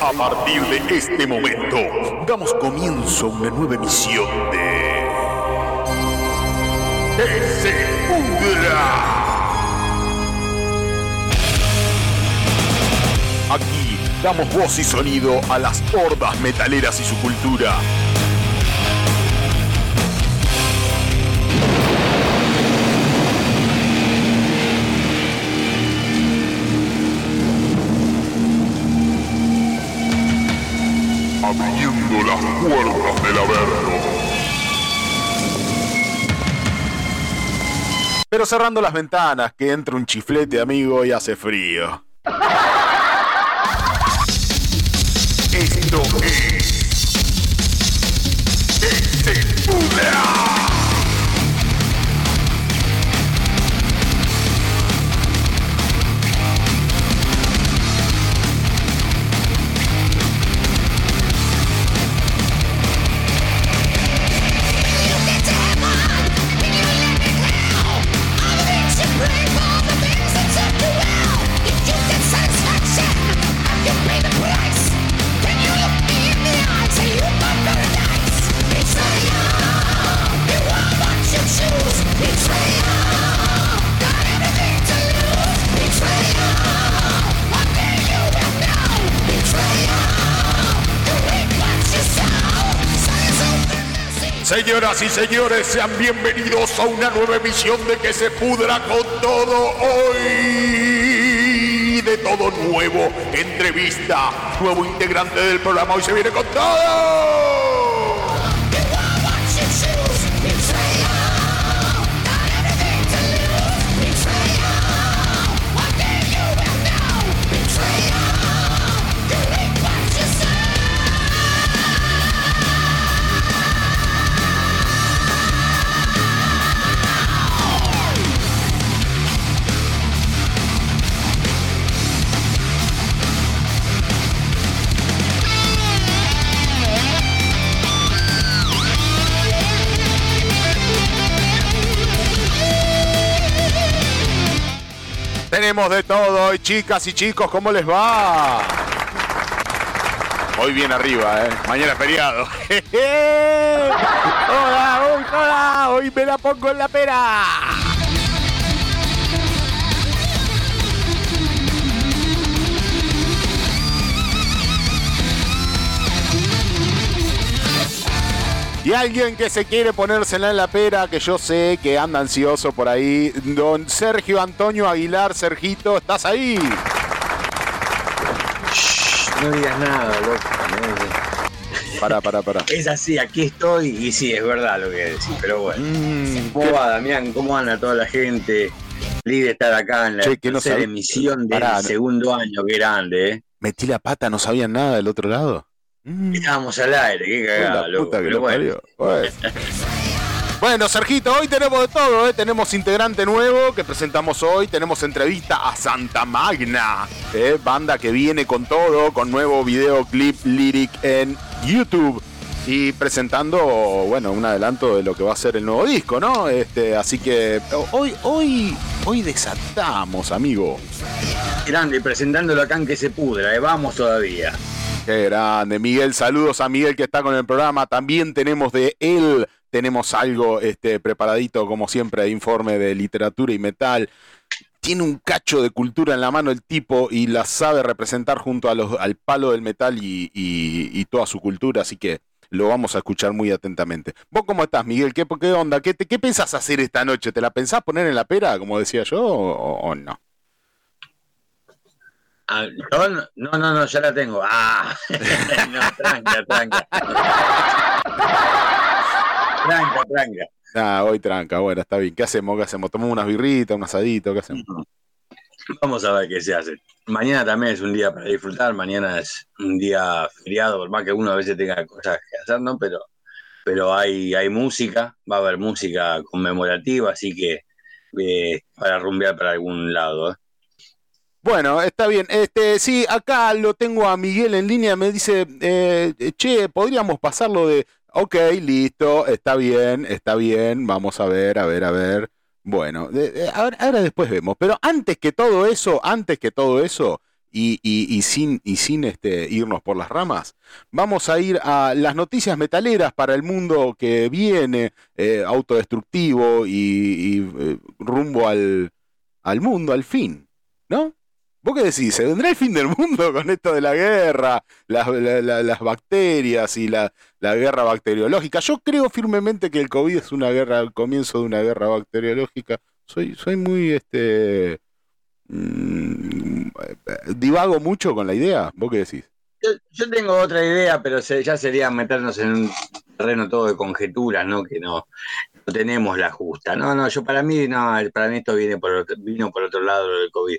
A partir de este momento, damos comienzo a una nueva emisión de. ¡Que se pudra! Aquí damos voz y sonido a las hordas metaleras y su cultura. Puertas del Averno. Pero cerrando las ventanas, que entra un chiflete, amigo, y hace frío. Señores, sean bienvenidos a una nueva emisión de Que se pudra con todo hoy. De todo nuevo, entrevista, nuevo integrante del programa, hoy se viene con todo. De todo hoy, chicas y chicos, ¿cómo les va? Hoy bien arriba, ¿eh? Mañana feriado. ¡Hola, hola! Hoy me la pongo en la pera. Y alguien que se quiere ponérsela en la pera, que yo sé que anda ansioso por ahí, don Sergio Antonio Aguilar, Sergito, ¿estás ahí? No digas nada, loco. Pará, pará, pará. Es así, aquí estoy y sí, es verdad lo que decís, pero bueno. Mm, ¿Cómo va, Damián? ¿Cómo anda toda la gente? Libre de estar acá en la Che, que no tercera sab- emisión del Pará, no- segundo año, qué grande, ¿eh? metí la pata, no sabían nada del otro lado. Mm, Estábamos al aire, qué cagada, loco. puta que Pero lo bueno, parió. Bueno. Bueno, Sergito, hoy tenemos de todo, ¿eh? Tenemos integrante nuevo que presentamos hoy, tenemos entrevista a Santa Magna, ¿eh? banda que viene con todo, con nuevo videoclip lyric en YouTube. Y presentando, bueno, un adelanto de lo que va a ser el nuevo disco, ¿no? Este, así que hoy, hoy, hoy desatamos, amigo. grande, presentándolo acá en que se pudra, ¿eh? Vamos todavía. Qué grande, Miguel. Saludos a Miguel que está con el programa. También tenemos de él, tenemos algo este, preparadito, como siempre, de informe de literatura y metal. Tiene un cacho de cultura en la mano el tipo y la sabe representar junto al palo del metal y, toda su cultura, así que lo vamos a escuchar muy atentamente. ¿Vos cómo estás, Miguel? ¿Qué, qué onda? ¿Qué, te- ¿Qué pensás hacer esta noche? ¿Te la pensás poner en la pera, como decía yo, o, o no? Ah, no, no, no, ya la tengo. Ah, no, tranca, tranca. Tranca, tranca. Ah, hoy tranca, bueno, está bien. ¿Qué hacemos? ¿Qué hacemos? ¿Tomamos unas birritas, un asadito? ¿Qué hacemos? Vamos a ver qué se hace. Mañana también es un día para disfrutar, mañana es un día feriado, por más que uno a veces tenga cosas que hacer, ¿no? Pero, pero hay, hay música, va a haber música conmemorativa, así que eh, para rumbear para algún lado. ¿eh? Bueno, está bien. Este, sí, acá lo tengo a Miguel en línea. Me dice, eh, che, podríamos pasarlo de. Ok, listo, está bien, está bien. Vamos a ver, a ver, a ver. Bueno, ahora, después vemos. Pero antes que todo eso, antes que todo eso, y, sin, y sin este, irnos por las ramas, vamos a ir a las noticias metaleras para el mundo que viene, eh, autodestructivo y, eh, rumbo al, al mundo, al fin, ¿no? ¿Vos qué decís? ¿Se vendrá el fin del mundo con esto de la guerra, las, bacterias y la, guerra bacteriológica? Yo creo firmemente que el COVID es una guerra, el comienzo de una guerra bacteriológica. Soy, soy muy este mm, divago mucho con la idea. ¿Vos qué decís? Yo, tengo otra idea, pero ya sería meternos en un terreno todo de conjeturas, ¿no? Que no, no tenemos la justa. No, no, yo para mí, no, para mí esto viene por vino por otro lado del COVID.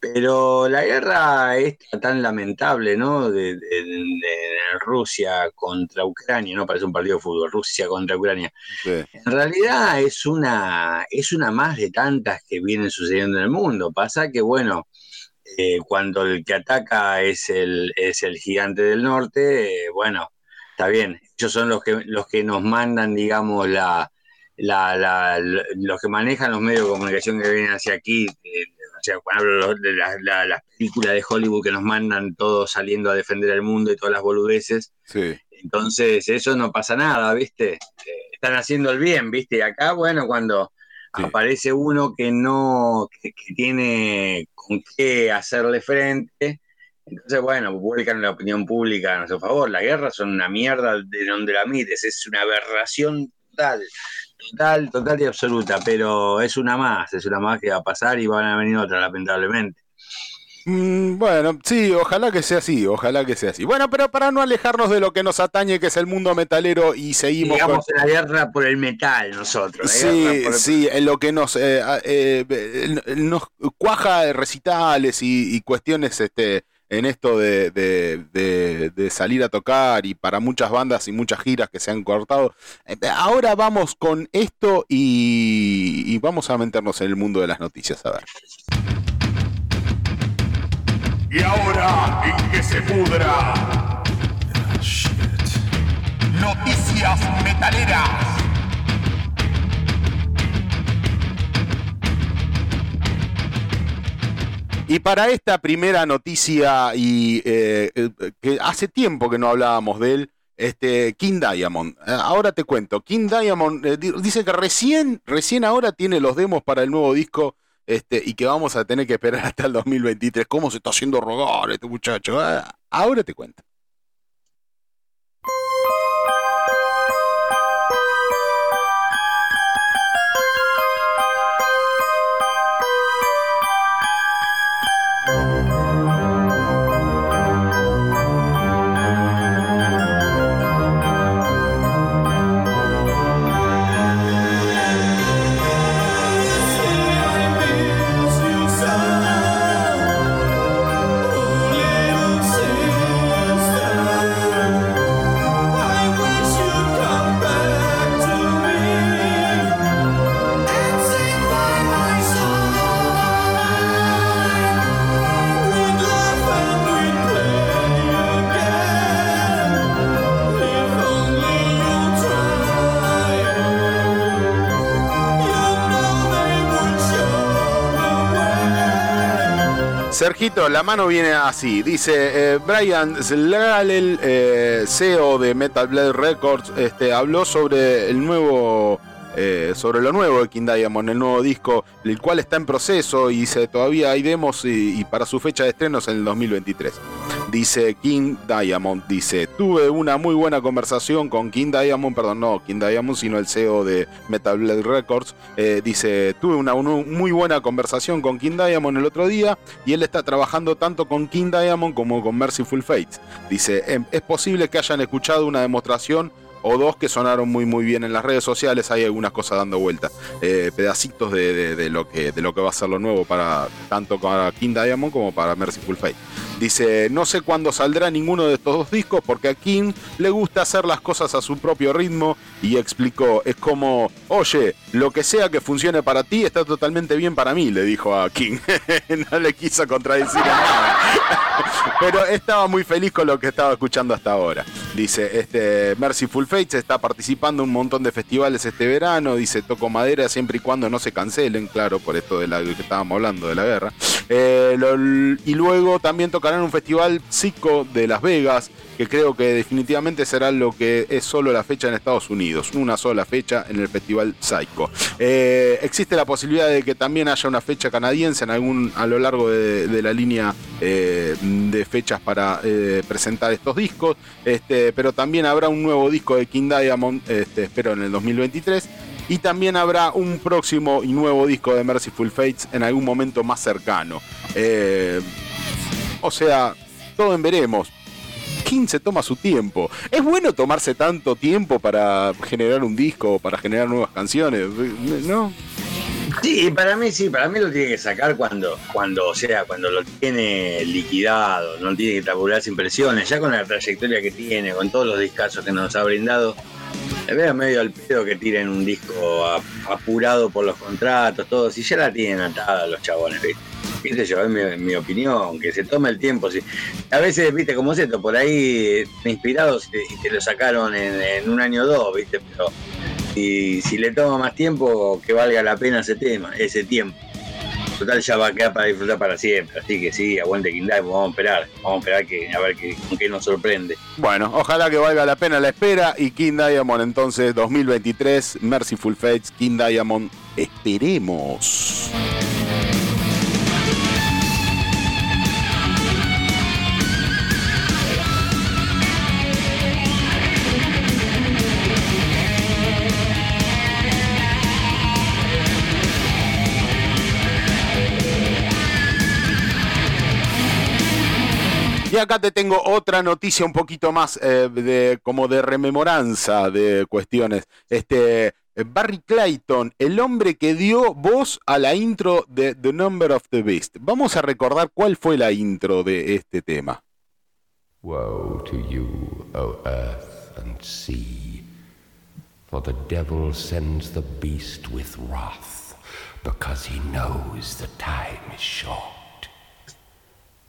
Pero la guerra es tan lamentable, ¿no? De, Rusia contra Ucrania, ¿no? Parece un partido de fútbol, Rusia contra Ucrania. En realidad es una, es una más de tantas que vienen sucediendo en el mundo. Pasa que, bueno, eh, cuando el que ataca es el, es el gigante del norte, eh, bueno, está bien. Ellos son los que, los que nos mandan, digamos, la, la, los que manejan los medios de comunicación que vienen hacia aquí. Eh, o sea, cuando hablo de las películas de Hollywood que nos mandan todos saliendo a defender el mundo y todas las boludeces. Entonces, eso no pasa nada, ¿viste? Eh, están haciendo el bien, ¿viste? Y acá, bueno, cuando aparece uno que no, que, tiene con qué hacerle frente, entonces, bueno, vuelcan la opinión pública a nuestro favor. La guerra son una mierda de donde la mires, es una aberración total. Total, total y absoluta, pero es una más, es una más que va a pasar y van a venir otra, lamentablemente. Mm, bueno, sí, ojalá que sea así, ojalá que sea así. Bueno, pero para no alejarnos de lo que nos atañe, que es el mundo metalero, y seguimos. Digamos en la guerra por el metal, nosotros. Sí, sí, en lo que nos, eh, eh, nos cuaja recitales y, y cuestiones este, en esto de, de, salir a tocar y para muchas bandas y muchas giras que se han cortado. Eh, ahora vamos con esto y, vamos a meternos en el mundo de las noticias, a ver. Y ahora, en que se pudra. Noticias metaleras. Y para esta primera noticia, y eh, eh, que hace tiempo que no hablábamos de él, este, King Diamond. Eh, ahora te cuento, King Diamond dice que recién, recién ahora tiene los demos para el nuevo disco este, y que vamos a tener que esperar hasta el 2023. ¿Cómo se está haciendo rogar este muchacho? Ah, ahora te cuento. Sergito, la mano viene así. Dice eh, Brian Slalel, eh, CEO de Metal Blade Records, este, habló sobre el nuevo eh, sobre lo nuevo de King Diamond, el nuevo disco, el cual está en proceso y dice todavía hay demos y, para su fecha de estreno es en el 2023. Dice King Diamond, dice, tuve una muy buena conversación con King Diamond, perdón, no King Diamond, sino el CEO de Metal Blade Records. Eh, dice, tuve una, muy buena conversación con King Diamond el otro día y él está trabajando tanto con King Diamond como con Merciful Fates. Dice, em, es posible que hayan escuchado una demostración o dos que sonaron muy muy bien en las redes sociales. Hay algunas cosas dando vuelta. Eh, pedacitos de, lo que, de lo que va a ser lo nuevo para tanto para King Diamond como para Merciful Fate. Dice, no sé cuándo saldrá ninguno de estos dos discos porque a King le gusta hacer las cosas a su propio ritmo y explicó, es como, oye, lo que sea que funcione para ti está totalmente bien para mí, le dijo a King. no le quiso contradecir nada. Pero estaba muy feliz con lo que estaba escuchando hasta ahora. Dice, este, Merciful Fates está participando en un montón de festivales este verano. Dice, toco madera siempre y cuando no se cancelen, claro, por esto de la que estábamos hablando, de la guerra. Eh, y luego también tocarán un festival psico de Las Vegas, que creo que definitivamente será lo que es solo la fecha en Estados Unidos, una sola fecha en el Festival Psycho. Eh, existe la posibilidad de que también haya una fecha canadiense en algún, a lo largo de, la línea eh, de fechas para eh, presentar estos discos, este, pero también habrá un nuevo disco de King Diamond, este, espero en el 2023. Y también habrá un próximo y nuevo disco de Merciful Fates en algún momento más cercano. O sea, todo en veremos. King se toma su tiempo. ¿Es bueno tomarse tanto tiempo para generar un disco, para generar nuevas canciones? ¿No? Sí, para mí sí, para mí lo tiene que sacar cuando, cuando, o sea, cuando lo tiene liquidado, no tiene que tabular impresiones, ya con la trayectoria que tiene, con todos los discos que nos ha brindado, me veo medio al pedo que tiren un disco apurado por los contratos, todo, si ya la tienen atada los chabones, ¿viste? Qué yo, mi, opinión, que se tome el tiempo. Si, a veces, viste, como es esto, por ahí inspirados y te, lo sacaron en, un año o dos, viste, pero si, si le toma más tiempo, que valga la pena ese tema, ese tiempo. Total ya va a quedar para disfrutar para siempre, así que sí, aguante King vamos a esperar, vamos a esperar que, a ver con qué nos sorprende. Bueno, ojalá que valga la pena la espera y King Diamond entonces 2023, Merciful Fates, King Diamond, esperemos. Acá te tengo otra noticia un poquito más eh, de, como de rememoranza de cuestiones. Este, Barry Clayton, el hombre que dio voz a la intro de The Number of the Beast. Vamos a recordar cuál fue la intro de este tema. Woe to you, O earth and sea, for the devil sends the beast with wrath, because he knows the time is short.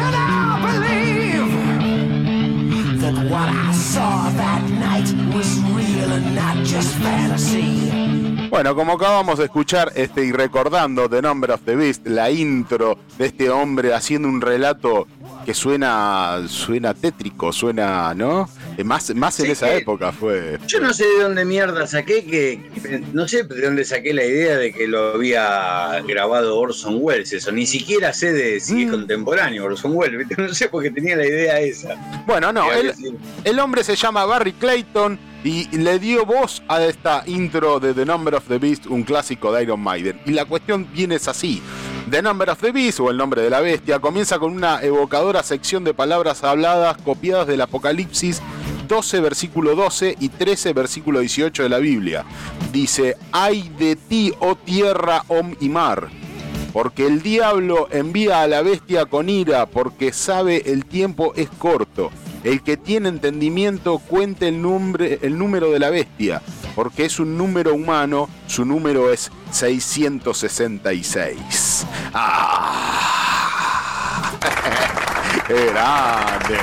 can I believe that what I saw that night was real and not just fantasy. Bueno, como acabamos de escuchar este, y recordando The Number of the Beast, la intro de este hombre haciendo un relato que suena, suena tétrico, suena, ¿no? Eh, más, más en esa época fue. Yo no sé de dónde mierda saqué que, no sé de dónde saqué la idea de que lo había grabado Orson Welles, eso, ni siquiera sé de si es mm. contemporáneo Orson Welles, no sé porque tenía la idea esa. Bueno, no, el, el hombre se llama Barry Clayton y le dio voz a esta intro de The Number of the Beast, un clásico de Iron Maiden. Y la cuestión viene así. The Number of the Beast, o el nombre de la bestia, comienza con una evocadora sección de palabras habladas copiadas del Apocalipsis 12 versículo 12 y 13 versículo 18 de la Biblia. Dice, ay de ti, oh tierra, om y mar, porque el diablo envía a la bestia con ira, porque sabe el tiempo es corto. El que tiene entendimiento cuente el, el número de la bestia, porque es un número humano, su número es 666. ¡Ah! ¡Qué grande!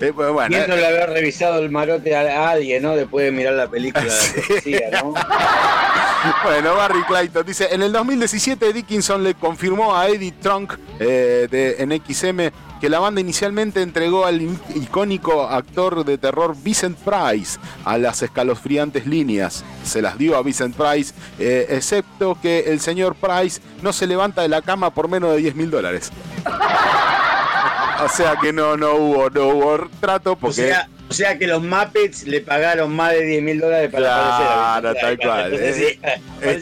Eh, pues, bueno, eh. le haber revisado el marote a alguien, ¿no? Después de mirar la película de la ¿no? bueno, Barry Clayton dice, en el 2017 Dickinson le confirmó a Eddie Trunk eh, de, en XM que la banda inicialmente entregó al icónico actor de terror Vincent Price a las escalofriantes líneas. Se las dio a Vincent Price, eh, excepto que el señor Price no se levanta de la cama por menos de 10 mil dólares. o sea que no, no hubo, no hubo trato porque... que los Muppets le pagaron más de 10 mil dólares para claro, aparecer. Claro, tal cual. Entonces,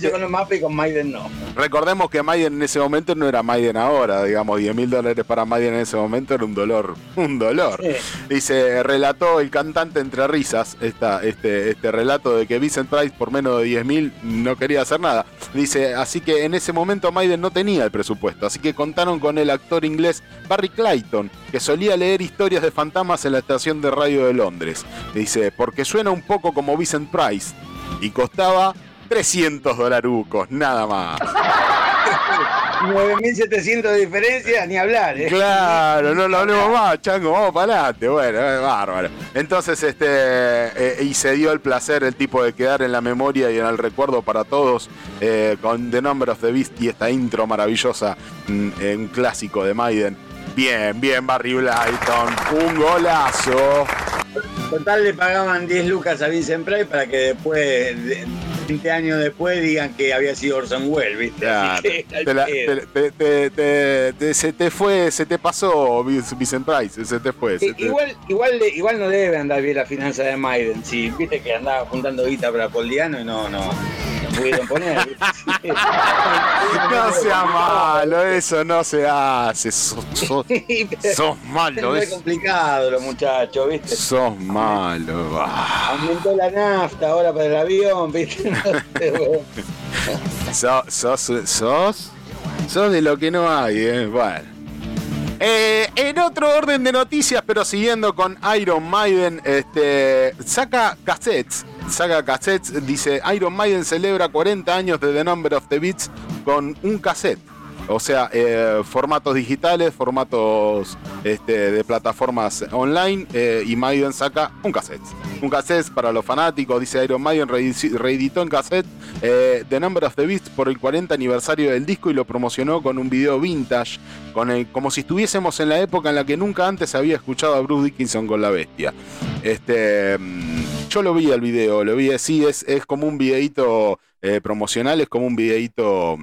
sí, con los Muppets y con Maiden no. Recordemos que Maiden en ese momento no era Maiden ahora, digamos, 10 mil dólares para Maiden en ese momento era un dolor, un dolor. Dice, relató el cantante entre risas esta, este, este relato de que Vincent Price por menos de 10 mil no quería hacer nada. Dice, así que en ese momento Maiden no tenía el presupuesto, así que contaron con el actor inglés Barry Clayton, que solía leer historias de fantasmas en la estación de radio de Londres. Dice, porque suena un poco como Vincent Price y costaba 300 dolarucos, nada más. 9.700 de diferencia, ni hablar. ¿eh? Claro, no lo hablemos más, chango, vamos para adelante. Bueno, bárbaro. Entonces, este, eh, y se dio el placer el tipo de quedar en la memoria y en el recuerdo para todos eh, con The Number of the Beast y esta intro maravillosa, mm, un clásico de Maiden. Bien, bien, Barry Blyton, un golazo. Total le pagaban 10 lucas a Vincent Price para que después, 20 años después, digan que había sido Orson Welles, ¿viste? se te fue, se te pasó Vincent Price, se te fue. igual, igual, igual no debe andar bien la finanza de Maiden, si viste que andaba juntando guita para Poldiano y no, no pudieron poner. no sea malo, eso no se hace. Sos, malo. Es complicado los muchachos, ¿viste? Sos malo. Aumentó la nafta ahora para el avión, ¿viste? sos, sos, sos, de lo que no hay, ¿eh? Bueno. Eh, en otro orden de noticias, pero siguiendo con Iron Maiden, este, saca cassettes saga cassettes, dice Iron Maiden celebra 40 años de The Number of the Beats con un cassette. O sea, eh, formatos digitales, formatos este, de plataformas online eh, y Maiden saca un cassette. Un cassette para los fanáticos, dice Iron Maiden, reeditó en cassette eh, The Number of the Beats por el 40 aniversario del disco y lo promocionó con un video vintage, con el, como si estuviésemos en la época en la que nunca antes había escuchado a Bruce Dickinson con la bestia. Este, yo lo vi el video, lo vi, sí, es, es como un videito promocional, es como un videito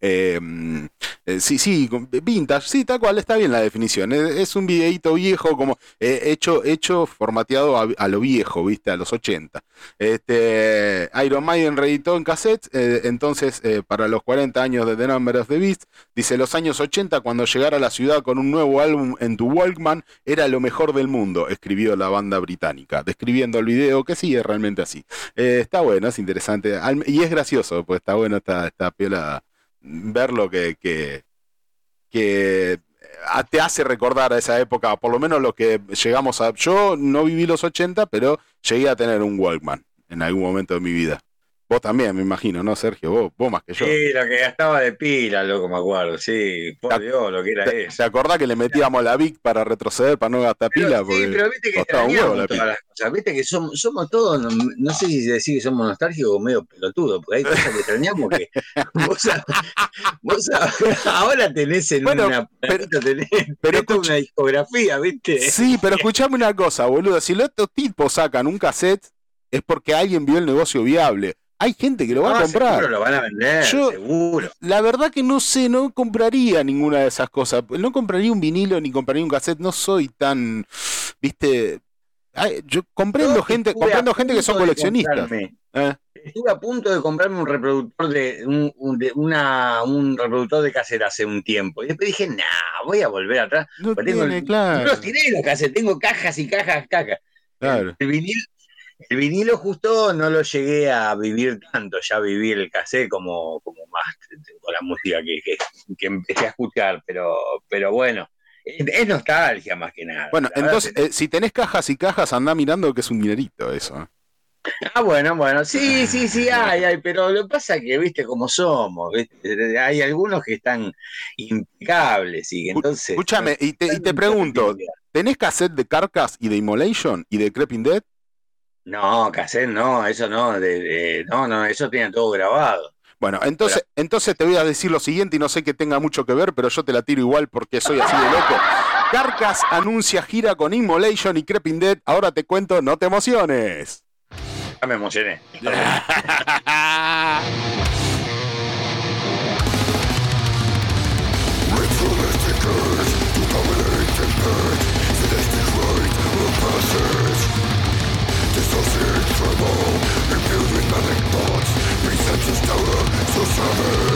Em, eh, sí, sí, vintage, sí, tal cual, está bien la definición. Es, un videito viejo, como eh, hecho, hecho formateado a, lo viejo, ¿viste? A los 80. Este, Iron Maiden reeditó en cassette, eh, entonces para los 40 años de The Number of the Beast, dice los años 80 cuando llegara a la ciudad con un nuevo álbum en tu Walkman era lo mejor del mundo, escribió la banda británica, describiendo el video que sí es realmente así. está bueno, es interesante y es gracioso, pues está bueno esta, esta piola verlo que, que, que te hace recordar a esa época, por lo menos lo que llegamos a... Yo no viví los 80, pero llegué a tener un Walkman en algún momento de mi vida. Vos también, me imagino, ¿no, Sergio? Vos, vos más que yo. Sí, lo que gastaba de pila, loco, me acuerdo. Sí, por Dios, lo que era eso. ¿Te acordás que le metíamos la VIC para retroceder, para no gastar pila? sí, pero viste que extrañamos todas las cosas. Viste que somos, somos todos, no, sé si decir que somos nostálgicos o medio pelotudos, porque hay cosas que extrañamos que vos, vos ahora tenés en una... Pero, tenés, pero una discografía, ¿viste? Sí, pero escuchame una cosa, boludo. Si los tipos sacan un cassette, es porque alguien vio el negocio viable hay gente que lo va a comprar. Seguro lo van a vender, seguro. La verdad que no sé, no compraría ninguna de esas cosas. No compraría un vinilo ni compraría un cassette. No soy tan, viste. yo comprendo gente, comprendo gente que son coleccionistas. ¿Eh? Estuve a punto de comprarme un reproductor de un, una, un reproductor de cassette hace un tiempo. Y después dije, nah, voy a volver atrás. No tiene, claro. No tiré los cassettes, tengo cajas y cajas, cajas. Claro. El vinilo el vinilo justo no lo llegué a vivir tanto, ya viví el cassette como, como más con la música que, empecé a escuchar, pero, pero bueno, es, nostalgia más que nada. Bueno, entonces, eh, si tenés cajas y cajas, anda mirando que es un dinerito eso. ¿eh? Ah, bueno, bueno, sí, sí, sí, hay, hay, pero lo que pasa es que, viste, como somos, hay algunos que están impecables y que entonces... Escúchame, y te, y te pregunto, ¿tenés cassette de Carcass y de Immolation y de Creeping Dead? No, cassette no, eso no, no, no, eso tiene todo grabado. Bueno, entonces, entonces te voy a decir lo siguiente y no sé que tenga mucho que ver, pero yo te la tiro igual porque soy así de loco. Carcas anuncia gira con Immolation y Creping Dead. Ahora te cuento, no te emociones. Ya me emocioné. brothers.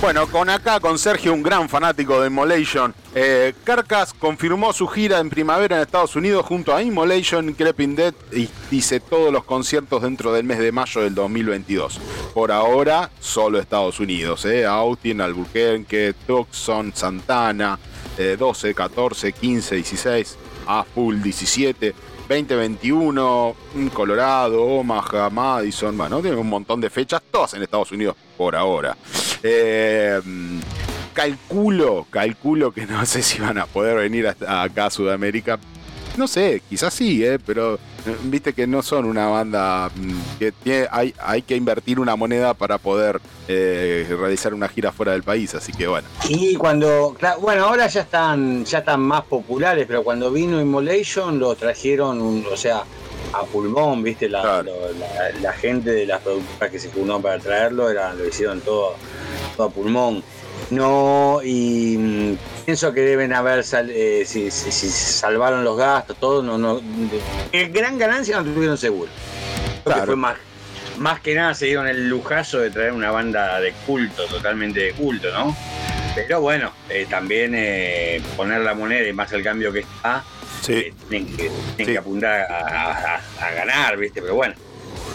Bueno, con acá, con Sergio, un gran fanático de Immolation. Eh, Carcass confirmó su gira en primavera en Estados Unidos junto a Immolation, Crepin Dead y dice todos los conciertos dentro del mes de mayo del 2022. Por ahora, solo Estados Unidos. Eh. Austin, Albuquerque, Tucson, Santana, 12, 14, 15, 16, a full 17. 2021, Colorado, Omaha, Madison, bueno, tiene un montón de fechas, todas en Estados Unidos por ahora. Eh, calculo, calculo que no sé si van a poder venir acá a Sudamérica. No sé, quizás sí, eh, pero eh, viste que no son una banda mm, que tiene, hay, que invertir una moneda para poder realizar una gira fuera del país, así que bueno. Y cuando, bueno, ahora ya están, ya están más populares, pero cuando vino Immolation lo trajeron, o sea, a pulmón, viste, la, la, gente de las productoras que se juntó para traerlo, era, lo hicieron todo, todo a pulmón. No, y mm, pienso que deben haber, eh, si, salvaron los gastos, todo, no, no, gran ganancia no tuvieron seguro. Claro. fue más, más que nada se dieron el lujazo de traer una banda de culto, totalmente de culto, ¿no? Pero bueno, eh, también eh, poner la moneda y más el cambio que está, Sí. tienen, que, apuntar a, ganar, ¿viste? Pero bueno.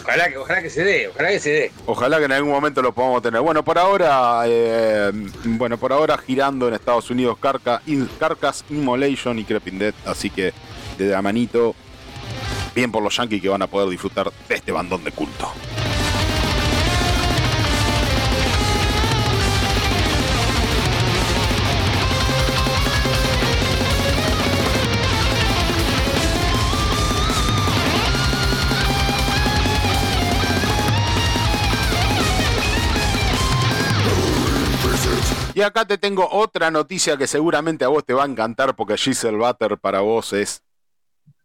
Ojalá que, ojalá que se dé, ojalá que se dé. Ojalá que en algún momento lo podamos tener. Bueno, por ahora, eh, bueno, por ahora girando en Estados Unidos Carca, Carcas, Immolation y Crepin Dead. Así que desde la manito, bien por los Yankees que van a poder disfrutar de este bandón de culto. Acá te tengo otra noticia que seguramente a vos te va a encantar porque Giselle Butter para vos es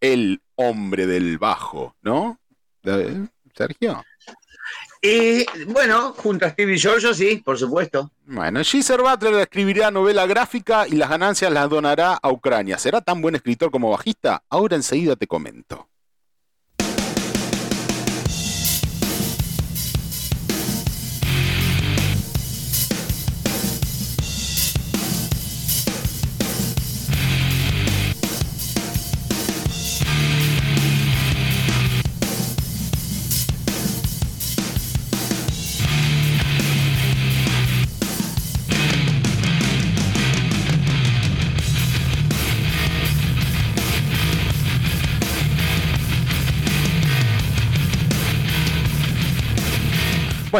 el hombre del bajo, ¿no? Sergio. Y bueno, junto a Stevie Giorgio, sí, por supuesto. Bueno, Giselle Butler escribirá novela gráfica y las ganancias las donará a Ucrania. ¿Será tan buen escritor como bajista? Ahora enseguida te comento.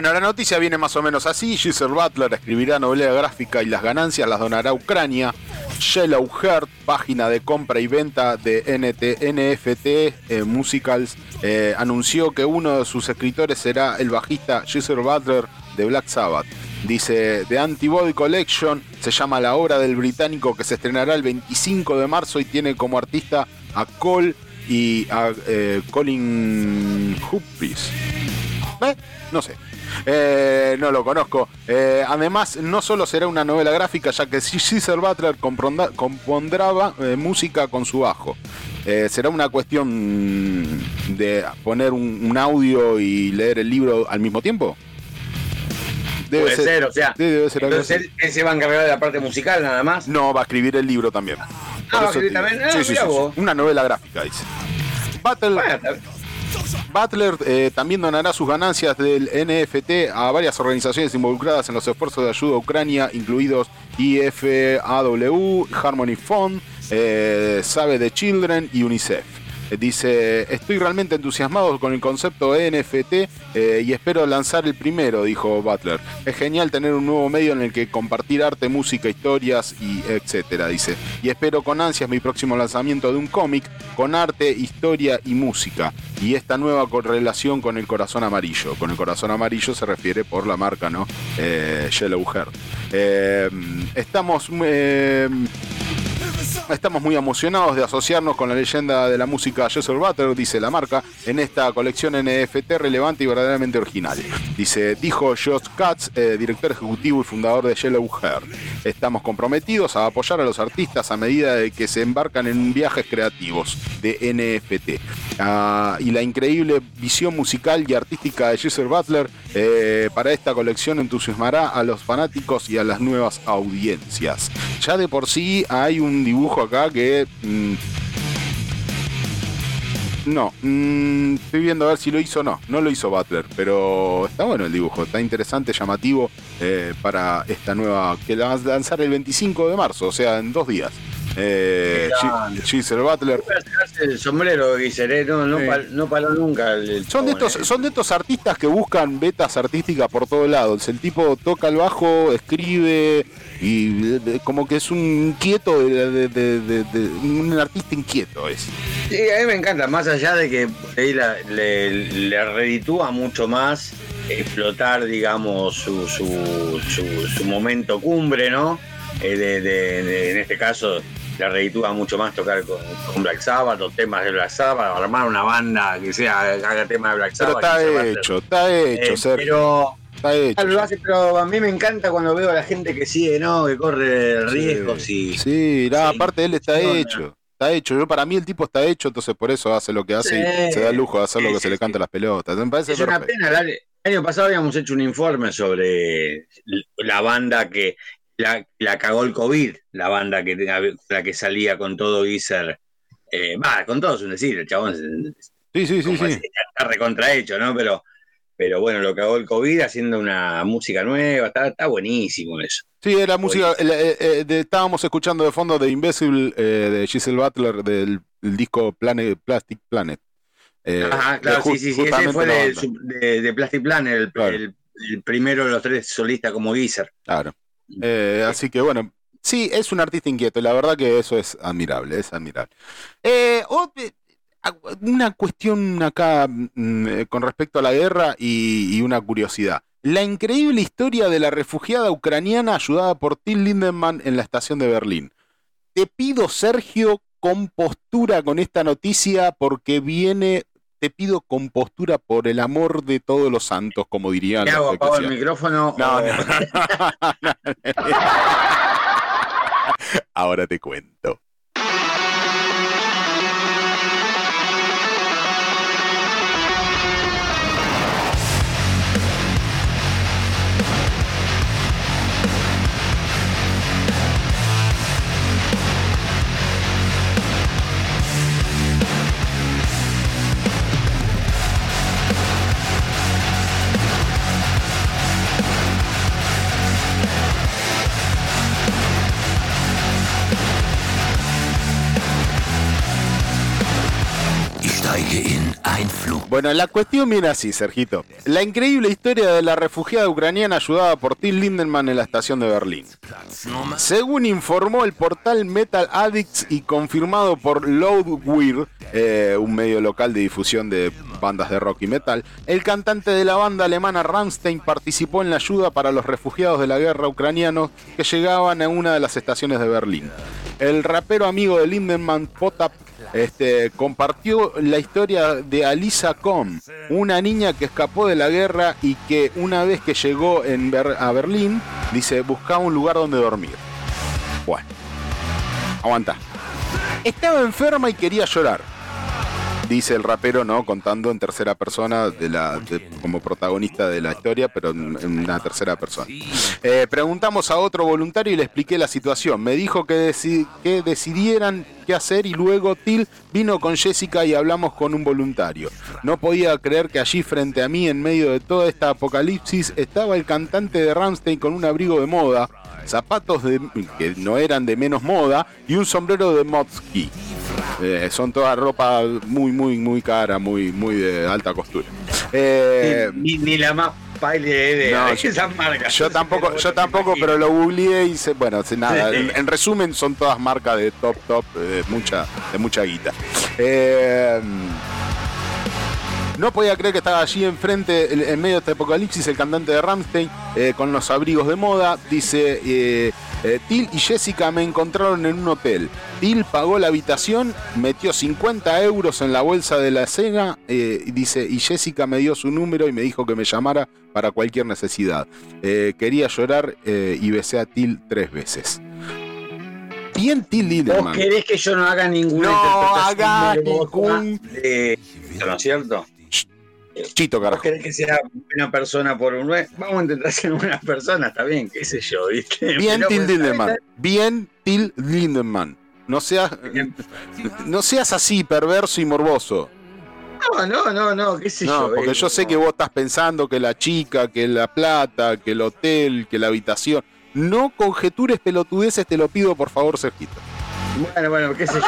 Bueno, la noticia viene más o menos así. Giselle Butler escribirá novela gráfica y las ganancias las donará a Ucrania. Shallow Heart, página de compra y venta de NFT eh, Musicals, eh, anunció que uno de sus escritores será el bajista Giselle Butler de Black Sabbath. Dice, The Antibody Collection se llama la obra del británico que se estrenará el 25 de marzo y tiene como artista a Cole y a eh, Colin Huppies. No sé. Eh, no lo conozco. Eh, además, no solo será una novela gráfica, ya que Cesar Butler compondrá eh, música con su bajo. será una cuestión de poner un, audio y leer el libro al mismo tiempo. Debe Puede ser, o sea. entonces él, se va a encargar de la parte musical nada más. No, va a escribir el libro también. Ah, va a escribir también. Ah, sí, sí, Una novela gráfica, dice. Battle, Butler eh, también donará sus ganancias del NFT a varias organizaciones involucradas en los esfuerzos de ayuda a Ucrania, incluidos IFAW, Harmony Fund, eh, Save the Children y UNICEF. Dice, estoy realmente entusiasmado con el concepto NFT eh, y espero lanzar el primero, dijo Butler. Es genial tener un nuevo medio en el que compartir arte, música, historias y etcétera, dice. Y espero con ansias mi próximo lanzamiento de un cómic con arte, historia y música. Y esta nueva correlación con el corazón amarillo. Con el corazón amarillo se refiere por la marca, ¿no? Eh, Yellow Heart. Eh, estamos estamos muy emocionados de asociarnos con la leyenda de la música Jesser Butler, dice la marca, en esta colección NFT relevante y verdaderamente original. Dice, dijo Josh Katz, eh, director ejecutivo y fundador de Yellow Hair. Estamos comprometidos a apoyar a los artistas a medida de que se embarcan en viajes creativos de NFT. Ah, y la increíble visión musical y artística de Jesser Butler eh, para esta colección entusiasmará a los fanáticos y a las nuevas audiencias. Ya de por sí hay un dibujo acá que... Mm, no, mm, estoy viendo a ver si lo hizo o no. No lo hizo Butler, pero está bueno el dibujo, está interesante, llamativo eh, para esta nueva que la vas a lanzar el 25 de marzo, o sea, en dos días. Eh, Giselle Butler. El sombrero, Giselle, no, no, Sí. pal- no paró nunca. el- el Son de, estos, eh. son de estos artistas que buscan betas artísticas por todos lados. El tipo toca el bajo, escribe y eh, eh, como que es un inquieto, de, de- un artista inquieto es. Sí, a mí me encanta, más allá de que por ahí la- le, le reditúa mucho más explotar, digamos, su, su, su, su momento cumbre, ¿no? Eh, de, de- de- en este caso, le reditúa mucho más tocar con, con Black Sabbath o temas de Black Sabbath, armar una banda que sea haga temas de Black Pero Sabbath. está a hacer. hecho, está hecho, Eh, Sergio, pero está hecho. Lo hace, pero a mí me encanta cuando veo a la gente que sigue, ¿no? Que corre riesgos y. Sí, no, Sí, aparte él está sí, onda. hecho. Está hecho. Yo para mí el tipo está hecho, entonces por eso hace lo que hace y Sí, se da el lujo de hacer lo sí, que se sí, le canta sí. las pelotas. Me parece Es una pena. Año- el año pasado habíamos hecho un informe sobre la banda que la, la cagó el COVID, la banda que la que salía con todo Geezer. eh, Va, con todo es un decir, el chabón Sí, sí, sí, sí. decir, está recontrahecho, ¿no? Pero, pero bueno, lo cagó el COVID haciendo una música nueva, está, está buenísimo eso. Sí, era música. el- eh, eh, de- estábamos escuchando de fondo de Invisible eh, de Giselle Butler del el disco Planet, Plastic Planet. Ajá, claro, sí, sí, sí, ese fue de, Plastic Planet, el, Claro. el- el primero de los tres solistas como Geezer. Claro. Eh, así que bueno, sí, es un artista inquieto la verdad que eso es admirable, es admirable. Eh, eh, una cuestión acá mm, con respecto a la guerra y, una curiosidad. La increíble historia de la refugiada ucraniana ayudada por Till Lindemann en la estación de Berlín. Te pido, Sergio, compostura con esta noticia porque viene, te pido compostura por el amor de todos los santos, como dirían ¿Qué hago? ¿Apago el micrófono? No, o- no. Ahora te cuento. Bueno, la cuestión viene así, Sergito. La increíble historia de la refugiada ucraniana ayudada por Till Lindemann en la estación de Berlín. Según informó el portal Metal Addicts y confirmado por Loudwire, eh, un medio local de difusión de bandas de rock y metal, el cantante de la banda alemana Rammstein participó en la ayuda para los refugiados de la guerra ucranianos que llegaban a una de las estaciones de Berlín. El rapero amigo de Lindemann, Potap, este, compartió la historia de Alisa Com, una niña que escapó de la guerra y que una vez que llegó a Berlín, dice, buscaba un lugar donde dormir. Bueno, aguanta. Estaba enferma y quería llorar. Dice el rapero, ¿no? Contando en tercera persona de la, como protagonista de la historia, pero en, una tercera persona. Eh, preguntamos a otro voluntario y le expliqué la situación. Me dijo que, que decidieran qué hacer y luego Till vino con Jessica y hablamos con un voluntario. No podía creer que allí frente a mí, en medio de toda esta apocalipsis, estaba el cantante de Ramstein con un abrigo de moda, zapatos de, que no eran de menos moda y un sombrero de Motsky. Eh, son toda ropa muy, muy, muy cara, muy, muy de alta costura. Eh, ni, ni la más de, No, de esas marcas. yo tampoco, Pero yo tampoco, pero lo googleé y se, bueno, nada. En, en resumen, son todas marcas de top, top, eh, mucha, de mucha guita. Eh, No podía creer que estaba allí enfrente, en- medio de este apocalipsis, el cantante de Ramstein, eh, con los abrigos de moda. Dice, eh, eh, Till y Jessica me encontraron en un hotel. Till pagó la habitación, metió 50 euros en la bolsa de la cena, eh, y dice, y Jessica me dio su número y me dijo que me llamara para cualquier necesidad. Quería llorar y besé a Till tres veces. Bien Till ¿Vos querés que yo no haga ninguna No interpretación ningún- de esto, ¿no es cierto? Chito, ¿Vos carajo. querés que sea buena persona por un Vamos a intentar ser buenas personas, está bien, qué sé yo, ¿viste? Bien Till pues, Lindemann. Bien Till Lindemann. No seas, no seas así, perverso y morboso. No, no, no, no, qué sé No, yo. porque eh, yo sé que vos estás pensando que la chica, que la plata, que el hotel, que la habitación. No conjetures pelotudeces, te lo pido por favor, Sergito. Bueno, bueno, qué sé yo.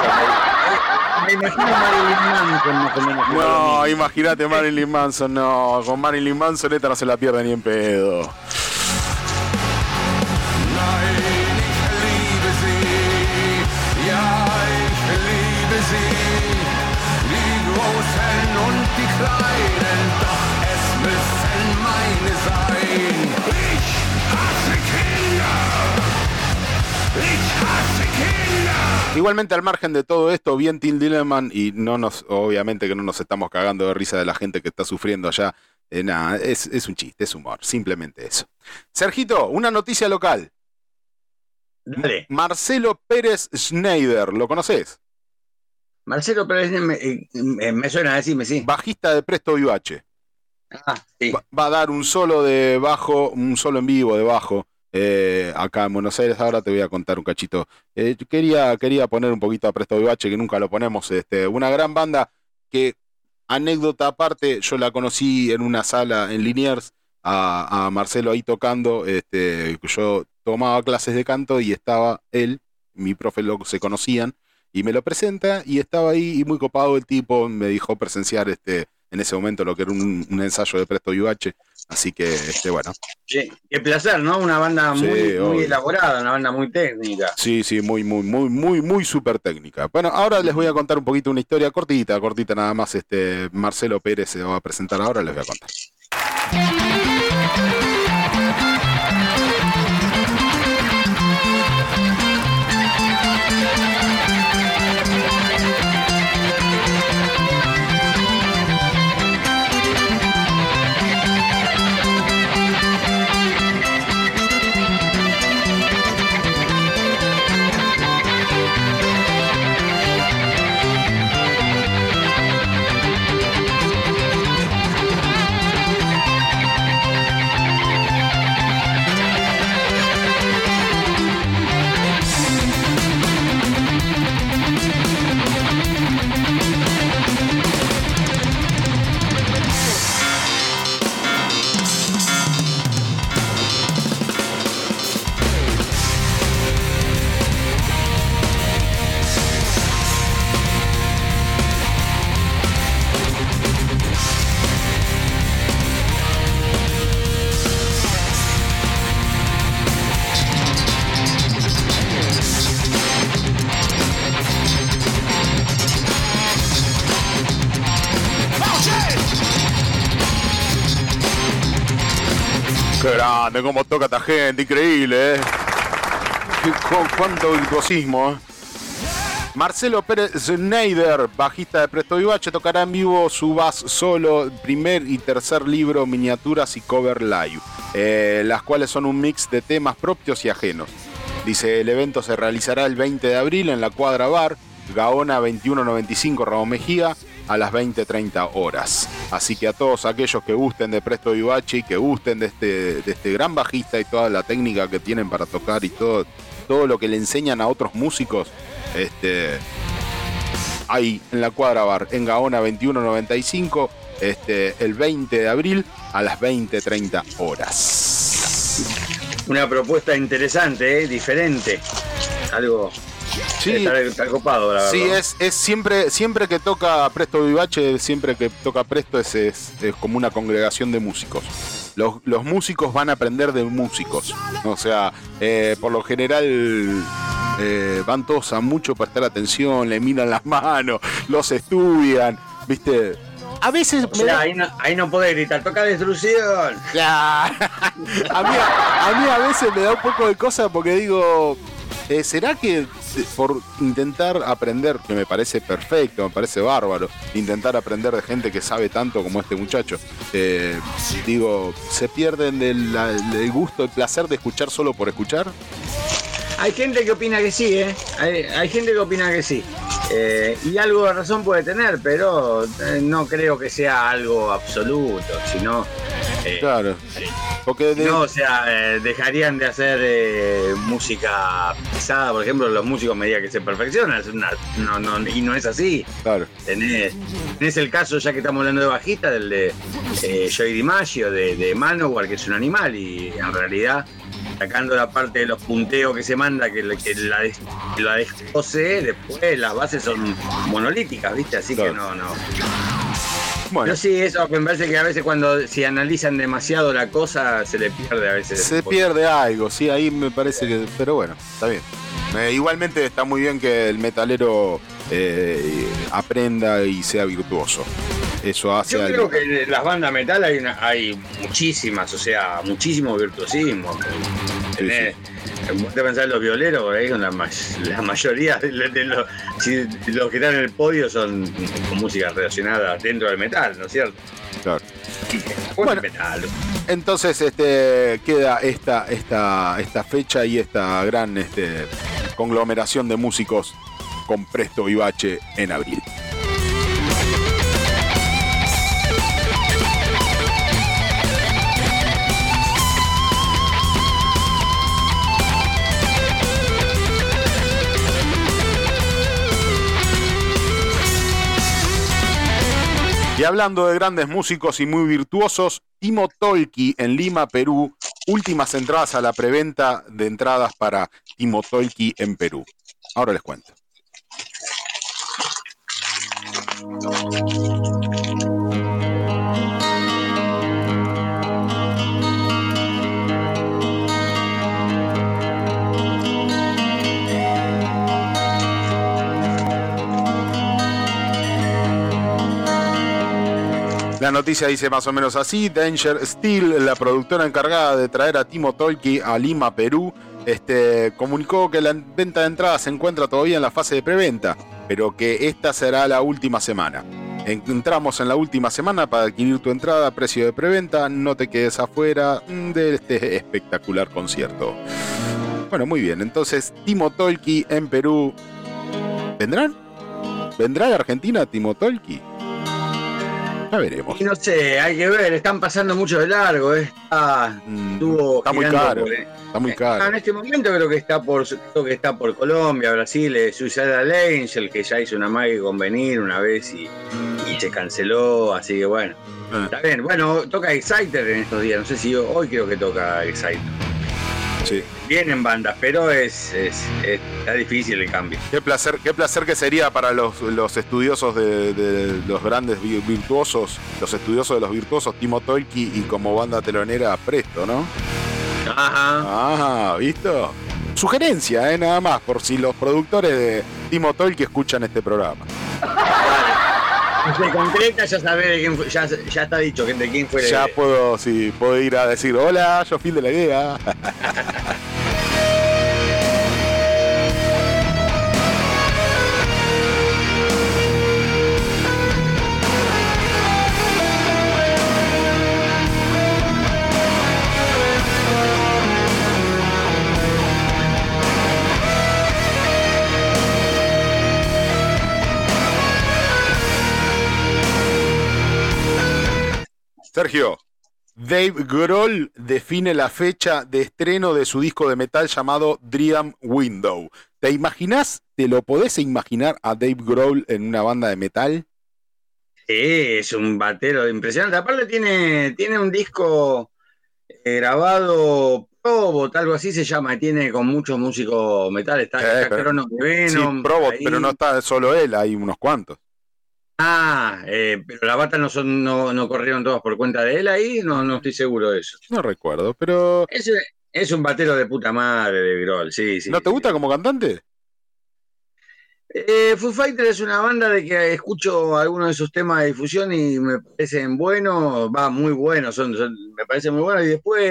Me, me imagino a Marilyn Manson más o menos. como lo No, imagínate Marilyn Manson, no. Con Marilyn Manson esta no se la pierde ni en pedo. Igualmente, al margen de todo esto, bien Till Lindemann, y no nos, obviamente que no nos estamos cagando de risa de la gente que está sufriendo allá. Eh, nada, es, es un chiste, es humor, simplemente eso. Sergito, una noticia local. Dale. Marcelo Pérez Schneider, ¿lo conoces? Marcelo Pérez me, eh, me- me suena a decirme, sí. Bajista de Presto Vivache. Ah, sí. Va, va a dar un solo de bajo, un solo en vivo de bajo. Eh, acá en Buenos Aires, ahora te voy a contar un cachito. Eh, quería, quería poner un poquito a Presto Vivache, que nunca lo ponemos. Este, una gran banda que, anécdota aparte, yo la conocí en una sala en Liniers, a, a Marcelo ahí tocando. Este, yo tomaba clases de canto y estaba él, mi profe lo, se conocían, y me lo presenta y estaba ahí y muy copado el tipo, me dijo presenciar este, en ese momento lo que era un, un ensayo de Presto Vivache. Así que, este, bueno, Sí, Qué placer, ¿no? Una banda Sí, muy, muy elaborada, una banda muy técnica. Sí, sí, muy, muy, muy, muy, muy súper técnica. Bueno, ahora les voy a contar un poquito una historia cortita, cortita nada más. Este Marcelo Pérez se va a presentar ahora, les voy a contar. Grande, cómo toca esta gente, increíble, ¿eh? Cuánto virtuosismo, ¿eh? Marcelo Pérez Schneider, bajista de Presto Vivache, tocará en vivo su bass solo, primer y tercer libro, miniaturas y cover live, eh, las cuales son un mix de temas propios y ajenos. Dice, el evento se realizará el 20 de abril en la Cuadra Bar, Gaona 2195 Ramón Mejía, a las 20.30 horas. Así que a todos aquellos que gusten de Presto Vivache y que gusten de este, de este gran bajista y toda la técnica que tienen para tocar y todo, todo lo que le enseñan a otros músicos, este, ahí en la Cuadra Bar, en Gaona 2195, este, el 20 de abril a las 20.30 horas. Una propuesta interesante, ¿eh? diferente. Algo. Sí, Está, está copado, la verdad. Sí, es, es siempre, siempre que toca Presto Vivache, siempre que toca Presto es, es- es como una congregación de músicos. Los, los músicos van a aprender de músicos. O sea, eh, por lo general eh, van todos a mucho prestar atención, le miran las manos, los estudian, ¿viste? A veces O sea, da- ahí no, ahí no podés gritar, toca destrucción. Ya. a, mí, a mí a veces me da un poco de cosa porque digo, eh, ¿será que por intentar aprender, que me parece perfecto, me parece bárbaro, intentar aprender de gente que sabe tanto como este muchacho, eh, digo, ¿se pierden del, del gusto, el placer de escuchar solo por escuchar? Hay gente que opina que sí, ¿eh? Hay, hay gente que opina que sí. Eh, y algo de razón puede tener, pero eh, no creo que sea algo absoluto, sino... eh, Claro. Porque de- No, o sea, eh, dejarían de hacer música pesada, por ejemplo, los músicos medida que se perfeccionan, es una- no, no, y no es así. claro. Tenés, tenés el caso, ya que estamos hablando de bajista, del de Joey DiMaggio, de, de Manowar, que es un animal, y en realidad, sacando la parte de los punteos que se manda, que, la- que la, des- la descoce, después las bases son monolíticas, ¿viste? Así Claro. que no, no. Bueno, Yo sí, eso me parece que a veces cuando si analizan demasiado la cosa, se le pierde a veces. se pierde algo, sí, ahí me parece que. Pero bueno, está bien. Eh, igualmente está muy bien que el metalero eh, aprenda y sea virtuoso. Eso hace Yo algo. creo que en las bandas metal hay, una- hay muchísimas, o sea, muchísimo virtuosismo. Tenés, te pensás en los violeros, por ahí son la, la mayoría de, los- de los, de los que están en el podio son con música relacionada dentro del metal, ¿no es cierto? Claro. Bueno, Bueno. metal. Entonces este, queda esta, esta, esta fecha y esta gran este, conglomeración de músicos con Presto y Bache en abril. Y hablando de grandes músicos y muy virtuosos, Timo Tolki en Lima, Perú. Últimas entradas a la preventa de entradas para Timo Tolki en Perú. Ahora les cuento. La noticia dice más o menos así: Danger Steel, la productora encargada de traer a Timo Tolki a Lima, Perú, este, comunicó que la venta de entradas se encuentra todavía en la fase de preventa, pero que esta será la última semana. Entramos en la última semana para adquirir tu entrada a precio de preventa. No te quedes afuera mm, de este espectacular concierto. Bueno, muy bien. Entonces, Timo Tolki en Perú. ¿Vendrán? ¿Vendrá de Argentina Timo Tolki? Ya veremos. Y no sé, hay que ver, están pasando mucho de largo, eh. está, Mm, Está muy caro. por- Está muy Ah, caro. en este momento creo que está por creo que está por Colombia, Brasil, eh, Suicidal Angel, que ya hizo una magia con venir una vez y, y se canceló, así que bueno. Ah. Está bien, bueno, toca Exciter en estos días, no sé si hoy creo que toca Exciter. Sí. Vienen bandas, pero es, es- es- está difícil el cambio. Qué placer, qué placer que sería para los, los estudiosos de, de los grandes vi- virtuosos, los estudiosos de los virtuosos, Timo Tolki y como banda telonera Presto, ¿no? Ajá. Ah, ¿visto? Sugerencia, ¿eh? Nada más, por si los productores de Timo Tolki escuchan este programa. Se concreta, ya sabés de quién fue, ya, ya está dicho de quién fue. Ya puedo, sí, puedo ir a decir, hola, yo fin de la idea. Sergio, Dave Grohl define la fecha de estreno de su disco de metal llamado Dream Window. ¿Te imaginas, te lo podés imaginar a Dave Grohl en una banda de metal? Sí, es un batero impresionante. Aparte tiene, tiene un disco eh, grabado Probot, algo así se llama, y tiene con muchos músicos metal. Está, Eh, está pero- Sí. Probot, pero no está solo él, hay unos cuantos. Ah, eh, pero las batas no, son, no, no corrieron todas por cuenta de él ahí, no, no estoy seguro de eso. No recuerdo, pero Es, es un batero de puta madre de Grohl, sí, sí. ¿no te sí. gusta como cantante? Eh, Foo Fighter es una banda de que escucho algunos de sus temas de difusión y me parecen buenos, va, muy buenos, son, son- me parecen muy buenos. Y después,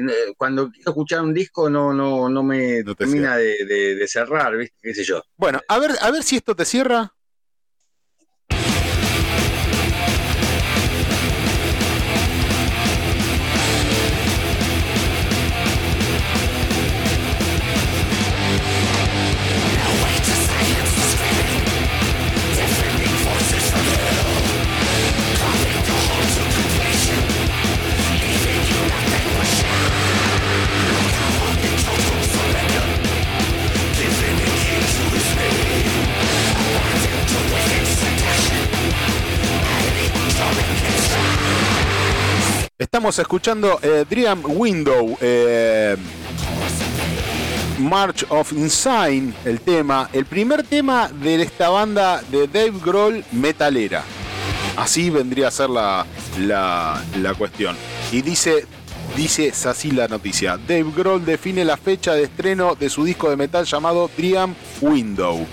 eh, cuando quiero escuchar un disco, no, no, no me No te termina de, de- de cerrar, ¿viste? ¿Qué sé yo? Bueno, a ver, a ver si esto te cierra. Estamos escuchando eh, Dream Window, eh, March of Insane, el tema, el primer tema de esta banda de Dave Grohl metalera. Así vendría a ser la, la, la cuestión. Y dice, dice así la noticia. Dave Grohl define la fecha de estreno de su disco de metal llamado Dream Window.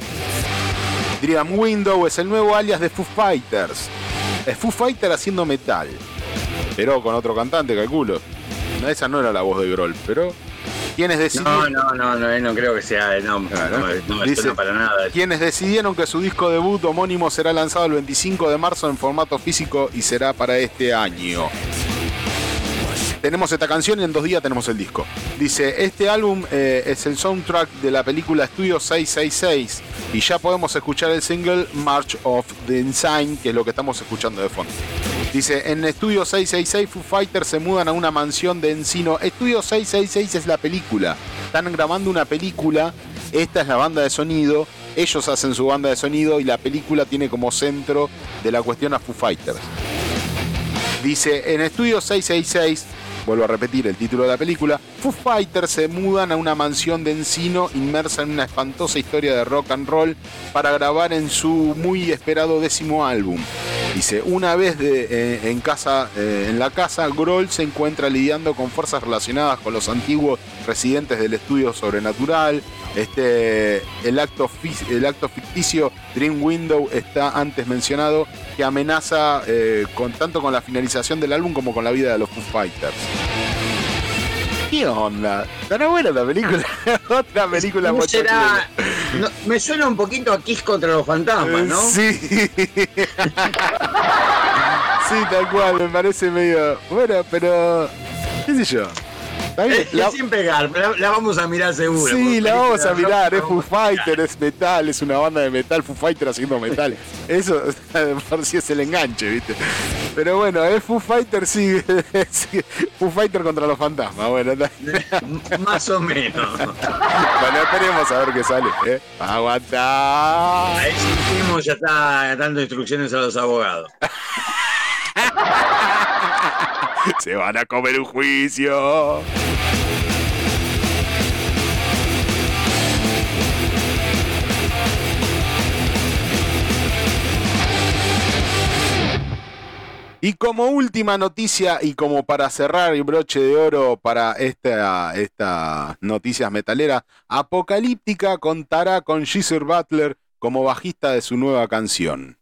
Dream Window es el nuevo alias de Foo Fighters. Es Foo Fighter haciendo metal. Pero con otro cantante, calculo. No, esa no era la voz de Grohl, pero. ¿Quiénes No, decidieron, no, no, no, no creo que sea, no, Claro. no, no me Dice- suena para nada. quienes decidieron que su disco debut homónimo será lanzado el 25 de marzo en formato físico y será para este año? Tenemos esta canción y en dos días tenemos el disco. Dice, este álbum eh, es el soundtrack de la película Estudio 666 y ya podemos escuchar el single March of the Insane, que es lo que estamos escuchando de fondo. Dice, en Estudio 666 Foo Fighters se mudan a una mansión de Encino. Estudio 666 es la película. Están grabando una película. Esta es la banda de sonido. Ellos hacen su banda de sonido y la película tiene como centro de la cuestión a Foo Fighters. Dice, en Estudio 666, vuelvo a repetir el título de la película, Foo Fighters se mudan a una mansión de encino inmersa en una espantosa historia de rock and roll para grabar en su muy esperado décimo álbum. Dice, una vez eh, en, casa, eh, en la casa, Grohl se encuentra lidiando con fuerzas relacionadas con los antiguos residentes del estudio sobrenatural. Este, el, acto, el acto ficticio Dream Window está antes mencionado que amenaza eh, con, tanto con la finalización del álbum como con la vida de los Foo Fighters. ¿Qué onda? ¿Estará buena la película? Otra película ¿Cómo será? No, me suena un poquito a Kiss contra los fantasmas, ¿no? Sí. sí, tal cual, me parece medio. Bueno, pero. ¿Qué sé yo? Es, la- es sin pegar, la, la vamos a mirar seguro. Sí, la vamos a mirar, es Foo. Fighter, es metal, es una banda de metal, Foo Fighter haciendo metal. Eso por si es el enganche, ¿viste? Pero bueno, es Foo Fighter, sí, Foo Fighter contra los fantasmas, bueno, Más o menos. bueno, esperemos a ver qué sale, ¿eh? Aguanta. Ahí sentimos, ya está dando instrucciones a los abogados. Se van a comer un juicio. Y como última noticia y como para cerrar el broche de oro para esta, esta noticias metaleras, Apocalíptica contará con Geezer Butler como bajista de su nueva canción.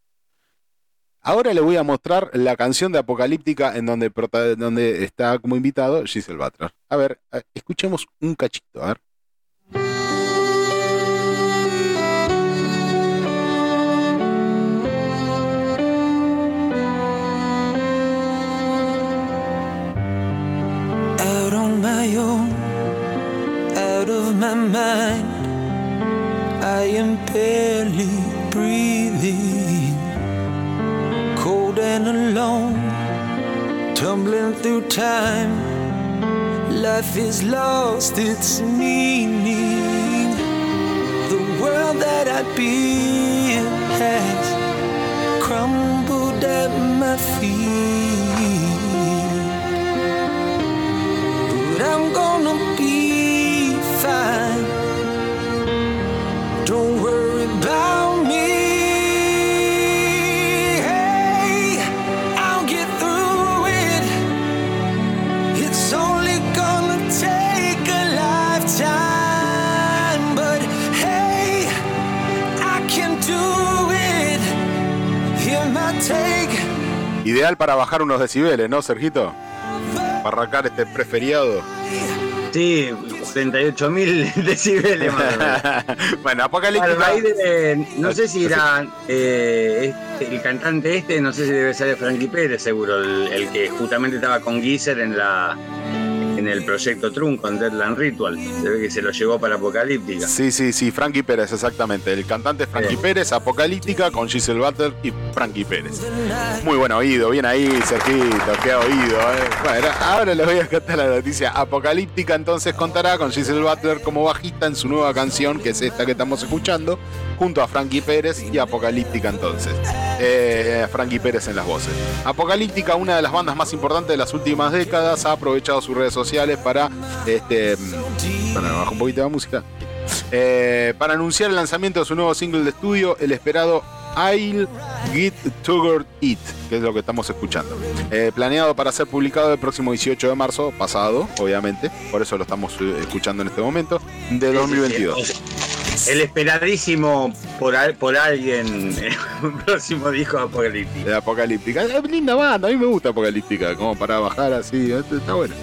Ahora le voy a mostrar la canción de Apocalíptica en donde, está como invitado Giselle Butler. A ver, eh, escuchemos un cachito, a ver. out on my own, out of my mind. I am barely breathing, cold and alone, tumbling through time. Life is lost its meaning. The world that I built has crumbled at my feet. But I'm gonna be fine. Ideal para bajar unos decibeles, ¿no, Sergito? Para arrancar este preferiado. Sí, 78 mil decibeles más bueno, Apocalíptica. raíz de- no sé si era eh, este- el cantante este, no sé si debe ser de Frankie Pérez, seguro, el, el que justamente estaba con Geezer en la en el proyecto Trunk con Deadland Ritual. Se ve que se lo llevó para Apocalíptica. Sí, sí, sí, Frankie Pérez, exactamente. El cantante es Frankie. Pérez, Apocalíptica, con Giselle Butler y Frankie Pérez. Muy buen oído, bien ahí, Sergito, qué oído. eh. Bueno, ahora les voy a contar la noticia. Apocalíptica entonces contará con Giselle Butler como bajista en su nueva canción, que es esta que estamos escuchando, junto a Frankie Pérez y Apocalíptica entonces. Eh, Frankie Pérez en las voces. Apocalíptica, una de las bandas más importantes de las últimas décadas, ha aprovechado sus redes sociales para este. bajo un poquito la música. Eh, para anunciar el lanzamiento de su nuevo single de estudio, el esperado I'll Get Tuggered It, que es lo que estamos escuchando. Eh, planeado para ser publicado el próximo 18 de marzo, pasado, obviamente, por eso lo estamos eh, escuchando en este momento, de 2022. El esperadísimo por, al- por alguien el próximo disco de Apocalíptica. De Apocalíptica. Es linda banda, a mí me gusta Apocalíptica, como para bajar así, este, está bueno.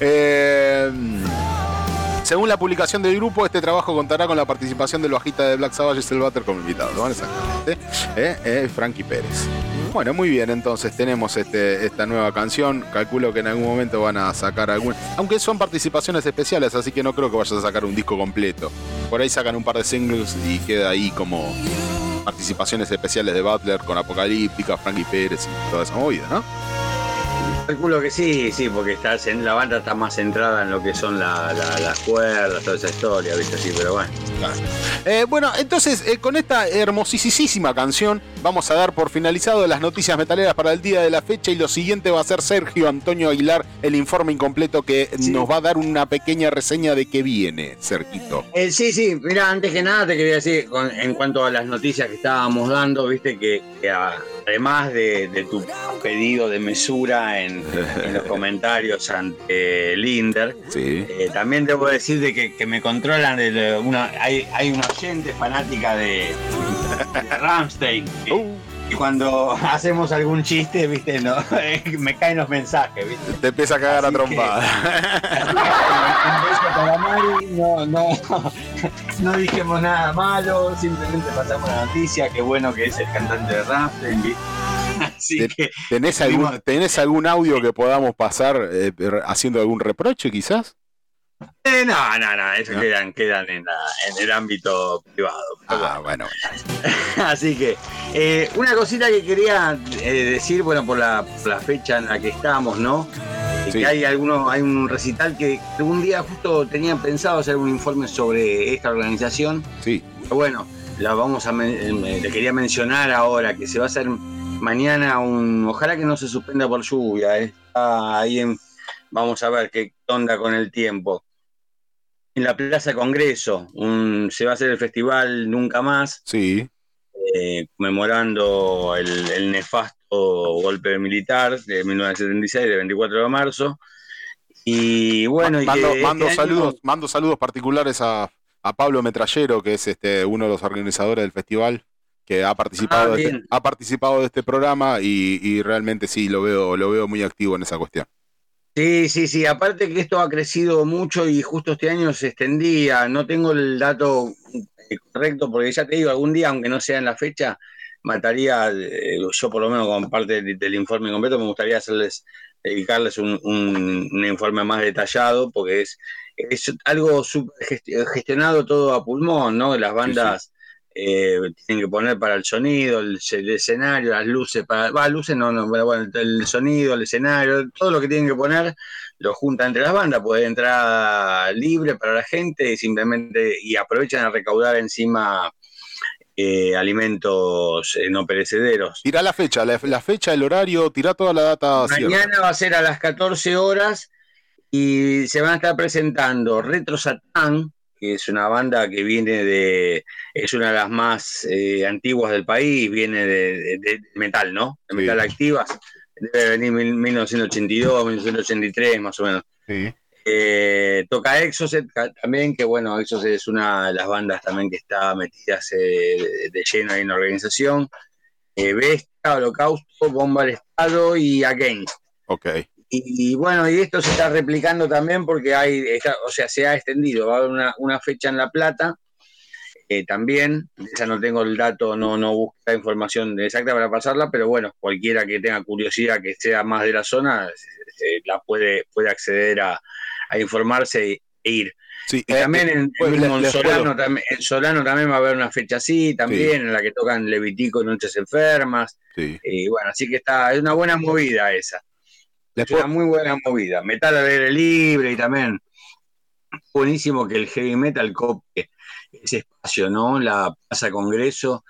Eh, según la publicación del grupo, este trabajo contará con la participación del bajista de Black Sabbath, Giselle Butter, como invitado. ¿no? Exactamente. Eh, eh, Frankie Pérez. Bueno, muy bien, entonces tenemos este, esta nueva canción. Calculo que en algún momento van a sacar algún. Aunque son participaciones especiales, así que no creo que vayan a sacar un disco completo. Por ahí sacan un par de singles y queda ahí como participaciones especiales de Butler con Apocalíptica, Frankie Pérez y toda esa movida, ¿no? Calculo que sí, sí, porque está, en- la banda está más centrada en lo que son la- la- las cuerdas, toda esa historia, ¿viste? Sí, pero bueno. Eh, bueno, entonces eh, con esta hermosísima canción vamos a dar por finalizado las noticias metaleras para el día de la fecha y lo siguiente va a ser Sergio Antonio Aguilar, el informe incompleto que Sí. nos va a dar una pequeña reseña de qué viene, Sergito. Eh, sí, sí, mira, antes que nada te quería decir, con- en cuanto a las noticias que estábamos dando, viste que, que a- además de, de tu pedido de mesura en, en los comentarios ante Linder, Sí. eh, también debo decir de que, que me controlan una, hay, hay una oyente fanática de, de Ramstein. Que cuando hacemos algún chiste, viste, no, me caen los mensajes, viste. te empieza a cagar a Así que- trompada. Un beso para Mari, no, no, no dijimos nada malo, simplemente pasamos la noticia, qué bueno que es el cantante de Rammstein, ¿viste? Así que ¿Tenés algún, ¿Tenés algún audio que podamos pasar eh, haciendo algún reproche quizás? Eh, no, no, no, eso ¿No? quedan, quedan en, la- en el ámbito privado. Ah, bueno. Así que, eh, una cosita que quería eh, decir, bueno, por la, por la fecha en la que estamos, ¿no? Sí. Que hay algunos, hay un recital que un día justo tenían pensado hacer un informe sobre esta organización. Sí. Pero bueno, la vamos a eh, le quería mencionar ahora que se va a hacer mañana un, ojalá que no se suspenda por lluvia, eh. Está ahí en, vamos a ver qué onda con el tiempo. En la Plaza Congreso, un- se va a hacer el festival Nunca Más, Sí. eh, conmemorando el, el nefasto golpe militar de 1976, del 24 de marzo. Y bueno, y que mando, este mando año- saludos, mando saludos particulares a, a Pablo Metrallero, que es este uno de los organizadores del festival, que ha participado, Ah, de, este, ha participado de este programa y, y realmente sí lo veo, lo veo muy activo en esa cuestión. Sí, sí, sí. Aparte que esto ha crecido mucho y justo este año se extendía. No tengo el dato eh, correcto porque ya te digo, algún día, aunque no sea en la fecha, mataría, eh, yo por lo menos como parte del, del informe completo, me gustaría hacerles, dedicarles un, un- un informe más detallado porque es, es algo gestionado todo a pulmón, ¿no? Las bandas eh, tienen que poner para el sonido, el, el escenario, las luces, para, va, luces no, no, bueno, bueno, el sonido, el escenario, todo lo que tienen que poner lo juntan entre las bandas, puede entrar libre para la gente y simplemente y aprovechan a recaudar encima eh, alimentos eh, no perecederos. Tira la fecha, la, la fecha, el horario, tira toda la data cierta. Mañana va a ser a las 14 horas y se van a estar presentando Retro Satán, que es una banda que viene de, es una de las más eh, antiguas del país, viene de, de- de metal, ¿no? De Sí. metal activas, debe venir mil- 1982, 1983 más o menos. Sí. Eh, toca Exocet también, que bueno, Exocet es una de las bandas también que está metidas eh, de lleno ahí en la organización. eh, Bestia, Holocausto, Bomba al Estado y Against. Ok. Y, y bueno, y esto se está replicando también porque hay, está- o sea, se ha extendido. Va a haber una, una fecha en La Plata eh, también. Esa no tengo el dato, no, no busco la información exacta para pasarla, pero bueno, cualquiera que tenga curiosidad que sea más de la zona, eh, eh, la puede, puede acceder a, a informarse e ir. Sí, Y eh, también en, pues, mismo en les- les Solano, también, en Solano también va a haber una fecha así, también, en la que tocan Levitico y Noches Enfermas. sí. Y bueno, así que está, es una buena movida esa. Es una muy buena movida. Metal al aire libre y también buenísimo que el heavy metal copie ese espacio, ¿no? La Plaza Congreso,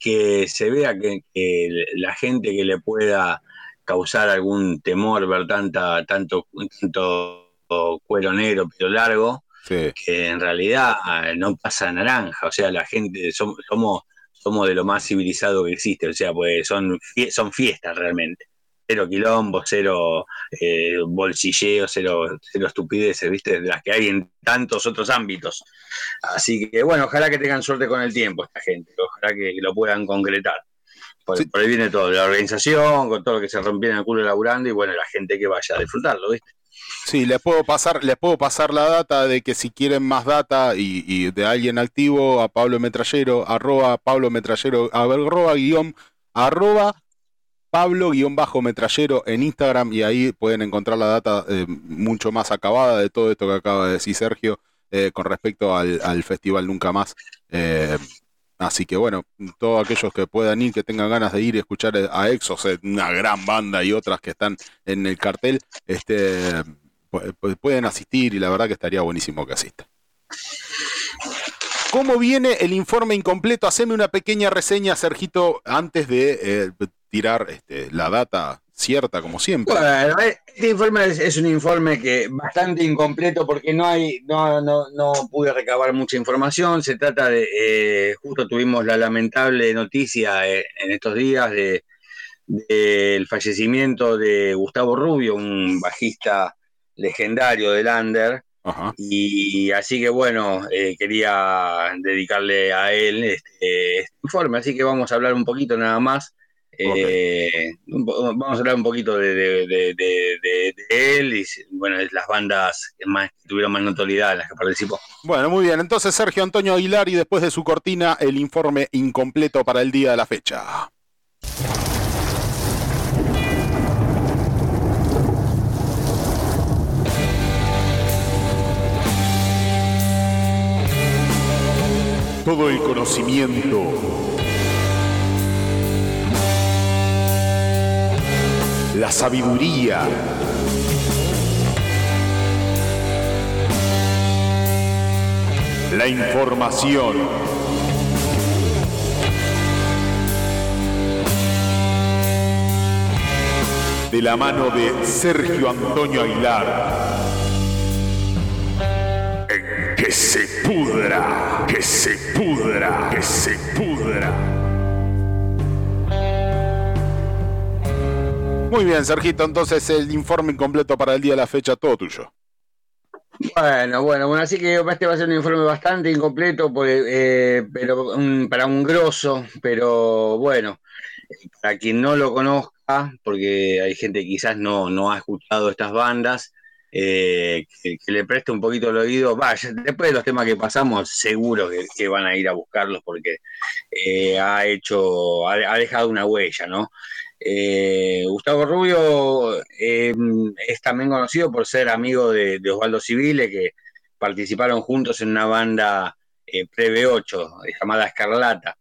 que se vea que, que la gente que le pueda causar algún temor ver tanta, tanto, tanto cuero negro, pelo largo, sí. que en realidad ah, no pasa naranja, o sea, la gente, som- somos, somos de lo más civilizado que existe, o sea, pues son, son fiestas realmente. Cero quilombo, cero eh, bolsilleo, cero, cero estupideces, ¿viste? De las que hay en tantos otros ámbitos. Así que, bueno, ojalá que tengan suerte con el tiempo esta gente, ojalá que lo puedan concretar. Por, Sí. por ahí viene todo, la organización, con todo lo que se rompieron el culo laburando y bueno, la gente que vaya a disfrutarlo, ¿viste? Sí, les puedo pasar, les puedo pasar la data de que si quieren más data y, y de alguien activo, a Pablo Metrallero, arroba Pablo Metrallero, arroba guion, arroba Pablo guion bajo metrallero en Instagram y ahí pueden encontrar la data eh, mucho más acabada de todo esto que acaba de decir Sergio eh, con respecto al, al festival Nunca Más. Eh, así que bueno, todos aquellos que puedan ir, que tengan ganas de ir y escuchar a Exos, una gran banda y otras que están en el cartel, este pu- pu- pueden asistir y la verdad que estaría buenísimo que asistan. ¿Cómo viene el informe incompleto? Haceme una pequeña reseña, Sergito, antes de tirar este, la data cierta, como siempre. Bueno, este informe es, es un informe que bastante incompleto porque no hay, no, no, no pude recabar mucha información. Se trata de, eh, justo tuvimos la lamentable noticia eh, en estos días de del fallecimiento de Gustavo Rubio, un bajista legendario del Under. Ajá. Y así que bueno, eh, quería dedicarle a él este, este informe, así que vamos a hablar un poquito nada más. Eh, vamos a hablar un poquito de, de- de- de- de- de él y bueno, de las bandas que más que tuvieron más notoriedad en las que participó. Bueno, muy bien. Entonces, Sergio Antonio Aguilar y después de su cortina, el informe incompleto para el día de la fecha. Todo el conocimiento. La sabiduría. La información. De la mano de Sergio Antonio Aguilar. En que se pudra, que se pudra, que se pudra. Muy bien, Sergito, entonces el informe incompleto para el día de la fecha, todo tuyo. Bueno, bueno, bueno, así que este va a ser un informe bastante incompleto, eh, pero para un grosso, pero bueno, para quien no lo conozca, porque hay gente que quizás no, no ha escuchado estas bandas, eh, que, le preste un poquito el oído, vaya, después de los temas que pasamos, seguro que, van a ir a buscarlos porque eh, ha hecho, ha dejado una huella, ¿no? Eh, Gustavo Rubio eh, es también conocido por ser amigo de, de Osvaldo Civile, que participaron juntos en una banda eh, pre-B8 eh, llamada Escarlata.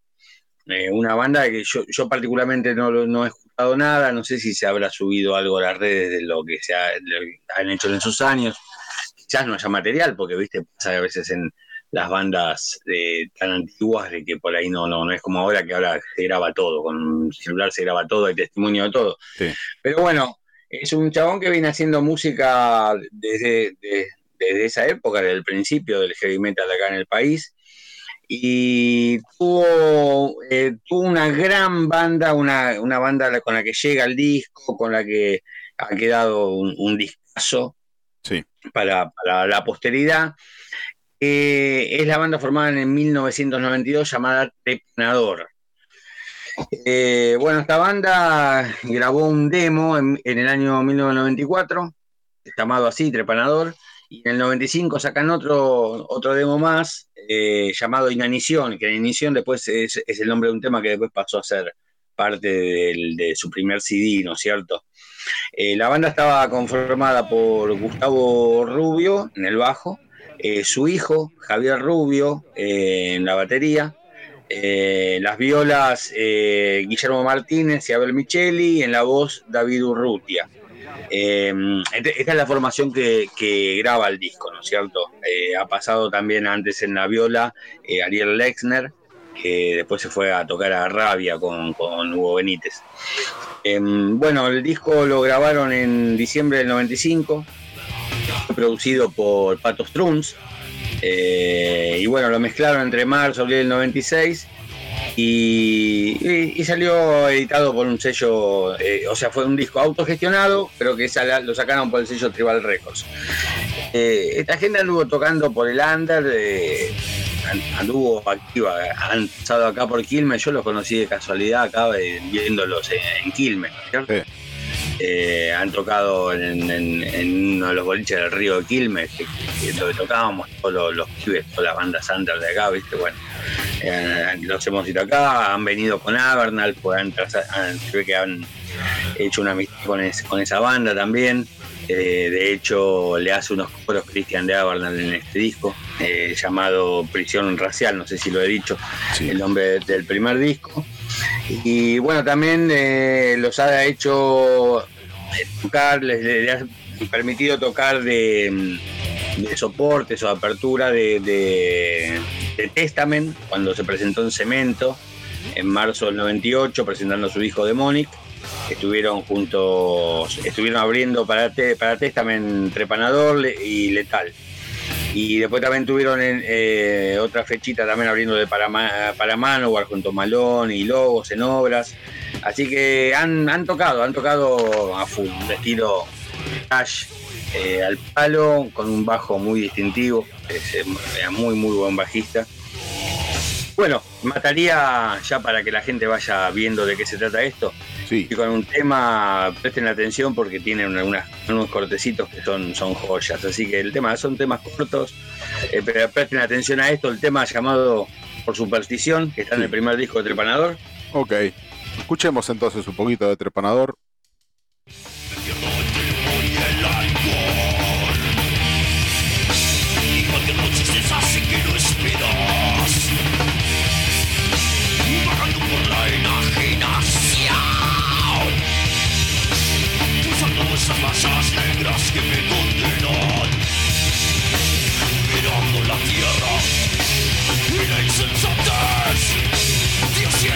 Una banda que yo, particularmente no, he escuchado nada, no sé si se habrá subido algo a las redes de lo que se han hecho en esos años. Quizás no haya material, porque viste, pasa a veces en las bandas eh, tan antiguas de que por ahí no, no, no es como ahora que ahora se graba todo, con un celular se graba todo, hay testimonio de todo. Sí. Pero bueno, es un chabón que viene haciendo música desde, de- desde esa época, desde el principio del heavy metal acá en el país. Y tuvo, eh, tuvo una gran banda, una, una banda con la que llega el disco, con la que ha quedado un, un discazo Sí. para, para la posteridad. Eh, es la banda formada en 1992 llamada Trepanador. Eh, bueno, esta banda grabó un demo en, el año 1994, llamado así, Trepanador, y en el 95 sacan otro, otro demo más, eh, llamado Inanición, que Inanición después es, el nombre de un tema que después pasó a ser parte de su primer CD, ¿no es cierto? La banda estaba conformada por Gustavo Rubio en el bajo, eh, su hijo Javier Rubio eh, en la batería, eh, las violas Guillermo Martínez y Abel Micheli, en la voz David Urrutia. Esta es la formación que, graba el disco, ¿no es cierto? Ha pasado también antes en la viola Ariel Lexner, que después se fue a tocar a Rabia con, con Hugo Benítez. Eh, bueno, el disco lo grabaron en diciembre del 95, producido por Pato Struns, eh, y bueno, lo mezclaron entre marzo y abril del 96 y, salió editado por un sello, eh, o sea, fue un disco autogestionado, pero que lo sacaron por el sello Tribal Records. Eh, esta gente anduvo tocando por el under, eh, an- anduvo activa, han pasado acá por Quilmes, yo los conocí de casualidad acá eh, viéndolos en, en Quilmes, ¿no es ¿cierto? Sí. Eh, han tocado en, en- en uno de los boliches del río de Quilmes, que, que donde tocábamos todos los, los pibes, todas las bandas under de acá, ¿viste? Bueno, eh, los hemos ido acá, han venido con Avernal, pues han, han- se ve que han hecho una amistad con, es- con esa banda también. Eh, de hecho, le hace unos coros Cristian de Avernal en este disco, eh, llamado Prisión Racial, no sé si lo he dicho, Sí. el nombre del primer disco. Y bueno, también eh, los ha hecho eh, tocar, les, ha permitido tocar de, mm, de soportes o apertura de, de, de cuando se presentó en Cemento, en marzo del 98, presentando a su hijo Demonic. Estuvieron juntos, estuvieron abriendo para, te, para Testament Trepanador y Letal. Y después también tuvieron en, eh, otra fechita también abriendo de para, Ma- para Manowar junto a Malón y Logos en obras. Así que han, han tocado, han tocado a full, un estilo Ash al palo, con un bajo muy distintivo, es eh, muy muy buen bajista. Bueno, mataría ya para que la gente vaya viendo de qué se trata esto. Sí. Y con un tema, presten atención porque tienen unas- unos cortecitos que son, son joyas. Así que el tema son temas cortos, eh, pero presten atención a esto. El tema llamado Por Superstición, que está en el primer disco de Trepanador. Ok. Escuchemos entonces un poquito de Trepanador. Y cualquier noche se hace que no Cruzando esas masas negras que me condenan Mirando la tierra y la insensatez Dios y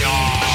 superstición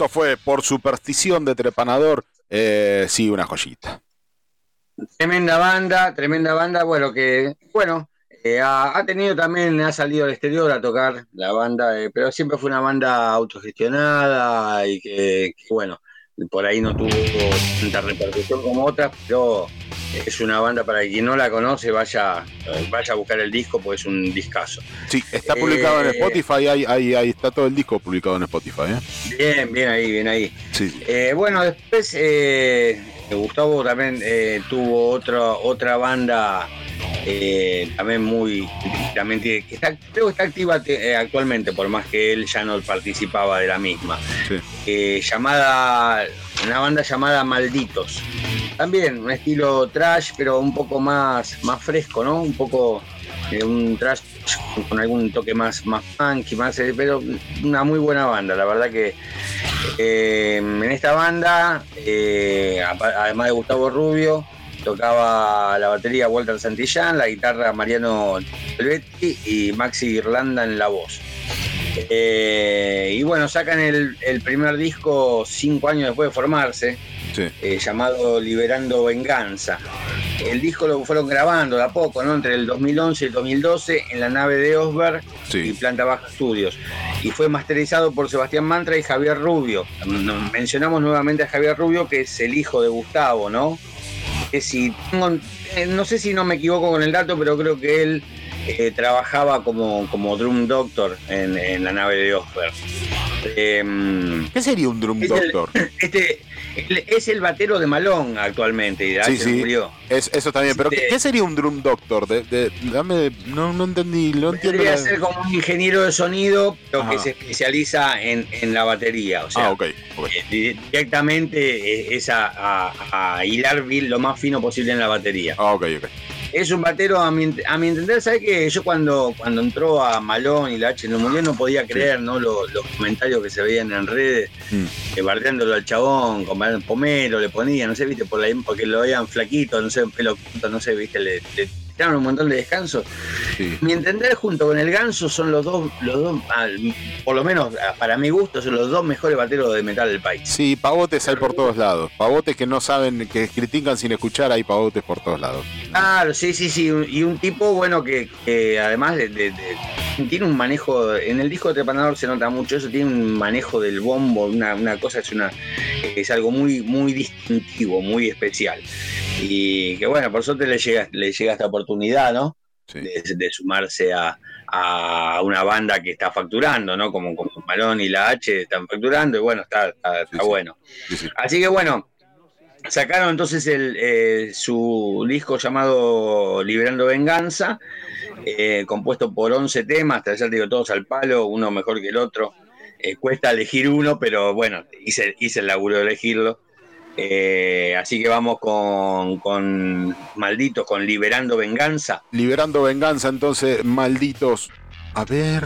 eso fue por superstición de trepanador. Eh, sí, una joyita. Tremenda banda, tremenda banda, bueno, que, bueno, eh, ha, tenido también, ha salido al exterior a tocar la banda, eh, pero siempre fue una banda autogestionada y que, bueno, por ahí no tuvo tanta repercusión como otras, pero es una banda para quien no la conoce, vaya, vaya a buscar el disco, pues es un discazo. Sí, está publicado en Eh, Spotify. Ahí, ahí, ahí está todo el disco publicado en Spotify. ¿eh? Bien, bien ahí, bien ahí. Sí. Eh, bueno, después eh, Gustavo también eh, tuvo otra otra banda eh, también muy también tiene- que está, creo que está activa te- eh, actualmente, por más que él ya no participaba de la misma. Sí. Eh, llamada una banda llamada Malditos. También un estilo trash, pero un poco más más fresco, ¿no? Un poco un trash con algún toque más más funky, más pero una muy buena banda, la verdad que en esta banda, además de Gustavo Rubio, tocaba la batería Walter Santillán, la guitarra Mariano Belvetti y Maxi Irlanda en la voz. Eh, y bueno, sacan el, el primer disco cinco años después de formarse, Sí. eh, llamado Liberando Venganza. El disco lo fueron grabando de a poco, ¿no? Entre el 2011 y el 2012 en la nave de Osberg y. Planta Baja Studios. Y fue masterizado por Sebastián Mantra y Javier Rubio. Mencionamos nuevamente a Javier Rubio, que es el hijo de Gustavo, ¿no? Que si tengo- eh, no sé si no me equivoco con el dato, pero creo que él eh, trabajaba como, como Drum Doctor en, en la nave de Osberg. Em, ¿Qué sería un Drum Es el- Doctor? este es el batero de Malón actualmente y Sí, ahí se sí. murió. Es, eso también, pero ¿qué, qué sería un Drum Doctor? De, de- dame, no, no entendí, no entiendo. Podría la- ser como un ingeniero de sonido, pero Ajá. que se especializa en, en la batería. O sea, Ah, ok. ok. eh, di- directamente eh, es a, a- a hilar lo más fino posible en la batería. Ah, ok, ok. Es un batero, a mi, a mi entender, ¿sabes que Yo cuando, cuando entró a Malón y la H no murió no podía creer ¿no? Lo- los comentarios que se veían en redes, Mm. eh, bardeándolo al chabón, con el pomelo le ponía, no sé, viste, por la, porque lo veían flaquito, no sé, pelo corto, no sé, viste, le, le un montón de descansos. Sí. Mi entender, junto con el Ganso, son los dos, los dos, por lo menos para mi gusto, son los dos mejores bateros de metal del país. Sí, pavotes hay por todos lados. Pavotes que no saben, que critican sin escuchar, hay pavotes por todos lados. Claro, sí, sí, sí. Y un tipo, bueno, que, que además de, de- de- tiene un manejo, en el disco de Trepanador se nota mucho eso, tiene un manejo del bombo, una, una cosa, es una es algo muy, muy distintivo, muy especial. Y que bueno, por suerte le llega, le llega esta oportunidad, ¿no? Sí. De, de sumarse a, a una banda que está facturando, ¿no? Como, como Malón y la H están facturando, y bueno, está, está, está Sí, sí. bueno. Sí, sí. Así que bueno, sacaron entonces el, eh, su disco llamado Liberando Venganza, eh, compuesto por 11 temas, ya te digo, todos al palo, uno mejor que el otro. Eh, cuesta elegir uno, pero bueno, hice, hice el laburo de elegirlo. Eh, así que vamos con, con Malditos, con Liberando Venganza. Liberando venganza, entonces, malditos. A ver.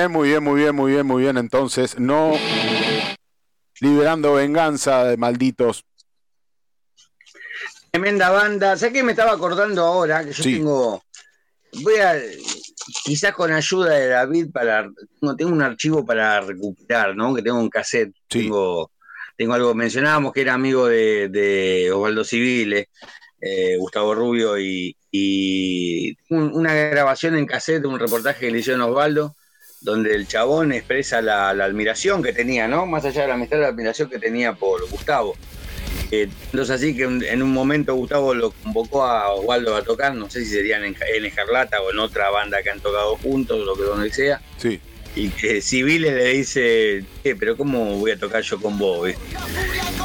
Bien, muy bien, muy bien, muy bien, muy bien. Entonces, no liberando venganza de malditos. Tremenda banda. ¿Sabes qué me estaba acordando ahora? Que yo Sí. tengo. Voy a. Quizás con ayuda de David para. Tengo, tengo un archivo para recuperar, ¿no? Que tengo un cassette. Sí. Tengo, tengo algo. Mencionábamos que era amigo de, de Osvaldo Civile, eh, Gustavo Rubio, y, y un- una grabación en cassette un reportaje que le hicieron Osvaldo, donde el chabón expresa la, la admiración que tenía, ¿no? Más allá de la amistad, la admiración que tenía por Gustavo. Eh, entonces así que en un momento Gustavo lo convocó a Osvaldo a tocar, no sé si serían en, en Escarlata o en otra banda que han tocado juntos, lo que donde sea, Sí. y que Civiles le dice, "Eh, pero ¿cómo voy a tocar yo con vos? ¿viste?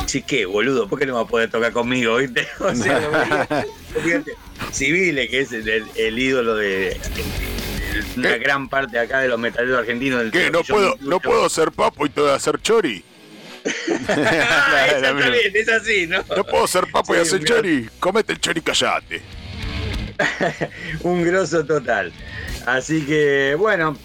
Sí, ¿qué, boludo? ¿Por qué no va a poder tocar conmigo? ¿viste? O sea, Civiles, que es el, ídolo de una ¿Qué? gran parte acá de los metaleros argentinos del ¿Qué? ¿No puedo, ¿No puedo ser papo y a hacer chori? Ah, exactamente, es así, ¿no? No puedo ser papo y hacer chori. Comete el chori y callate. un grosso total. Así que, bueno,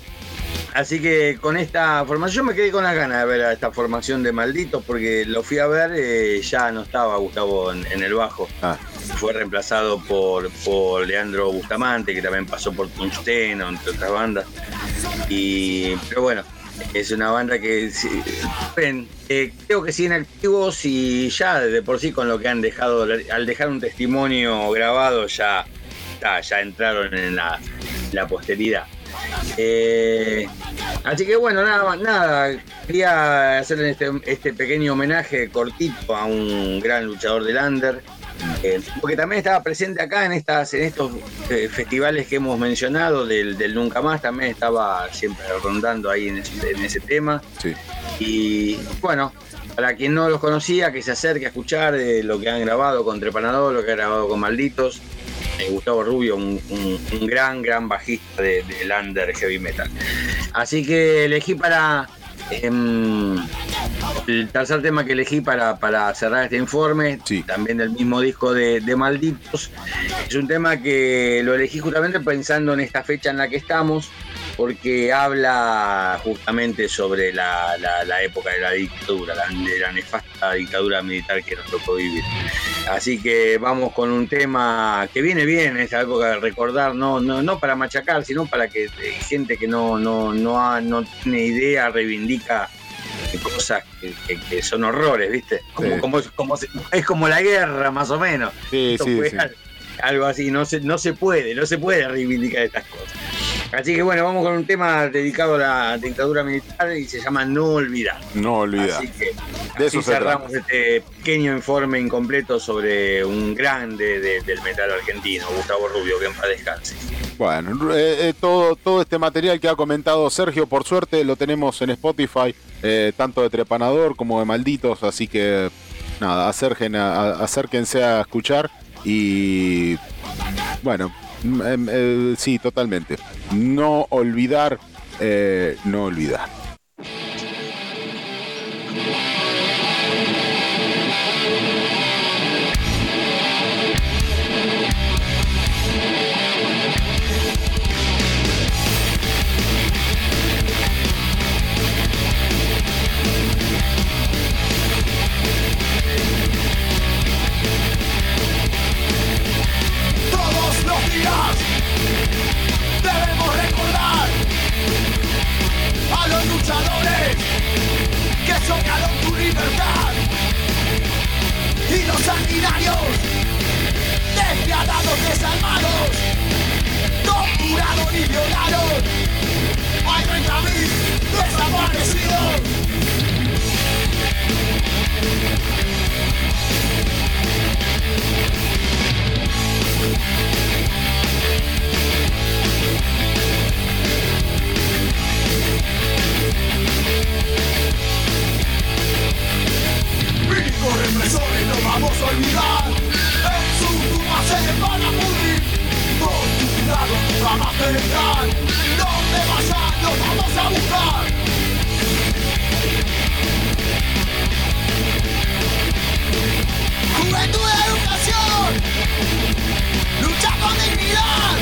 así que con esta formación yo me quedé con las ganas de ver a esta formación de malditos porque lo fui a ver, eh, ya no estaba Gustavo en, en el bajo. Ah. Fue reemplazado por, por Leandro Bustamante, que también pasó por Tungsteno, entre otras bandas. Y, pero bueno, es una banda que eh, creo que siguen activos y ya de por sí con lo que han dejado, al dejar un testimonio grabado ya, ta, ya entraron en la, la posteridad. Eh, así que bueno, nada, nada, quería hacer este, este pequeño homenaje cortito a un gran luchador del under, eh, porque también estaba presente acá en estas, en estos eh, festivales que hemos mencionado del, del Nunca Más, también estaba siempre rondando ahí en ese, en ese tema. Sí. Y bueno, para quien no los conocía, que se acerque a escuchar lo que han grabado con Trepanador, lo que han grabado con Malditos. Gustavo Rubio, un, un- un gran, gran bajista de- del under heavy metal. Así que elegí para. em, el tercer tema que elegí para, para cerrar este informe, Sí. también del mismo disco de, de Malditos, es un tema que lo elegí justamente pensando en esta fecha en la que estamos, porque habla justamente sobre la, la- la época de la dictadura, la, de la nefasta dictadura militar que nos tocó vivir. Así que vamos con un tema que viene bien en esta época de recordar, no, no, no para machacar, sino para que eh, gente que no, no, no, ha- no tiene idea reivindica cosas que, que- que son horrores, ¿viste? Como, Sí. como, es- como es como la guerra, más o menos. Sí, Esto sí, fue sí. al- Algo así, no se, no se puede, no se puede reivindicar estas cosas. Así que bueno, vamos con un tema dedicado a la dictadura militar y se llama No Olvidar. No olvidar. Así que De así eso cerramos este pequeño informe incompleto sobre un grande de- del metal argentino, Gustavo Rubio, que en paz descanse. Bueno, eh, eh, todo, todo este material que ha comentado Sergio, por suerte lo tenemos en Spotify, eh, tanto de Trepanador como de Malditos, así que nada, acerquen a- a- acérquense a escuchar y bueno, mm, em, eh, sí, totalmente. No olvidar, eh, no olvidar. Debemos recordar a los luchadores que soñaron tu libertad. Y los sanguinarios, despiadados, desarmados, torturaron y violaron a 30.000 desaparecidos. Pico represores no vamos a olvidar. En su tumba se van a pudrir Con tu cuidado jamás te dejan No te vayas, nos vamos a buscar. Juventud de educación. Lucha con dignidad.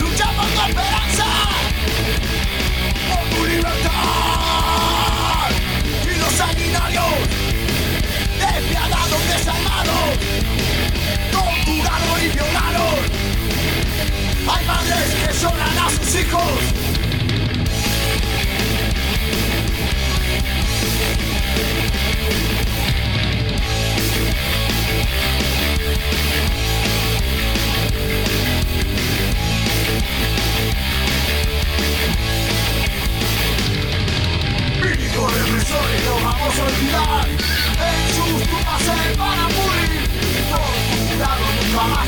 Lucha con esperanza y los sanguinarios despiadados, desarmados, torturados y violaron. Hay madres que lloran a sus hijos. Espíritu represores no vamos a olvidar En sus tumbas se van a morir Torturados nunca más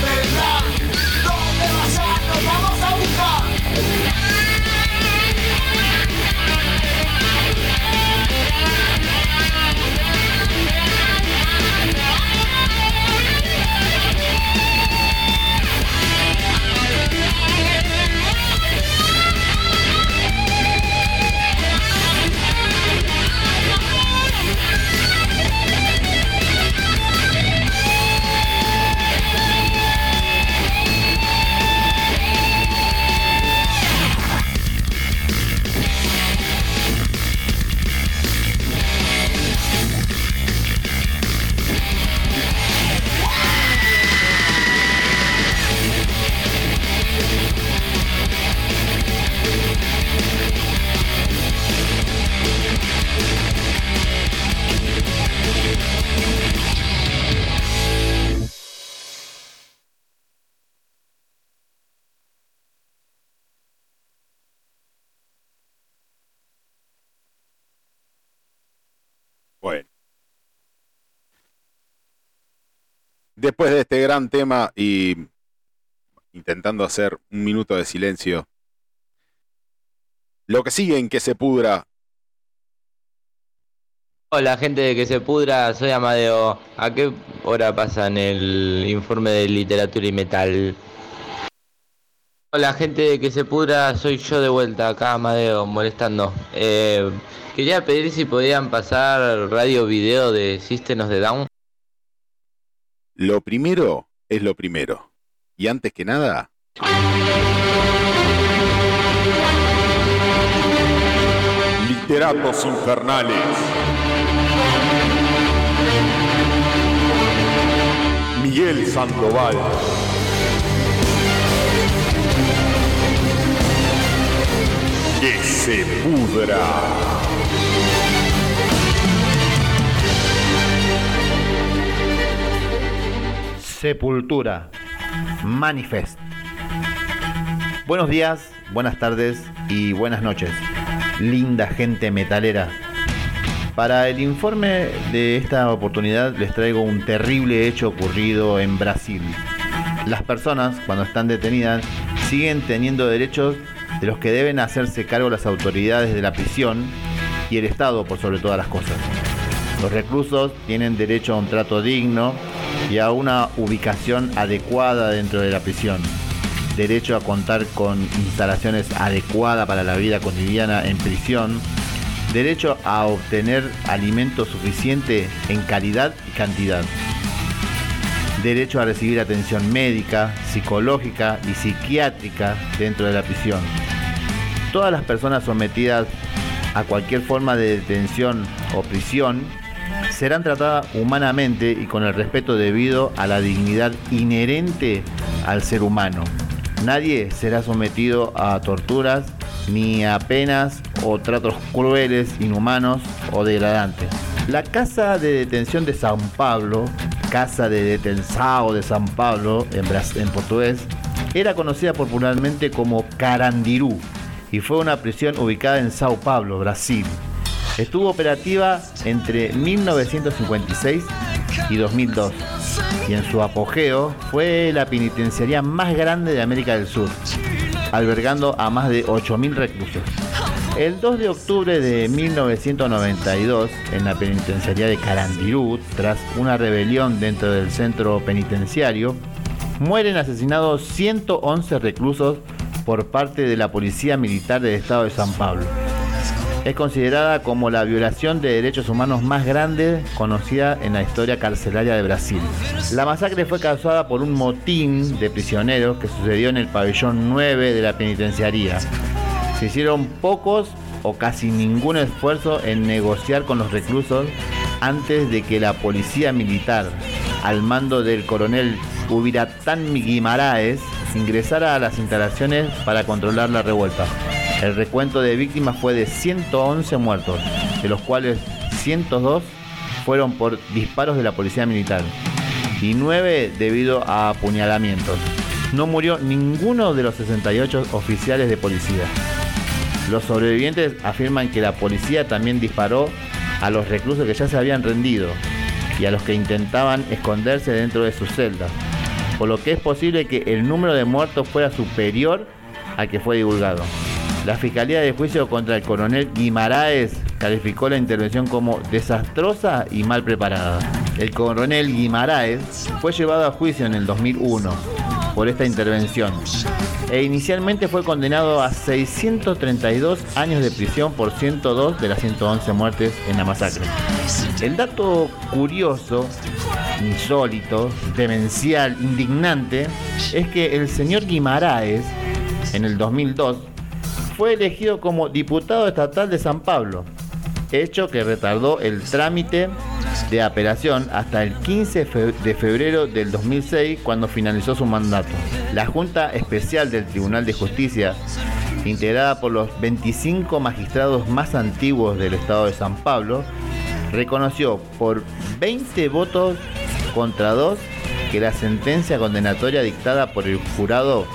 Después de este gran tema y intentando hacer un minuto de silencio, lo que sigue en que se pudra, Hola gente de que se pudra, soy Amadeo. ¿A qué hora pasan el informe de literatura y metal? Hola gente de que se pudra, soy yo de vuelta acá Amadeo, molestando. Eh, quería pedir si podían pasar radio video de System of the Down. Lo primero es lo primero. Y antes que nada, literatos infernales. Miguel Sandoval. Que se pudra. Sepultura. Manifest. Buenos días, buenas tardes y buenas noches. Linda gente metalera. Para el informe de esta oportunidad les traigo un terrible hecho ocurrido en Brasil. Las personas, cuando están detenidas, siguen teniendo derechos de los que deben hacerse cargo las autoridades de la prisión y el Estado por sobre todas las cosas. Los reclusos tienen derecho a un trato digno y a una ubicación adecuada dentro de la prisión. Derecho a contar con instalaciones adecuadas para la vida cotidiana en prisión. Derecho a obtener alimento suficiente en calidad y cantidad. Derecho a recibir atención médica, psicológica y psiquiátrica dentro de la prisión. Todas las personas sometidas a cualquier forma de detención o prisión serán tratadas humanamente y con el respeto debido a la dignidad inherente al ser humano. Nadie será sometido a torturas ni a penas o tratos crueles, inhumanos o degradantes. La Casa de Detención de San Pablo, Casa de Detenção de San Pablo en, portugués, era conocida popularmente como Carandiru y fue una prisión ubicada en Sao Paulo, Brasil. Estuvo operativa entre 1956 y 2002 y en su apogeo fue la penitenciaría más grande de América del Sur, albergando a más de 8.000 reclusos. El 2 de octubre de 1992, en la penitenciaría de Carandirú, tras una rebelión dentro del centro penitenciario, mueren asesinados 111 reclusos por parte de la Policía Militar del Estado de San Pablo. Es considerada como la violación de derechos humanos más grande conocida en la historia carcelaria de Brasil. La masacre fue causada por un motín de prisioneros que sucedió en el pabellón 9 de la penitenciaría. Se hicieron pocos o casi ningún esfuerzo en negociar con los reclusos antes de que la policía militar, al mando del coronel Ubiratán Guimaraes, ingresara a las instalaciones para controlar la revuelta. El recuento de víctimas fue de 111 muertos, de los cuales 102 fueron por disparos de la policía militar y 9 debido a apuñalamientos. No murió ninguno de los 68 oficiales de policía. Los sobrevivientes afirman que la policía también disparó a los reclusos que ya se habían rendido y a los que intentaban esconderse dentro de sus celdas, por lo que es posible que el número de muertos fuera superior al que fue divulgado. La Fiscalía de Juicio contra el coronel Guimaraes calificó la intervención como desastrosa y mal preparada. El coronel Guimaraes fue llevado a juicio en el 2001 por esta intervención e inicialmente fue condenado a 632 años de prisión por 102 de las 111 muertes en la masacre. El dato curioso, insólito, demencial, indignante, es que el señor Guimaraes, en el 2002, fue elegido como diputado estatal de San Pablo, hecho que retardó el trámite de apelación hasta el 15 fe- de febrero del 2006 cuando finalizó su mandato. La Junta Especial del Tribunal de Justicia, integrada por los 25 magistrados más antiguos del estado de San Pablo, reconoció por 20 votos contra 2 que la sentencia condenatoria dictada por el jurado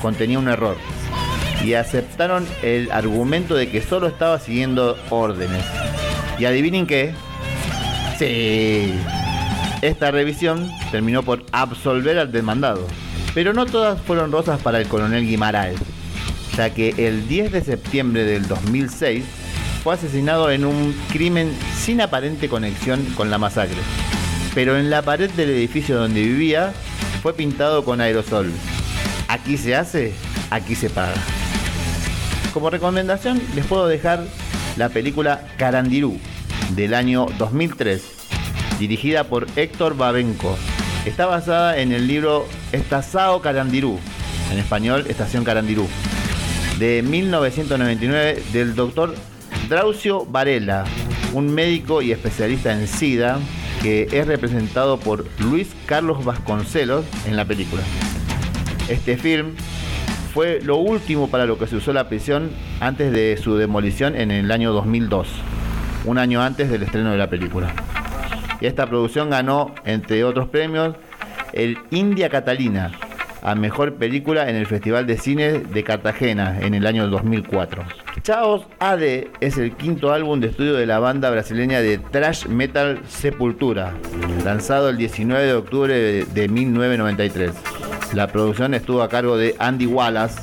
contenía un error y aceptaron el argumento de que solo estaba siguiendo órdenes. Y adivinen qué. Sí. Esta revisión terminó por absolver al demandado. Pero no todas fueron rosas para el coronel Guimaraes, ya que el 10 de septiembre del 2006 fue asesinado en un crimen sin aparente conexión con la masacre. Pero en la pared del edificio donde vivía fue pintado con aerosol. Aquí se hace, aquí se paga. Como recomendación les puedo dejar la película Carandirú del año 2003, dirigida por Héctor Babenco. Está basada en el libro Estazao Carandirú, en español Estación Carandirú, de 1999 del doctor Draucio Varela, un médico y especialista en SIDA que es representado por Luis Carlos Vasconcelos en la película. Este film fue lo último para lo que se usó la prisión antes de su demolición en el año 2002, un año antes del estreno de la película. Esta producción ganó, entre otros premios, el India Catalina a mejor película en el Festival de Cine de Cartagena en el año 2004. Chaos AD es el quinto álbum de estudio de la banda brasileña de thrash metal Sepultura, lanzado el 19 de octubre de, de 1993. La producción estuvo a cargo de Andy Wallace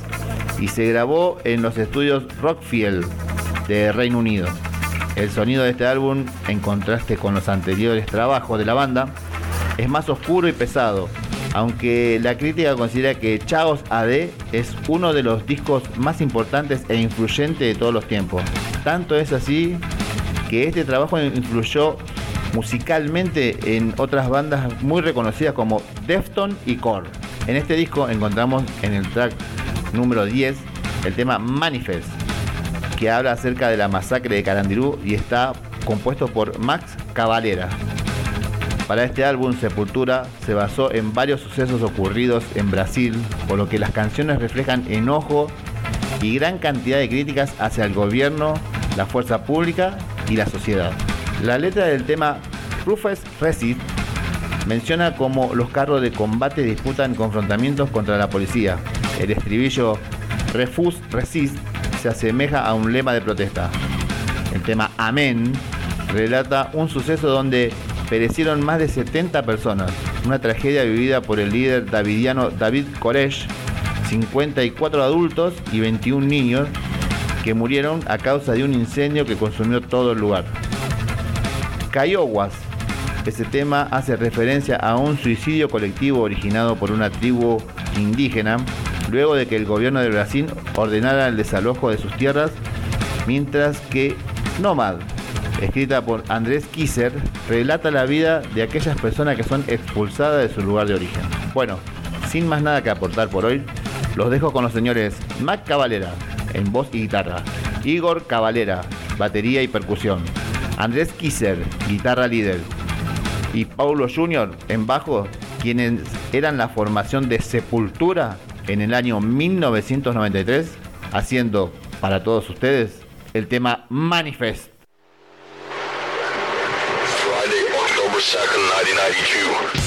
y se grabó en los estudios Rockfield de Reino Unido. El sonido de este álbum, en contraste con los anteriores trabajos de la banda, es más oscuro y pesado, aunque la crítica considera que Chaos AD es uno de los discos más importantes e influyentes de todos los tiempos. Tanto es así que este trabajo influyó musicalmente en otras bandas muy reconocidas como Defton y Core. En este disco encontramos en el track número 10 el tema Manifest, que habla acerca de la masacre de Carandirú y está compuesto por Max Cavalera. Para este álbum, Sepultura se basó en varios sucesos ocurridos en Brasil, por lo que las canciones reflejan enojo y gran cantidad de críticas hacia el gobierno, la fuerza pública y la sociedad. La letra del tema Rufus Resist menciona cómo los carros de combate disputan confrontamientos contra la policía. El estribillo Refuse Resist se asemeja a un lema de protesta. El tema Amén relata un suceso donde perecieron más de 70 personas, una tragedia vivida por el líder davidiano David Koresh, 54 adultos y 21 niños que murieron a causa de un incendio que consumió todo el lugar. Cayowas, ese tema hace referencia a un suicidio colectivo originado por una tribu indígena luego de que el gobierno de Brasil ordenara el desalojo de sus tierras, mientras que Nomad, escrita por Andrés Kisser, relata la vida de aquellas personas que son expulsadas de su lugar de origen. Bueno, sin más nada que aportar por hoy, los dejo con los señores Mac Cavalera en voz y guitarra, Igor Cavalera, batería y percusión, Andrés Kisser, guitarra líder, y Paulo Jr. en bajo, quienes eran la formación de Sepultura en el año 1993 haciendo para todos ustedes el tema Manifest. second, 1982.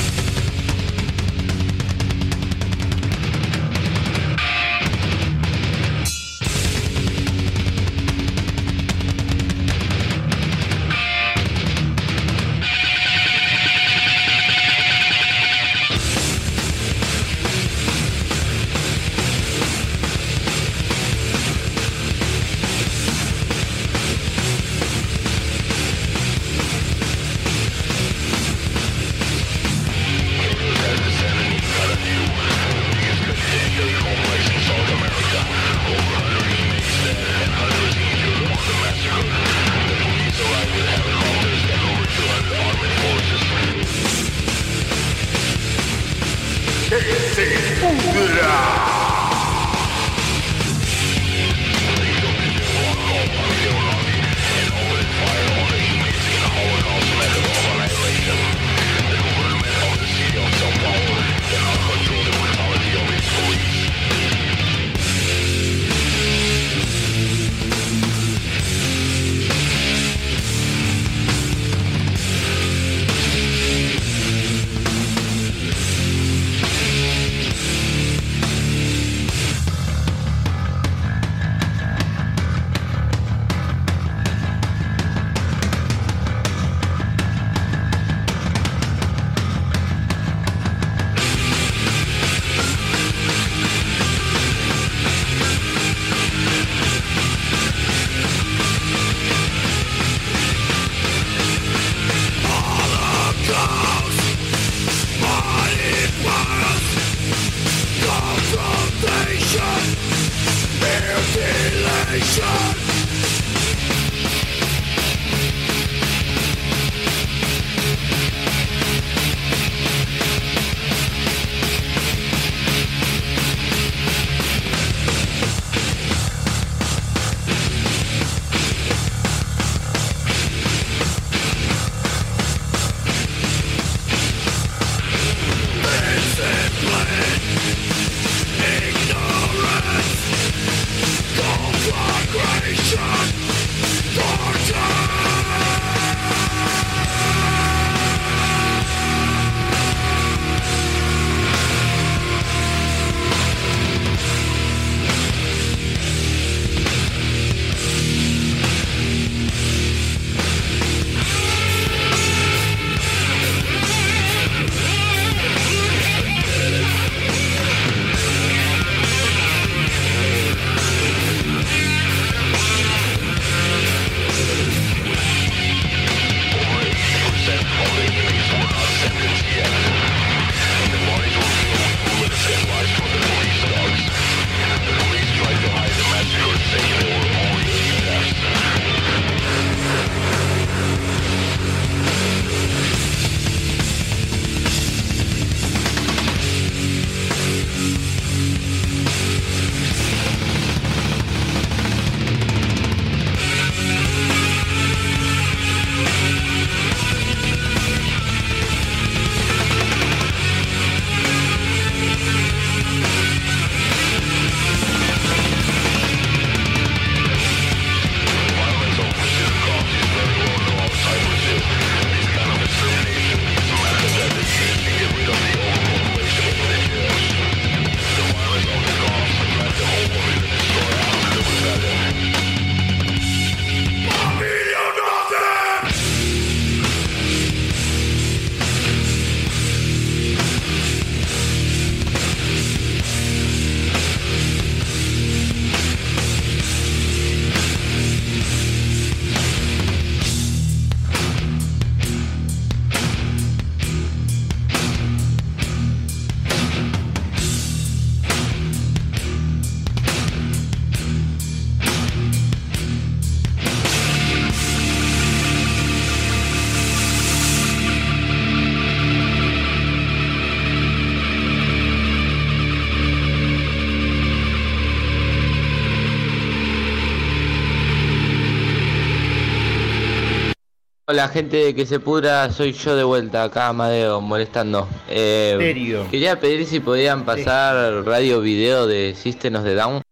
Hola gente de que se pudra, soy yo de vuelta acá, Amadeo, molestando. Eh, serio? Quería pedir si podían pasar radio video de Sistenos de Down.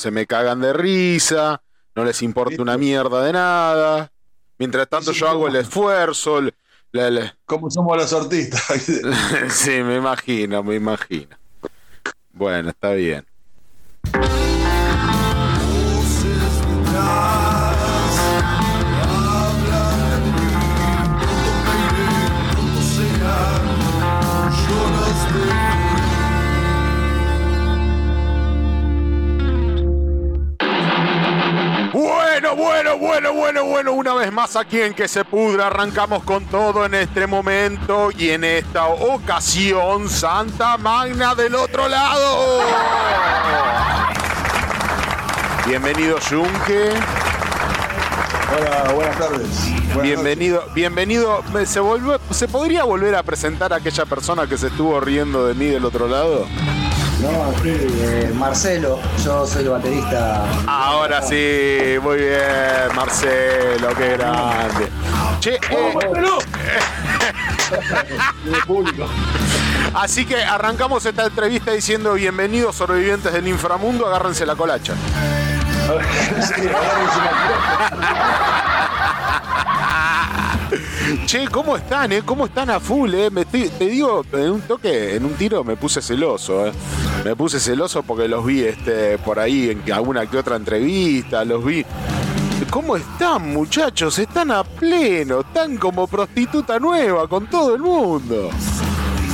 se me cagan de risa, no les importa una mierda de nada. Mientras tanto yo hago el esfuerzo. La, la... ¿Cómo somos los artistas? sí, me imagino, me imagino. Bueno, está bien. Bueno, bueno, bueno, una vez más aquí en Que se pudra, arrancamos con todo en este momento y en esta ocasión Santa Magna del otro lado. Bienvenido Junque. Hola, buenas tardes. Buenas Bienvenido, bienvenido. ¿Se, volvió- ¿Se podría volver a presentar a aquella persona que se estuvo riendo de mí del otro lado? No, sí, eh, Marcelo, yo soy el baterista. Ahora sí, muy bien, Marcelo, qué grande. Che, eh, Así que arrancamos esta entrevista diciendo bienvenidos sobrevivientes del inframundo, agárrense la colacha. Che, ¿cómo están, eh? ¿Cómo están a full, eh? Me estoy- te digo, en un toque, en un tiro me puse celoso, eh. Me puse celoso porque los vi este, por ahí en alguna que otra entrevista, los vi. ¿Cómo están, muchachos? Están a pleno, están como prostituta nueva con todo el mundo.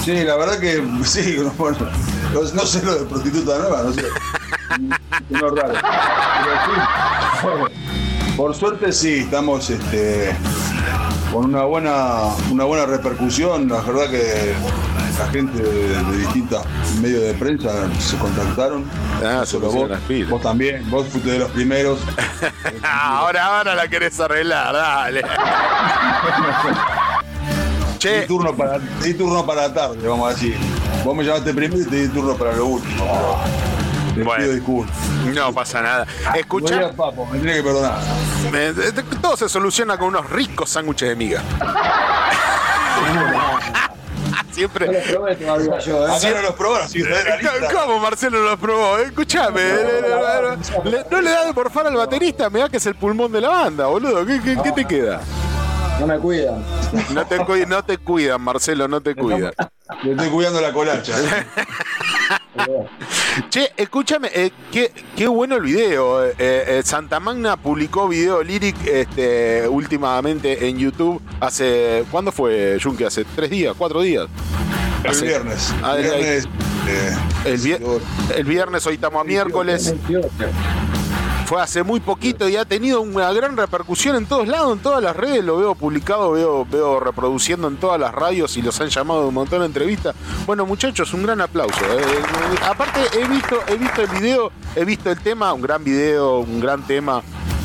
Sí, la verdad que sí, no, bueno, no, no sé lo de prostituta nueva, no sé. No raro. Pero sí, bueno, por suerte sí, estamos este, con una buena, una buena repercusión. La verdad que la gente de, de distintos medios de prensa se contactaron. Ah, se vos, las pilas. vos también, vos fuiste de los primeros. ahora, ahora la querés arreglar, dale. Che. Di turno para, di turno para tarde, vamos a decir. Vos me llamaste primero y te di turno para lo último. Bueno. No pasa nada. No Escucha, digas papo, me tiene que perdonar. me- todo se soluciona con unos ricos sándwiches de miga. Siempre. No lo probé todavía yo, ¿eh? Acá no los probaron, si lista. ¿Cómo Marcelo los probó? Escuchame, no le da de porfar al baterista, me da que es el pulmón de la banda, boludo. ¿Qué, qué- qué te queda? No me cuidan. No te, cu- no te cuidan, Marcelo, no te cuidan. Le estoy cuidando la colacha. Che, escúchame, eh, qué, qué bueno el video. eh, eh, Santa Magna publicó video lyric este, últimamente en YouTube hace. ¿Cuándo fue, Junque? ¿Hace tres días? ¿Cuatro días? El Hace- viernes. Ah, El viernes. eh, El, vie- el viernes, hoy estamos a miércoles. Fue hace muy poquito y ha tenido una gran repercusión en todos lados, en todas las redes. Lo veo publicado, veo, veo reproduciendo en todas las radios y los han llamado de un montón de entrevistas. Bueno, muchachos, un gran aplauso. eh. Eh, aparte, he visto, he visto el video, he visto el tema, un gran video, un gran tema,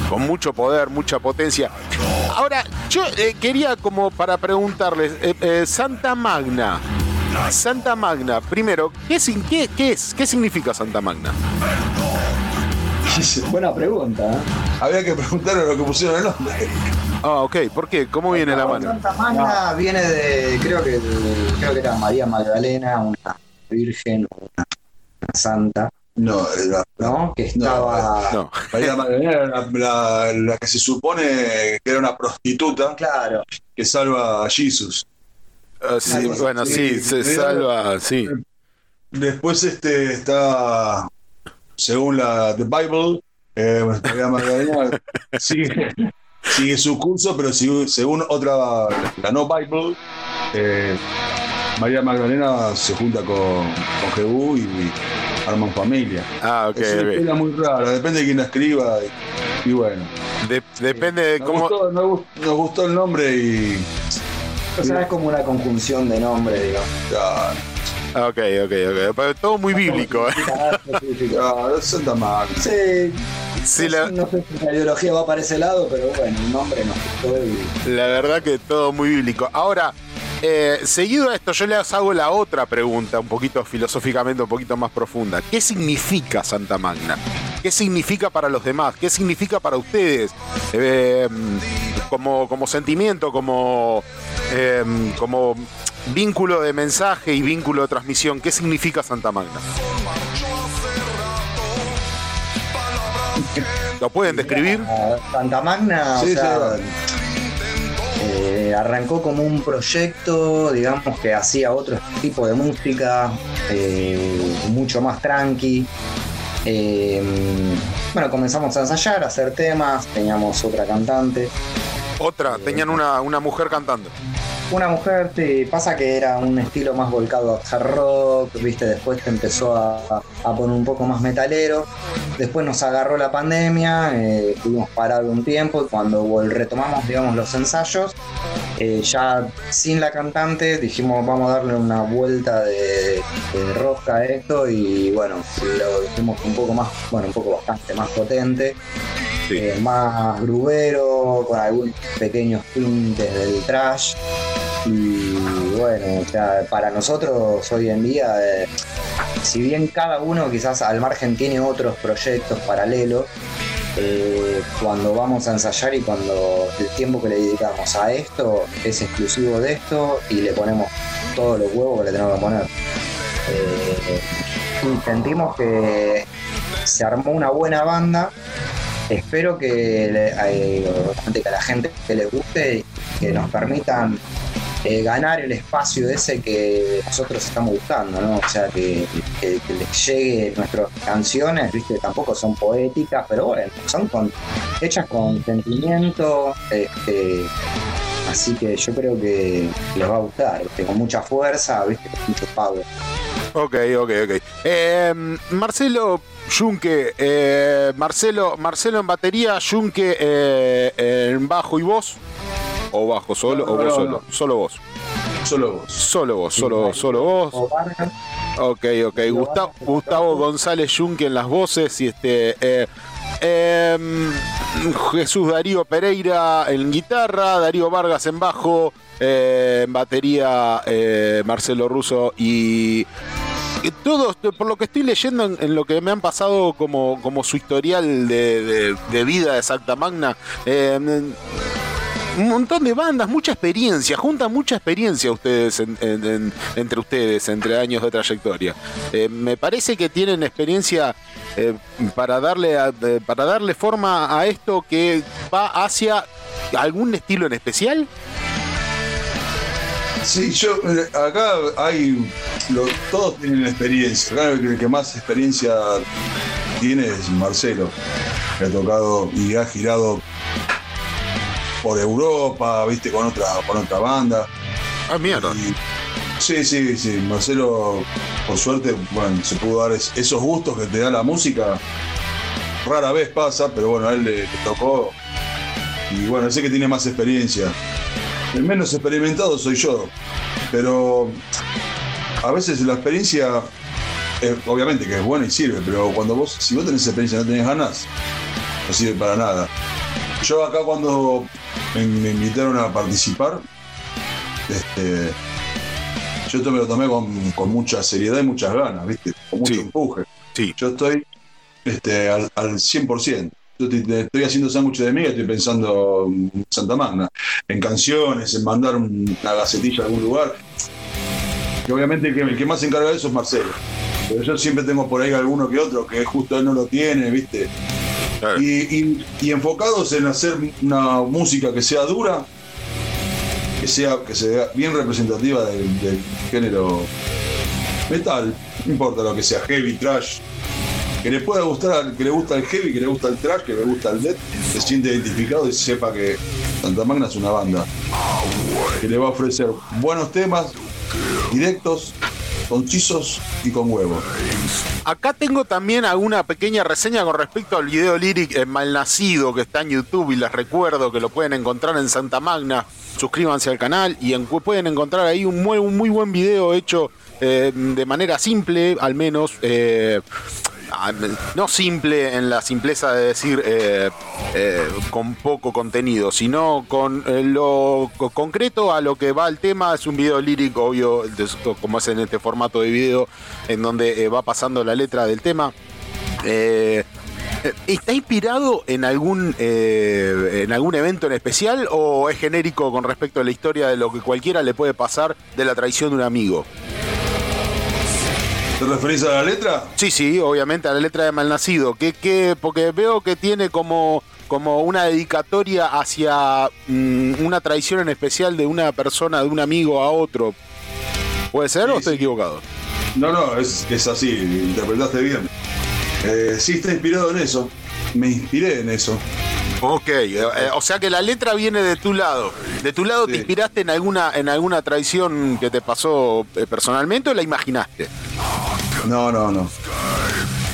con mucho poder, mucha potencia. Ahora, yo eh, quería como para preguntarles, eh, eh, Santa Magna. Santa Magna, primero, ¿qué, qué, qué es? ¿Qué significa Santa Magna? Buena pregunta, ¿eh? Había que preguntarle lo que pusieron el nombre. Ah, ok. ¿Por qué? ¿Cómo viene la mano? Santa Magna viene de, creo que, de- creo que era María Magdalena, una virgen, una, una santa, No, ¿no? Que estaba... No. María Magdalena era la, la- la que se supone que era una prostituta Claro, que salva a Jesus. Ah, sí, bueno, sí, se salva, sí. Después este está, según la The Bible, eh, María Magdalena sigue, sigue su curso, pero sigue- según otra, la No Bible, eh, María Magdalena se junta con, con Jehú y, y arman familia. Ah, ok, es una historia muy rara, depende de quién la escriba y, y bueno. De- depende de Nos, cómo. gustó, nos gust- nos gustó el nombre y o sea, es como una conjunción de nombres, digamos. Ah, Ok, ok, ok. Pero todo muy bíblico. ¿eh? ah, Santa Magna. Sí, Sí, no, la, sé- no sé si la ideología va para ese lado, pero bueno, el nombre gustó y... la verdad que todo muy bíblico. Ahora, eh, seguido a esto, yo les hago la otra pregunta, un poquito filosóficamente, un poquito más profunda. ¿Qué significa Santa Magna? ¿Qué significa para los demás? ¿Qué significa para ustedes? Eh, como, como sentimiento, como, eh, como vínculo de mensaje y vínculo de transmisión. ¿Qué significa Santa Magna? ¿Lo pueden describir? Santa Magna, Sí, o sea, sí. eh, arrancó como un proyecto, digamos, que hacía otro tipo de música, eh, mucho más tranqui. Eh, bueno, comenzamos a ensayar, a hacer temas, teníamos otra cantante. Otra, tenían una, una mujer cantando. Una mujer, sí, pasa que era un estilo más volcado a hard rock, viste, después te empezó a, a poner un poco más metalero, después nos agarró la pandemia, eh, estuvimos parados un tiempo y cuando retomamos, digamos, los ensayos, eh, ya sin la cantante dijimos vamos a darle una vuelta de, de rosca a esto y bueno, lo hicimos un poco más, bueno, un poco bastante más potente, eh, más grubero, con algunos pequeños tintes del trash. Y bueno, o sea, para nosotros hoy en día, eh, si bien cada uno quizás al margen tiene otros proyectos paralelos, eh, cuando vamos a ensayar y cuando el tiempo que le dedicamos a esto es exclusivo de esto y le ponemos todos los huevos que le tenemos que poner. Eh, y sentimos que se armó una buena banda. Espero que, eh, que a la gente que les guste que nos permitan eh, ganar el espacio ese que nosotros estamos buscando, ¿no? O sea, que, que- les llegue nuestras canciones, viste, tampoco son poéticas, pero bueno, son con, hechas con sentimiento, este, así que yo creo que les va a gustar, con mucha fuerza, viste, con mucho power. Ok, ok, ok. Eh, Marcelo Junque, eh, Marcelo, Marcelo en batería, Junque eh, en bajo y voz. O bajo solo, No, o vos solo. Solo vos. Solo vos. Solo vos, solo, solo vos. Ok, ok. Gustavo, Gustavo González Junque en las voces y este. eh, em, Jesús Darío Pereira en guitarra, Darío Vargas en bajo, eh, en batería Marcelo Russo y todos, por lo que estoy leyendo en, lo que me han pasado como, como su historial de, de- vida de Santa Magna, eh, un montón de bandas, mucha experiencia, juntan mucha experiencia ustedes en- en- en- entre ustedes, entre años de trayectoria. Eh, me parece que tienen experiencia eh, para, darle a- para darle forma a esto que va hacia algún estilo en especial. Sí, yo acá hay lo- todos tienen experiencia. Acá el que más experiencia tiene es Marcelo, que ha tocado y ha girado por Europa, viste, con otra, con otra banda. Ah, mierda. sí, sí, sí. Marcelo, por suerte, bueno, se pudo dar es- esos gustos que te da la música. Rara vez pasa, pero bueno, a él le, le tocó. Y bueno, sé que tiene más experiencia. El menos experimentado soy yo. Pero a veces la experiencia, eh, obviamente que es buena y sirve, pero cuando vos, si vos tenés experiencia y no tenés ganas, no sirve para nada. Yo acá cuando me, me invitaron a participar, este, yo esto me lo tomé con, con mucha seriedad y muchas ganas, ¿viste? Con mucho empuje. Yo estoy este, al, al 100%. Estoy haciendo sándwich de miga, estoy pensando en Santa Magna, en canciones, en mandar un- una gacetilla a algún lugar. Que obviamente el que, el que más se encarga de eso es Marcelo. Pero yo siempre tengo por ahí alguno que otro que justo él no lo tiene, ¿viste? Y, y- y enfocados en hacer una música que sea dura, que sea, que sea bien representativa del, del género metal, no importa lo que sea, heavy, trash, que le pueda gustar, que le gusta el heavy, que le gusta el trash, que le gusta el death, se siente identificado y sepa que Santa Magna es una banda que le va a ofrecer buenos temas, directos, concisos y con huevo. Acá tengo también alguna pequeña reseña con respecto al video lyric eh, Malnacido que está en YouTube y les recuerdo que lo pueden encontrar en Santa Magna. Suscríbanse al canal y en- pueden encontrar ahí un muy, buen video hecho eh, de manera simple, al menos. eh, no simple en la simpleza de decir eh, eh, con poco contenido, sino con eh, lo co- concreto a lo que va el tema. Es un video lírico, obvio, como es en este formato de video, en donde va pasando la letra del tema. ¿Está inspirado en algún en algún evento en especial o es genérico con respecto a la historia de lo que cualquiera le puede pasar de la traición de un amigo? ¿Te referís a la letra? Sí, sí, obviamente a la letra de Malnacido. ¿Qué, qué? Porque veo que tiene como, como una dedicatoria hacia mm, una traición en especial de una persona, de un amigo a otro. ¿Puede ser o estoy equivocado? No, no, es, es así, interpretaste bien. Eh, sí, está inspirado en eso. Me inspiré en eso. Ok, eh, eh, o sea que la letra viene de tu lado. ¿De tu lado te inspiraste en alguna, en alguna tradición que te pasó personalmente o la imaginaste? No, no, no.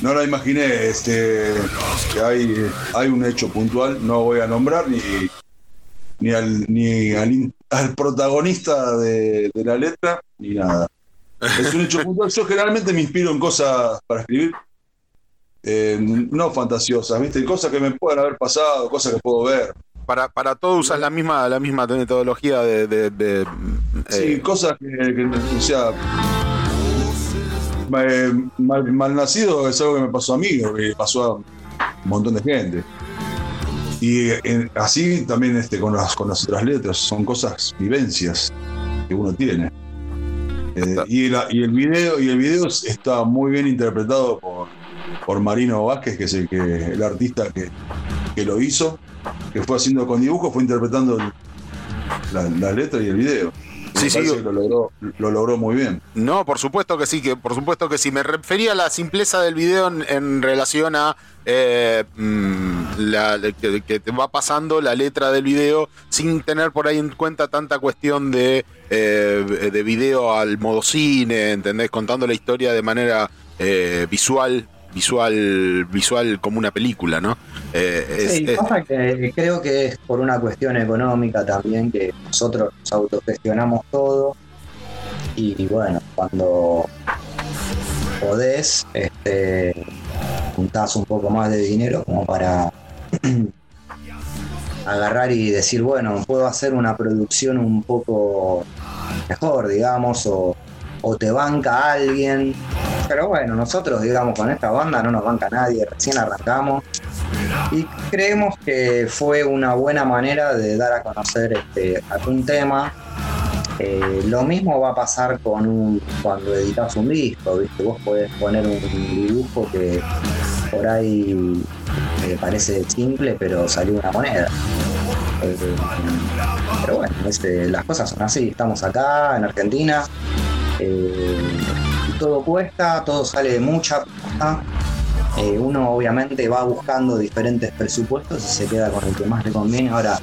No la imaginé, este, que hay, hay un hecho puntual, no voy a nombrar ni, ni, al, ni al, protagonista de, de la letra, ni nada. Es un hecho puntual. Yo generalmente me inspiro en cosas para escribir, eh, no fantasiosas, ¿viste? Cosas que me puedan haber pasado, cosas que puedo ver. Para, para todos usas la misma, la misma metodología de... de- de, Sí, eh, cosas que, que, o sea, eh, mal, malnacido es algo que me pasó a mí, que pasó a un montón de gente. Y eh, así también este, con, las, con las otras letras, son cosas, vivencias que uno tiene. Eh, y, la- y el video, y el video está muy bien interpretado por, por Marino Vázquez, que es el, que, el artista que, que lo hizo, que fue haciendo con dibujo, fue interpretando la, la letra y el video. Sí, sí, lo logró, lo logró muy bien. No, por supuesto que sí, que por supuesto que sí. Me refería a la simpleza del video en, en relación a eh, mm, la, que, que te va pasando la letra del video sin tener por ahí en cuenta tanta cuestión de, eh, de video al modo cine, ¿entendés? Contando la historia de manera eh, visual, visual, visual como una película, ¿no? Eh, Sí, es- pasa que creo que es por una cuestión económica también que nosotros nos autogestionamos todo y bueno, cuando podés, este, juntás un poco más de dinero como para agarrar y decir, bueno, puedo hacer una producción un poco mejor, digamos, o, o te banca alguien. Pero bueno, nosotros, digamos, con esta banda no nos banca nadie, recién arrancamos. Y creemos que fue una buena manera de dar a conocer este, algún tema. Eh, lo mismo va a pasar con un, cuando editas un disco, ¿viste? Vos podés poner un dibujo que por ahí eh, parece simple, pero salió una moneda. Eh, pero bueno, este, las cosas son así. Estamos acá en Argentina. Todo cuesta, todo sale de mucha plata. Eh, uno obviamente va buscando diferentes presupuestos y se queda con el que más le conviene. Ahora,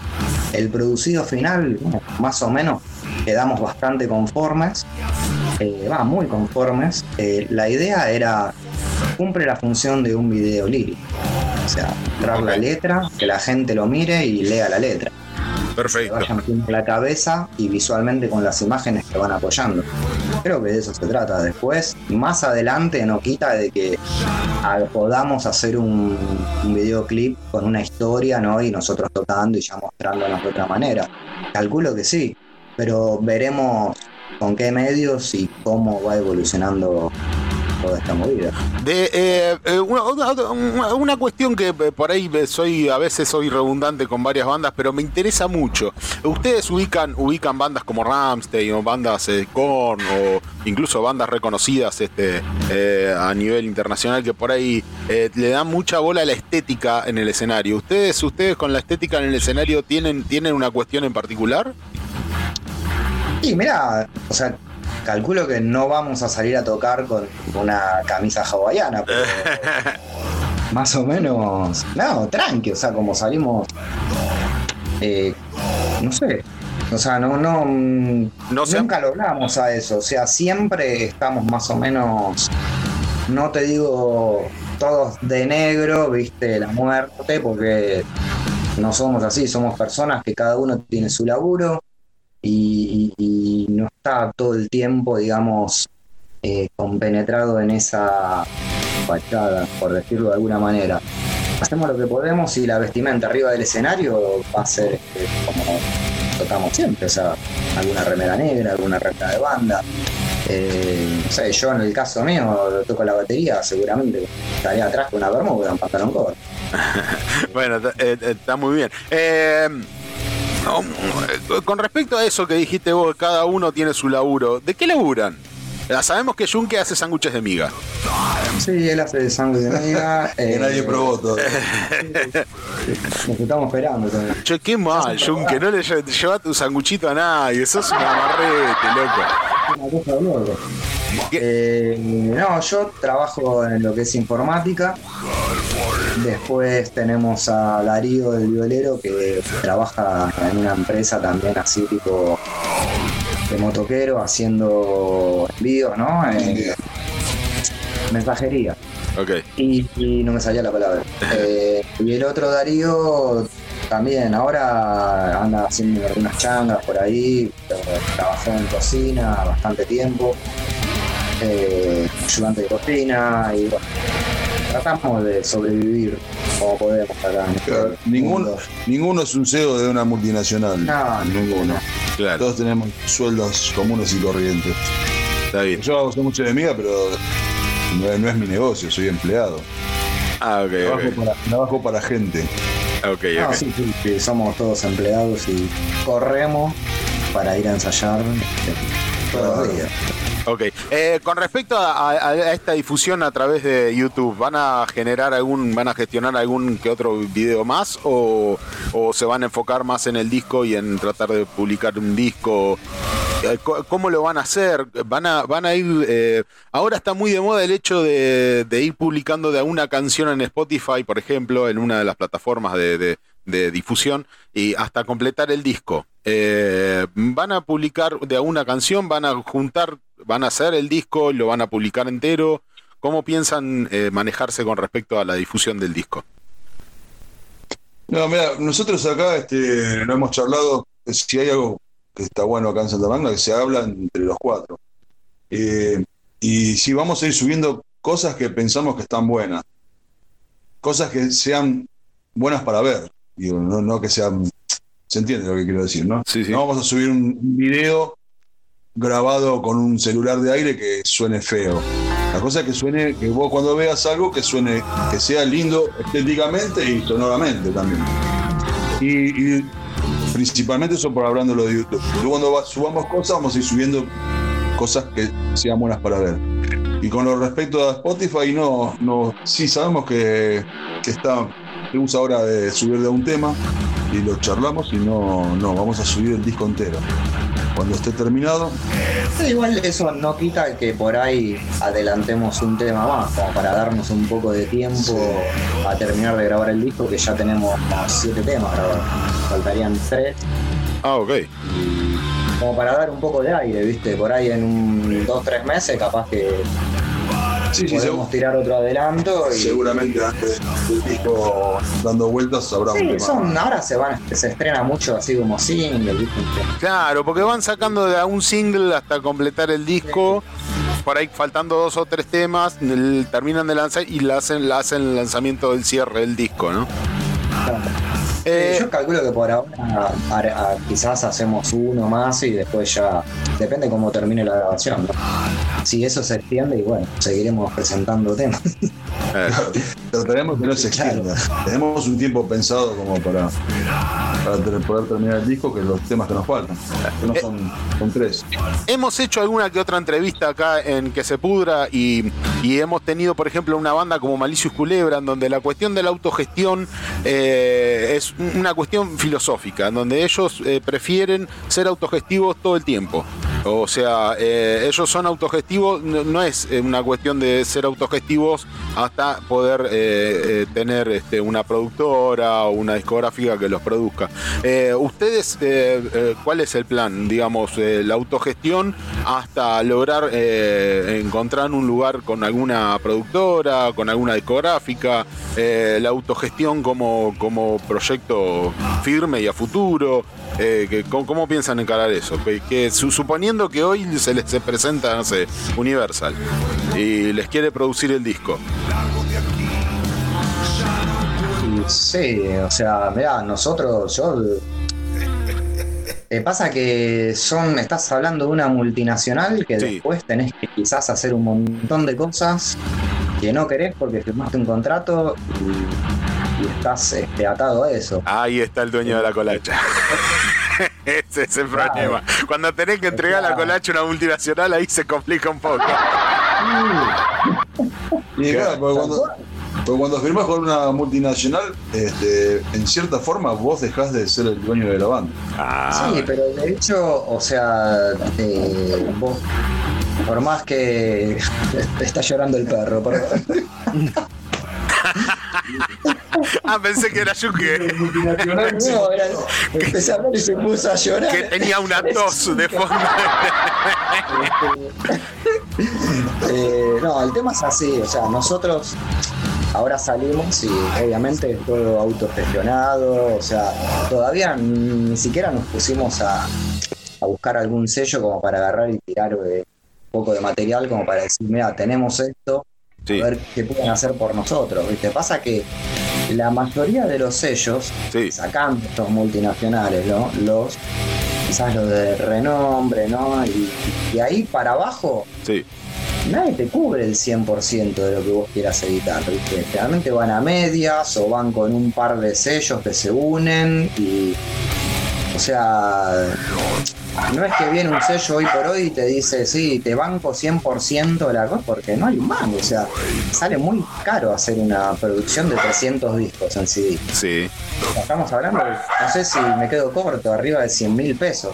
el producido final, bueno, más o menos, quedamos bastante conformes, eh, va, muy conformes. Eh, la idea era, cumple la función de un video lírico. O sea, mostrar la letra, que la gente lo mire y lea la letra. Perfecto. Que vayan la cabeza y visualmente con las imágenes que van apoyando. Creo que de eso se trata. Después, más adelante, no quita de que podamos hacer un, un videoclip con una historia, ¿no? Y nosotros tocando y ya mostrándonos de otra manera. Calculo que sí, pero veremos con qué medios y cómo va evolucionando toda esta movida. De, eh, eh, una, una- una cuestión que eh, por ahí soy a veces soy redundante con varias bandas, pero me interesa mucho. Ustedes ubican ubican bandas como Ramstein o bandas eh, Korn o incluso bandas reconocidas este a nivel internacional que por ahí le dan mucha bola a la estética en el escenario. Ustedes ustedes con la estética en el escenario tienen tienen una cuestión en particular? Y mira, o sea, calculo que no vamos a salir a tocar con una camisa hawaiana, pero más o menos, no, tranqui, o sea, como salimos, eh, no sé, o sea, no, no, mm, nunca logramos a eso, o sea, siempre estamos más o menos, no te digo todos de negro, viste, la muerte, porque no somos así, somos personas que cada uno tiene su laburo y, no está todo el tiempo, digamos, eh, compenetrado en esa fachada, por decirlo de alguna manera. Hacemos lo que podemos y la vestimenta arriba del escenario va a ser este, como tocamos siempre, o sea, alguna remera negra, alguna recta de banda. Eh, no sé, yo en el caso mío toco la batería, seguramente estaría atrás con una bermuda, un pantalón corto. Bueno, eh, eh, está muy bien. Eh, con respecto a eso que dijiste vos, cada uno tiene su laburo. ¿De qué laburan? Sabemos que Junke hace sándwiches de miga. Sí, él hace sándwich de miga. Que nadie probó todavía. Nos estamos esperando todavía. Che, qué mal, Junke, no le lle- lleva tu sanguchito a nadie, sos un amarrete, loco. Una cosa. Eh, no, yo trabajo en lo que es informática. Después tenemos a Darío del violero que trabaja en una empresa también así tipo de motoquero haciendo envíos, ¿no? Eh, mensajería. Ok. Y, y no me salía la palabra. Eh, y el otro Darío también, ahora anda haciendo algunas changas por ahí, trabajó en cocina bastante tiempo, eh, ayudante de cocina y bueno, tratamos de sobrevivir como podemos acá. en Claro, ninguno, mundo. ninguno es un CEO de una multinacional. No, ninguno. Claro. Todos tenemos sueldos comunes y corrientes. Está bien. Yo soy mucho de amiga, pero no es, no es mi negocio, soy empleado. Ah, ok, Trabajo, ok. para, trabajo para gente. Ok, No, ok. sí, sí, sí, somos todos empleados y corremos para ir a ensayar eh, todos los días. Ok. Eh, con respecto a, esta difusión a través de YouTube, ¿van a generar algún, van a gestionar algún que otro video más o, se van a enfocar más en el disco y en tratar de publicar un disco? Eh, ¿Cómo lo van a hacer? ¿Van a, van a ir... eh, ahora está muy de moda el hecho de, ir publicando de una canción en Spotify, por ejemplo, en una de las plataformas de, difusión, y hasta completar el disco. Eh, ¿Van a publicar de una canción? ¿Van a juntar, van a hacer el disco? ¿Lo van a publicar entero? ¿Cómo piensan eh, manejarse con respecto a la difusión del disco? No, mira, nosotros acá este, no hemos charlado eh, si hay algo que está bueno acá en Santa Magna, que se habla entre los cuatro. Eh, y si vamos a ir subiendo cosas que pensamos que están buenas, cosas que sean buenas para ver, digo, no, no que sean... ¿Se entiende lo que quiero decir, no? No vamos a subir un video grabado con un celular de aire que suene feo. La cosa es que suene, que vos cuando veas algo que suene, que sea lindo estéticamente y sonoramente también. Y, principalmente eso por hablando de YouTube. Luego cuando subamos cosas, vamos a ir subiendo cosas que sean buenas para ver. Y con lo respecto a Spotify, no, no, sí sabemos que, que está, usa ahora de subir de un tema y lo charlamos y no, no, vamos a subir el disco entero. Cuando esté terminado, Sí, igual eso no quita que por ahí adelantemos un tema más, como para darnos un poco de tiempo a terminar de grabar el disco, que ya tenemos como siete temas grabados. Faltarían tres. Ah, ok. Como para dar un poco de aire, ¿viste? Por ahí en un dos, tres meses capaz que Sí, sí, podemos tirar otro adelanto y. seguramente antes del disco dando vueltas habrá un Sí, tema. son, ahora se van, se estrena mucho así como single. Claro, porque van sacando de un single hasta completar el disco. Por ahí faltando dos o tres temas, el- terminan de lanzar y la hacen, la hacen el lanzamiento del cierre del disco, ¿no? Sí, yo calculo que por ahora a- a- quizás hacemos uno más y después ya depende cómo termine la grabación. ¿no? Si eso se extiende y bueno, seguiremos presentando temas. Trataremos que no se extienda. Tenemos un tiempo pensado como para, para ter- poder terminar el disco, que los temas que nos faltan, que no son, son tres. Hemos hecho alguna que otra entrevista acá en Que se pudra y, y hemos tenido, por ejemplo, una banda como Malicious Culebra, en donde la cuestión de la autogestión eh, es una cuestión filosófica, donde ellos eh, prefieren ser autogestivos todo el tiempo. O sea, eh, ellos son autogestivos, no, es eh, una cuestión de ser autogestivos hasta poder eh, tener este, una productora o una discográfica que los produzca. ¿Ustedes cuál es el plan? Digamos, la autogestión hasta lograr encontrar un lugar con alguna productora, con alguna discográfica, la autogestión como, como proyecto firme y a futuro. Eh, que- ¿cómo, cómo piensan encarar eso? Que, que su- suponiendo que hoy se les se presenta, no sé, Universal y les quiere producir el disco. Sí, o sea, mirá, nosotros, yo. Eh, pasa que son, estás hablando de una multinacional que después tenés que quizás hacer un montón de cosas que no querés porque firmaste un contrato y, y estás este, atado a eso. Ahí está el dueño de la colacha. Ese es el problema. Cuando tenés que entregar la colacha a una multinacional, ahí se complica un poco. Y claro, porque cuando, porque cuando firmás con una multinacional, este, en cierta forma vos dejás de ser el dueño de la banda. Ah, Sí, pero de hecho, o sea, eh, vos por más que está llorando el perro, perdón. Ah, pensé que era Yuke. No, era- empecé a hablar y se puso a llorar. Que tenía una tos de fondo. Eh, no, el tema es así, o sea, nosotros ahora salimos y obviamente es todo autogestionado, o sea, todavía ni siquiera nos pusimos a, a buscar algún sello como para agarrar y tirar eh, un poco de material como para decir, mira, tenemos esto, Sí. a ver qué pueden hacer por nosotros, ¿viste? Pasa que la mayoría de los sellos, sacando estos multinacionales, ¿no? Los, quizás los de renombre, ¿no? Y, y ahí para abajo, Sí. nadie te cubre el 100% de lo que vos quieras editar, ¿viste? Generalmente van a medias o van con un par de sellos que se unen y. O sea. No es que viene un sello hoy por hoy y te dice, sí, te banco 100% la cosa, porque no hay un mango. O sea, sale muy caro hacer una producción de 300 discos en CD. Sí. Estamos hablando, no sé si me quedo corto, arriba de 100 mil pesos.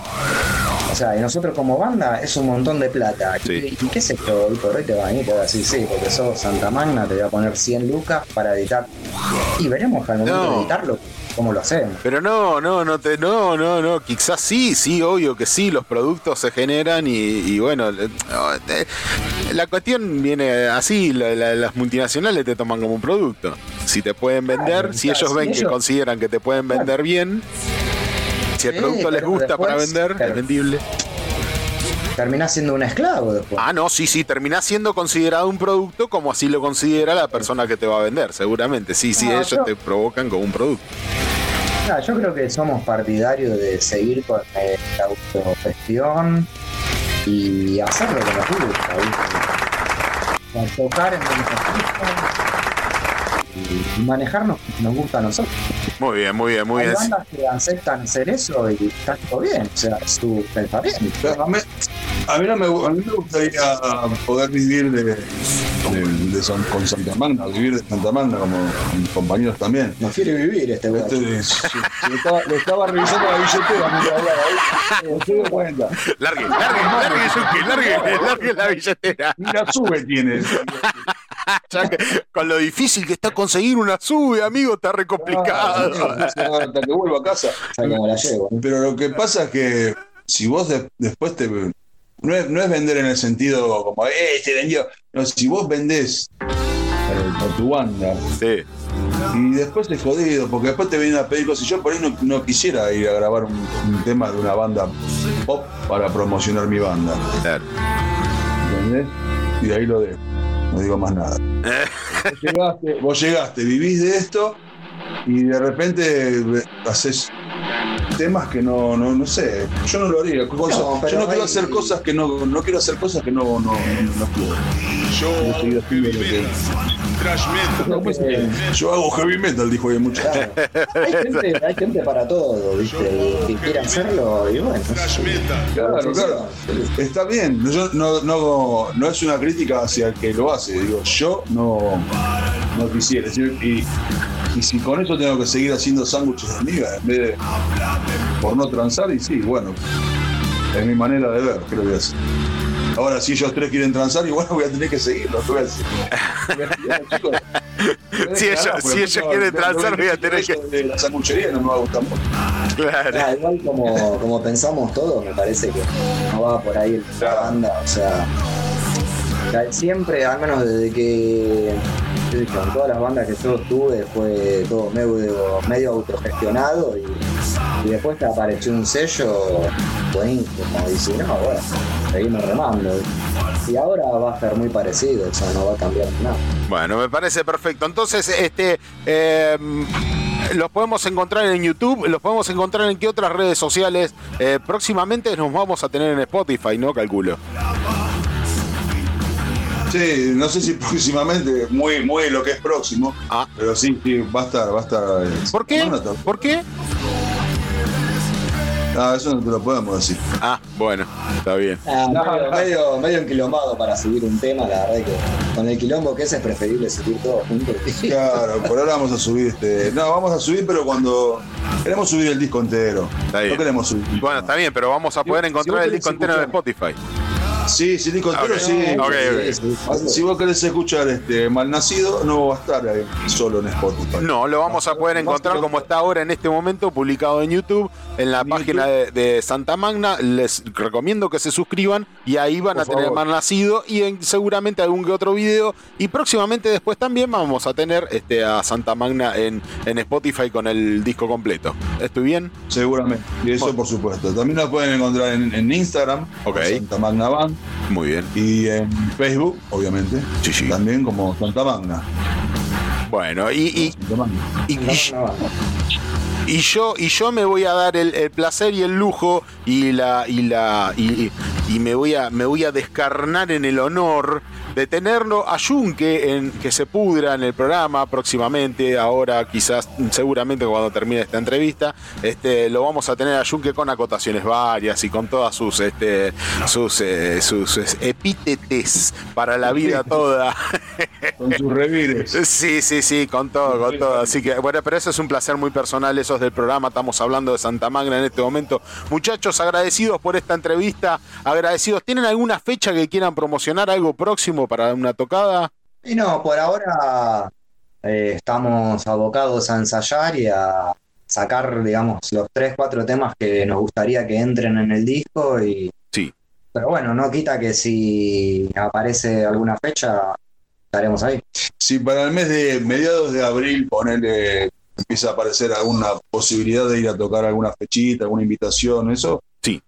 O sea, y nosotros como banda es un montón de plata. ¿Y, y qué es esto? Hoy por hoy te va a y te va a decir, sí, porque sos Santa Magna, te voy a poner 100 lucas para editar. Y veremos al momento No. de editarlo cómo lo hacemos. Pero no, no, no te, no, no, no, quizás sí, sí, obvio que sí, los productos se generan y, y bueno, eh, eh, la cuestión viene así, la- la- las multinacionales te toman como un producto. Si te pueden vender, Claro, si claro, ellos si ven que ellos- consideran que te pueden vender bien, si el producto les gusta para vender, es vendible. Terminás siendo un esclavo después. Ah, no, sí, sí, terminás siendo considerado un producto como así lo considera la persona que te va a vender, seguramente. Sí, sí, No, ellos yo- te provocan como un producto. Yo creo que somos partidarios de seguir con eh, la autogestión y hacer lo que nos gusta, ¿viste? Tocar en y manejarnos como nos gusta a nosotros. Muy bien, muy bien, muy Hay bien. bandas que aceptan hacer eso y está todo bien, o sea, su está bien. A mí, no me, a mí me gustaría poder vivir de, de- de San- con Santa Magna, vivir de Santa Magna como mis compañeros también. No quiere vivir este güey. Este, le, estaba, le estaba revisando la billetera mientras hablaba. ¿eh? Se dio cuenta. Largue, largue, largue, Yuki, largue, largue la billetera. Mira, sube tiene. Ya que con lo difícil que está conseguir una sube, amigo, está re complicado. Hasta que vuelva a casa. Pero lo que pasa es que si vos de- después te. No es, no es vender en el sentido como, ¡eh, te vendió! No, si vos vendés eh, por tu banda. Y después es jodido, porque después te vienen a pedir cosas. Yo por ahí no, no quisiera ir a grabar un, un tema de una banda pop para promocionar mi banda. ¿Entendés? Y de ahí lo dejo. No digo más nada. Vos llegaste, vos llegaste, vivís de esto y de repente haces temas que no, no, no sé, yo no lo haría. cosas- No, yo no quiero hay- hacer cosas que no, no quiero hacer cosas que no, no, no, no quiero. Yo hago heavy metal. Yo hago heavy metal, dijo ahí mucho. Hay gente, hay gente para todo, ¿viste? Que quiere hacerlo y bueno. Claro, claro. Está bien. Yo no, no, no es una crítica hacia el que lo hace. Digo, yo no, no quisiera. Y, y si con eso tengo que seguir haciendo sándwiches de miga en vez de por no transar, y sí, bueno, es mi manera de ver, creo que es. Ahora, si ellos tres quieren transar, igual voy a tener que seguirlo. ¿qué voy a decir? Chicos, Si ellos, si ellos quieren transar, voy a tener que. De la sanguchería no me va a gustar mucho. Ah, igual como, como pensamos todos, me parece que no va por ahí la banda, o sea, siempre, al menos desde que yo, en todas las bandas que yo estuve fue todo medio, medio autogestionado y, y después te apareció un sello buenísimo y si no, bueno, seguimos remando. Y ahora va a ser muy parecido, o sea, no va a cambiar nada. Bueno, me parece perfecto. Entonces, este. eh, los podemos encontrar en YouTube, los podemos encontrar en qué otras redes sociales. Eh, próximamente nos vamos a tener en Spotify, ¿no? Calculo. Sí, no sé si próximamente, muy, muy lo que es próximo, pero sí, sí, va a estar, va a estar. eh, ¿Por qué? no, no, ¿Por qué? Ah, eso no te lo podemos decir. Ah, bueno, está bien. Ah, medio, medio, medio enquilombado para subir un tema, la verdad que con el quilombo que es es preferible subir todo juntos. Claro, por ahora vamos a subir este. No, vamos a subir, pero cuando. Queremos subir el disco entero. Está bien. No queremos subir. Bueno, está bien, pero vamos a poder Si- encontrar si el disco entero de escuchar- Spotify. Sí, sí, Ok, sí. ok, Sí, sí. Si vos querés escuchar este Malnacido, no va a estar ahí solo en Spotify. No, lo vamos a poder encontrar como está ahora en este momento, publicado en YouTube, en la página de, de Santa Magna. Les recomiendo que se suscriban y ahí van Por a tener favor. más nacido y en- seguramente algún que otro video. Y próximamente después también vamos a tener este, a Santa Magna en, en Spotify con el disco completo. ¿Estoy bien? Seguramente. Y eso por supuesto. También nos pueden encontrar en, en Instagram. Santa Magna Band, Muy bien. y en Facebook, obviamente. Sí, sí. También como Santa Magna. Bueno, y, y- Santa Magna. y- y- y yo y yo me voy a dar el, el placer y el lujo y la y la y, y me voy a me voy a descarnar en el honor de tenerlo a Junque en que se pudra en el programa próximamente ahora quizás seguramente cuando termine esta entrevista este lo vamos a tener a Junque con acotaciones varias y con todas sus este sus eh, sus epítetes para la vida toda Con sus revires. Sí, sí, sí, con todo, con todo. Así que, bueno, pero eso es un placer muy personal, eso es del programa. Estamos hablando de Santa Magna en este momento. Muchachos, agradecidos por esta entrevista, agradecidos. ¿Tienen alguna fecha que quieran promocionar, algo próximo para una tocada? Y no, por ahora eh, estamos abocados a ensayar y a sacar, digamos, los tres, cuatro temas que nos gustaría que entren en el disco y Sí. pero bueno, no quita que si aparece alguna fecha estaremos ahí. Si para el mes de mediados de abril ponerle empieza a aparecer alguna posibilidad de ir a tocar alguna fechita, alguna invitación, eso, Sí.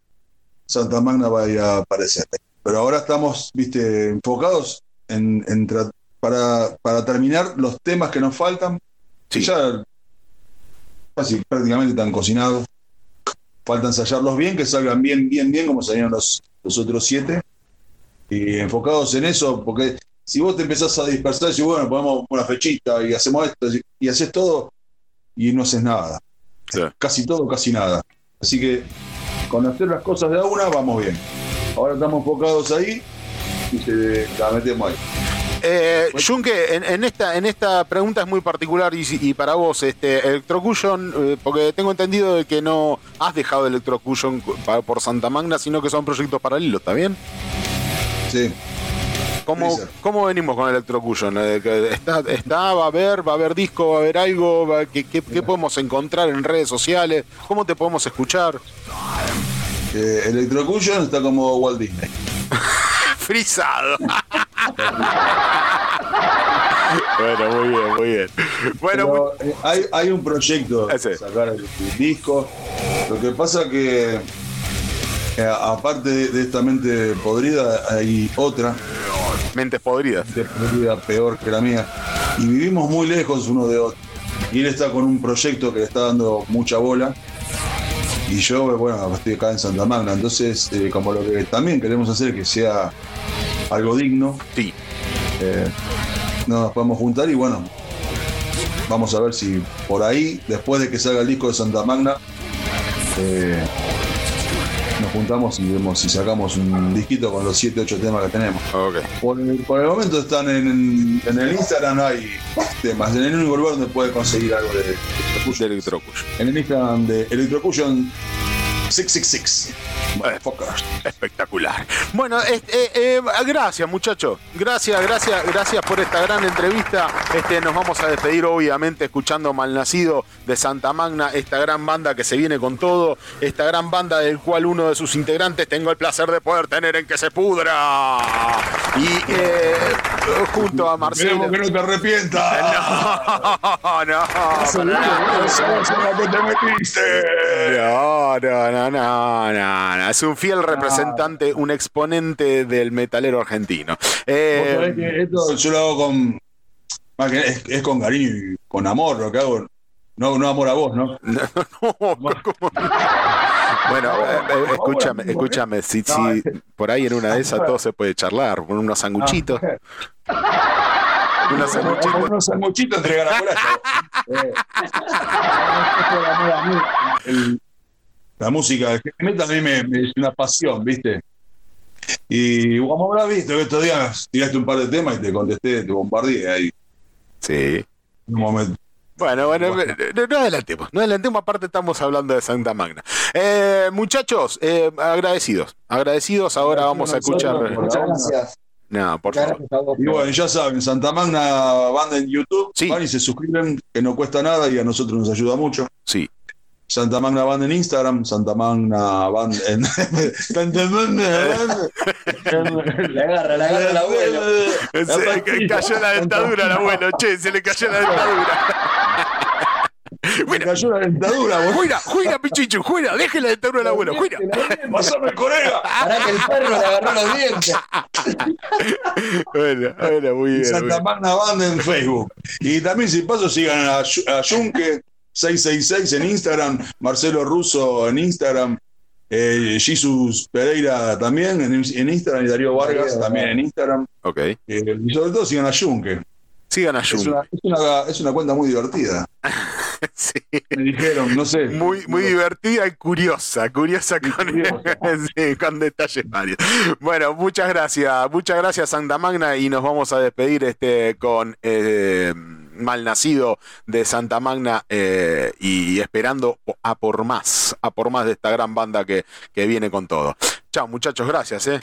Santa Magna va a ir a aparecer. Pero ahora estamos, viste, enfocados en, para, para terminar los temas que nos faltan, Sí. ya casi prácticamente están cocinados. Falta ensayarlos bien, que salgan bien, bien, bien, como salieron los, los otros siete. Y enfocados en eso, porque si vos te empezás a dispersar y bueno, ponemos una fechita y hacemos esto, y haces todo, y no haces nada. Sí. Casi todo, casi nada. Así que con hacer las cosas de a una vamos bien. Ahora estamos enfocados ahí y se la metemos ahí. Eh, Junque, en, en esta, en esta pregunta es muy particular y, y para vos, este, Electrocution, eh, porque tengo entendido de que no has dejado Electrocution por Santa Magna, sino que son proyectos paralelos, ¿está bien? Sí. ¿Cómo. ¿Cómo venimos con Electrocution? Eh, ¿Está, está, va a haber, va a haber disco, va a haber algo? Va- ¿Qué, qué, qué podemos encontrar en redes sociales? ¿Cómo te podemos escuchar? Eh, Electrocution está como Walt Disney. Frisado. bueno, muy bien, muy bien. Bueno, muy- eh, hay, hay un proyecto de sacar el, el disco. Lo que pasa que eh, aparte de, de esta mente podrida, hay otra mentes podridas. mente podrida peor que la mía. Y vivimos muy lejos uno de otro. Y él está con un proyecto que le está dando mucha bola. Y yo, bueno, estoy acá en Santa Magna. Entonces, eh, como lo que también queremos hacer que sea algo digno, Sí. eh, nos podemos juntar y bueno, vamos a ver si por ahí, después de que salga el disco de Santa Magna, eh, juntamos y vemos si sacamos un disquito con los 7, 8 temas que tenemos. Por el, por el momento están en, en el Instagram, no hay temas. En el único lugar donde puede conseguir algo de De Electrocution. Electrocution. En el Instagram de Electrocution 666. Motherfuckers. Espectacular. Bueno, este, eh, eh, gracias muchachos. Gracias, gracias, gracias por esta gran entrevista. Este, nos vamos a despedir obviamente escuchando Malnacido de Santa Magna, esta gran banda que se viene con todo, esta gran banda del cual uno de sus integrantes tengo el placer de poder tener en que se pudra. Y eh, junto a Marcelo. Que no te arrepientas. No, no, nada. No, no, no, no, no, no. Es un fiel representante, un exponente del metalero argentino. Eh, que esto yo lo hago con. más que es, es con cariño y con amor lo que hago. No, no amor a vos, ¿no? no, ¿cómo? Bueno, eh, eh, escúchame, escúchame, si, si por ahí en una de esas todo se puede charlar, con unos sanguchitos. Unos sanguchitos. Unos sanguchitos entre garacolas. El- La música de heavy metal a mí me, me es una pasión, ¿viste? Y como habrás visto que estos días tiraste un par de temas y te contesté, te bombardeé ahí. Sí. En un momento. Bueno, bueno, no, no adelantemos, no adelantemos, aparte estamos hablando de Santa Magna. Eh, muchachos, eh, agradecidos, agradecidos, ahora vamos a escuchar... Muchas gracias. No, por Muchas favor. gracias a vos. Y bueno, ya saben, Santa Magna Banda en YouTube, van y se suscriben, que no cuesta nada y a nosotros nos ayuda mucho. Sí. Santa Magna Band en Instagram, Santa Magna Band en. Santa Magna. Le agarra, le agarra el abuelo. Se le cayó la dentadura al abuelo, che, se le cayó la dentadura. Me cayó la dentadura, boludo. Juira, juira, pichichu, juira, deje la dentadura al abuelo, juira. Pasame, colega. Pará que el perro le agarró los dientes. Bueno, bueno, muy bien. Santa. Magna Band en Facebook. Y también, si paso, sigan a, a Yunque 666 en Instagram, Marcelo Russo en Instagram, eh, Jesus Pereira también en, en Instagram y Darío Vargas también en Instagram. Ok. Eh, y sobre todo sigan a Yunque. Sigan a Es una, es, una, es una cuenta muy divertida. Sí. Me dijeron, no sé. Muy, muy divertida y curiosa, curiosa con, sí, con detalles varios. Bueno, muchas gracias, muchas gracias Santa Magna y nos vamos a despedir este con eh, Malnacido de Santa Magna eh, y esperando a por más, a por más de esta gran banda que, que viene con todo. Chao muchachos, gracias. Eh.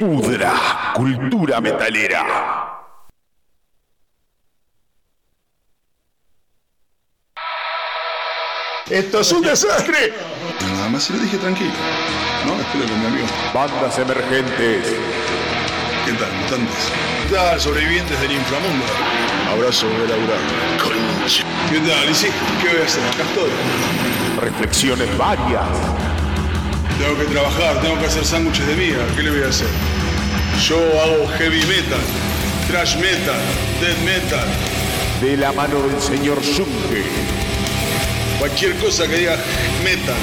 ¡Que se pudra! Cultura metalera. Esto es un desastre. Nada más se lo dije tranquilo. No, espero que mi amigo. Bandas emergentes. ¿Qué tal, mutantes? ¿Qué tal, sobrevivientes del inframundo? Abrazo de Laura. ¿Qué tal? ¿Y sí? ¿Qué voy a hacer? Acá estoy. Reflexiones varias. Tengo que trabajar, tengo que hacer sándwiches de miga. ¿Qué le voy a hacer? Yo hago heavy metal, thrash metal, death metal. De la mano del señor Junge. Cualquier cosa que diga metal.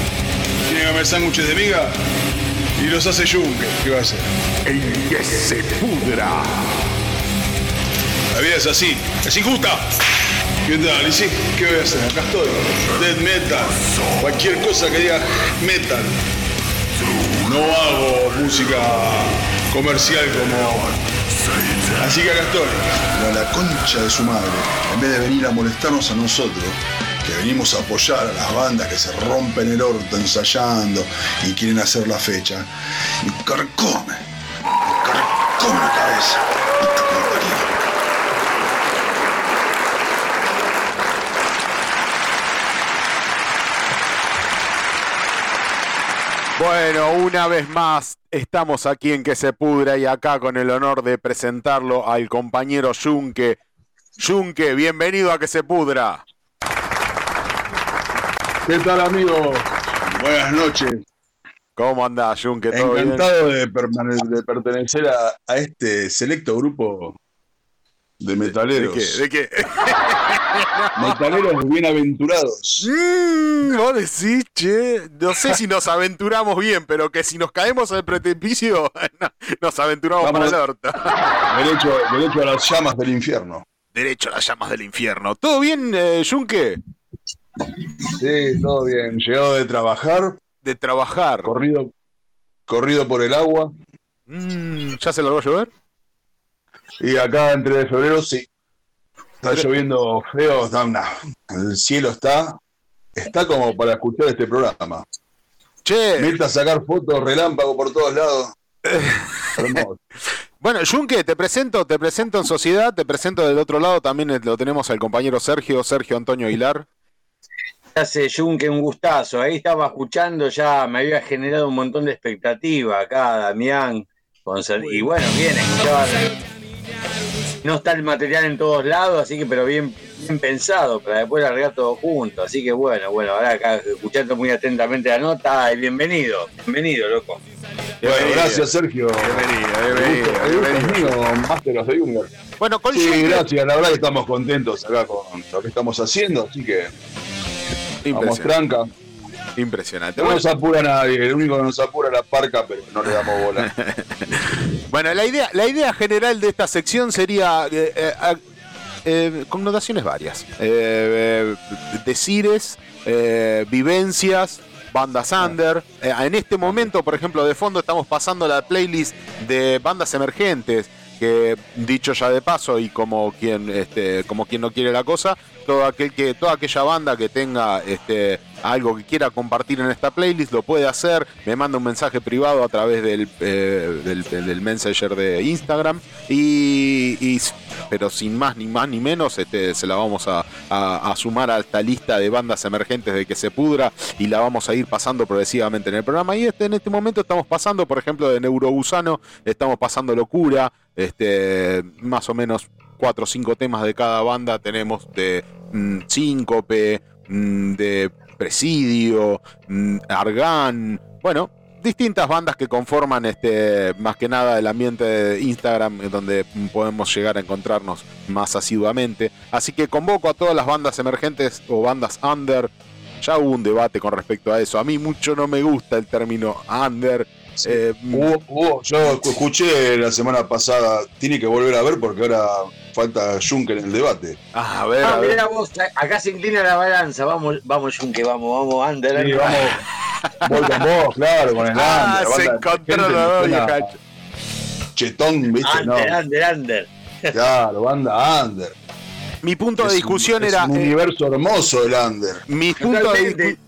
Tiene que haber sándwiches de miga y los hace Junke. ¿Qué va a hacer? El que se pudra. La vida es así, es injusta. ¿Qué tal? ¿Y? ¿Qué voy a hacer? Acá estoy. Death metal. Cualquier cosa que diga metal. No hago música comercial como. Así que acá estoy. A la concha de su madre. En vez de venir a molestarnos a nosotros, que venimos a apoyar a las bandas que se rompen el orto ensayando y quieren hacer la fecha, me carcome. Me carcome la cabeza. Bueno, una vez más estamos aquí en Que se pudra y acá con el honor de presentarlo al compañero Yunque. Yunque, bienvenido a Que se pudra. ¿Qué tal, amigo? Buenas noches. ¿Cómo andás, Yunque? ¿Todo bien? Encantado de, pertenecer a, a este selecto grupo de metaleros. ¿De qué? ¿De qué? Metaleros bienaventurados. Mm, vos decís, che, no sé si nos aventuramos bien, pero que si nos caemos al precipicio, no, nos aventuramos Vamos. para el orto. Derecho, derecho a las llamas del infierno. Derecho a las llamas del infierno. ¿Todo bien, eh, Yunque? Sí, todo bien. Llegado de trabajar, De trabajar. corrido, corrido por el agua. Mm, ¿Ya se largó a llover? Y acá entre de febrero sí. Está lloviendo feo, está una- el cielo está, está como para escuchar este programa. Che, Meta a sacar fotos, relámpago por todos lados. Hermoso. bueno, Yunque, te presento, te presento en sociedad, te presento del otro lado, también lo tenemos al compañero Sergio, Sergio Antonio Aguilar. Hace Junque un gustazo. Ahí estaba escuchando, ya me había generado un montón de expectativa acá, Damián. con y bueno, bien, escuchaba. No está el material en todos lados, así que, pero bien, bien pensado, para después largar todo junto. Así que bueno, bueno, ahora acá escuchando muy atentamente la nota, y bienvenido, bienvenido, loco. Bueno, Bienvenido. gracias, Sergio. Bienvenido, bienvenido, bienvenido. mío, Master of the Universe. Bueno, con Sí, gracias. La verdad que estamos contentos acá con lo que estamos haciendo, así que vamos tranca. Impresionante. No Bueno, nos apura nadie, el único que nos apura es la parca, pero no le damos bola. Bueno, la idea, la idea general de esta sección sería eh, eh, eh, connotaciones varias. Eh, eh, decires, eh, vivencias, bandas under. En este momento, por ejemplo, de fondo estamos pasando la playlist de bandas emergentes. Que dicho ya de paso, y como quien, este, como quien no quiere la cosa, todo aquel que, toda aquella banda que tenga este, algo que quiera compartir en esta playlist lo puede hacer. Me manda un mensaje privado a través del, eh, Messenger de Instagram. Y, pero sin más ni más ni menos, este, se la vamos a, sumar a esta lista de bandas emergentes de que se pudra y la vamos a ir pasando progresivamente en el programa. Y este, en este momento estamos pasando, por ejemplo, de Neurogusano, estamos pasando Locura, este, más o menos cuatro o cinco temas de cada banda tenemos de mm, Síncope, mm, de Presidio, mm, Argan, bueno, distintas bandas que conforman este más que nada el ambiente de Instagram donde podemos llegar a encontrarnos más asiduamente. Así que convoco a todas las bandas emergentes o bandas under. Ya hubo un debate con respecto a eso. A mí mucho no me gusta el término under. Eh, Hubo- hubo- yo escuché la semana pasada, tiene que volver a ver porque ahora falta Juncker en el debate. a ver, Ah, a ver. mirá vos, acá se inclina la balanza, vamos, vamos, Junque, vamos, vamos, Ander. Sí, vamos. Voy con vos, claro, con el Ah, Ander, se los dos. Chetón, ¿viste? No, Ander, Ander, Ander. claro, banda Under. Mi punto de un- discusión es era. un eh, universo hermoso el Under. mi punto de discusión.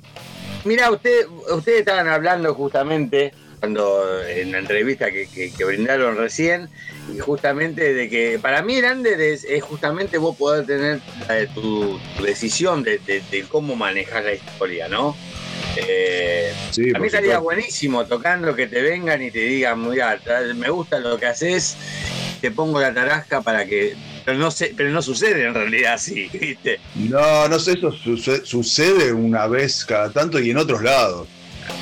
Mira, usted, ustedes estaban hablando justamente cuando en la entrevista que, que- que brindaron recién, y justamente de que para mí el under es, es justamente vos poder tener eh, tu, tu decisión de, de- de cómo manejar la historia, ¿no? Eh, Sí, a mí estaría buenísimo tocando que te vengan y te digan, mira, me gusta lo que haces, te pongo la tarasca para que. Pero no, sé, pero no sucede en realidad así, ¿viste? No, no sé, eso suce- sucede una vez cada tanto y en otros lados.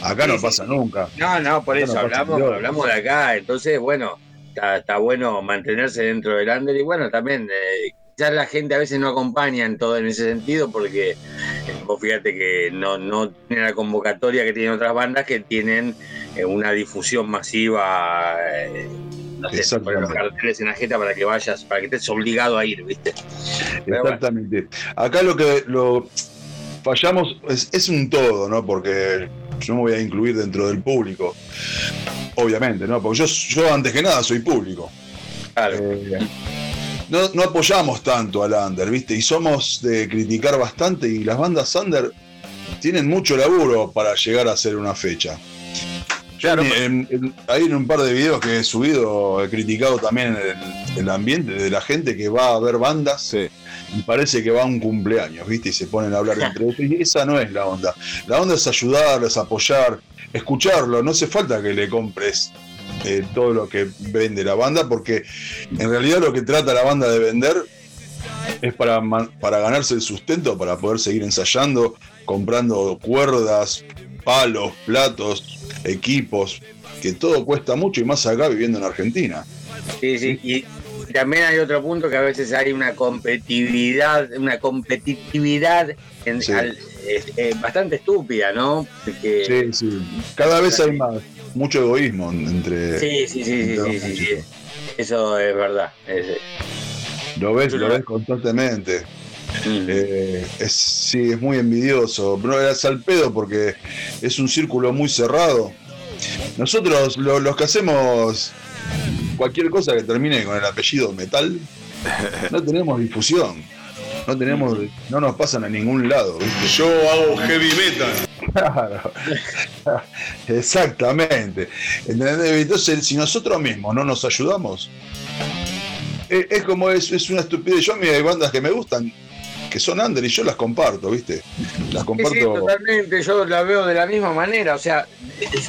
Acá Sí, no sí, pasa nunca. No, no, por Acá eso no hablamos, hablamos de acá. Entonces, bueno, está, está bueno mantenerse dentro del under y bueno, también eh, ya la gente a veces no acompaña en todo en ese sentido porque eh, vos fíjate que no, no tiene la convocatoria que tienen otras bandas que tienen eh, una difusión masiva. eh, no sé, poner los carteles en la jeta para que vayas, para que estés obligado a ir, ¿viste? Pero bueno. Exactamente. Acá lo que lo fallamos es, es un todo, ¿no? Porque yo me voy a incluir dentro del público. Obviamente, ¿no? Porque yo, yo antes que nada soy público. Eh, no, no apoyamos tanto al under, ¿viste? Y somos de criticar bastante y las bandas under tienen mucho laburo para llegar a hacer una fecha. Yo en- en- en un par de videos que he subido he criticado también el, el ambiente de la gente que va a ver bandas parece que va un cumpleaños, ¿viste? Y se ponen a hablar entre ellos. Y esa no es la onda. La onda es ayudarles, apoyar, escucharlo. No hace falta que le compres eh, todo lo que vende la banda, porque en realidad lo que trata la banda de vender es para, para ganarse el sustento, para poder seguir ensayando, comprando cuerdas, palos, platos, equipos, que todo cuesta mucho y más acá viviendo en Argentina. Sí, sí, y también hay otro punto que a veces hay una competitividad, una competitividad en- Sí. al- es- es bastante estúpida, ¿no? Porque, Sí, sí. Cada vez hay más, mucho egoísmo entre. sí, sí, sí, sí, entre sí, sí. Eso es verdad. es- Lo ves, lo ves constantemente. Eh, es, sí, es muy envidioso. Pero es al pedo porque es un círculo muy cerrado. Nosotros, lo- los que hacemos cualquier cosa que termine con el apellido metal, no tenemos difusión. No tenemos, no nos pasan a ningún lado. Yo hago heavy metal. Claro. Exactamente. Entonces, si nosotros mismos no nos ayudamos, es, es como es, es una estupidez. Yo a mí hay bandas que me gustan, que son under y yo las comparto, ¿viste? Las Sí, sí, comparto. totalmente, yo la veo de la misma manera, o sea,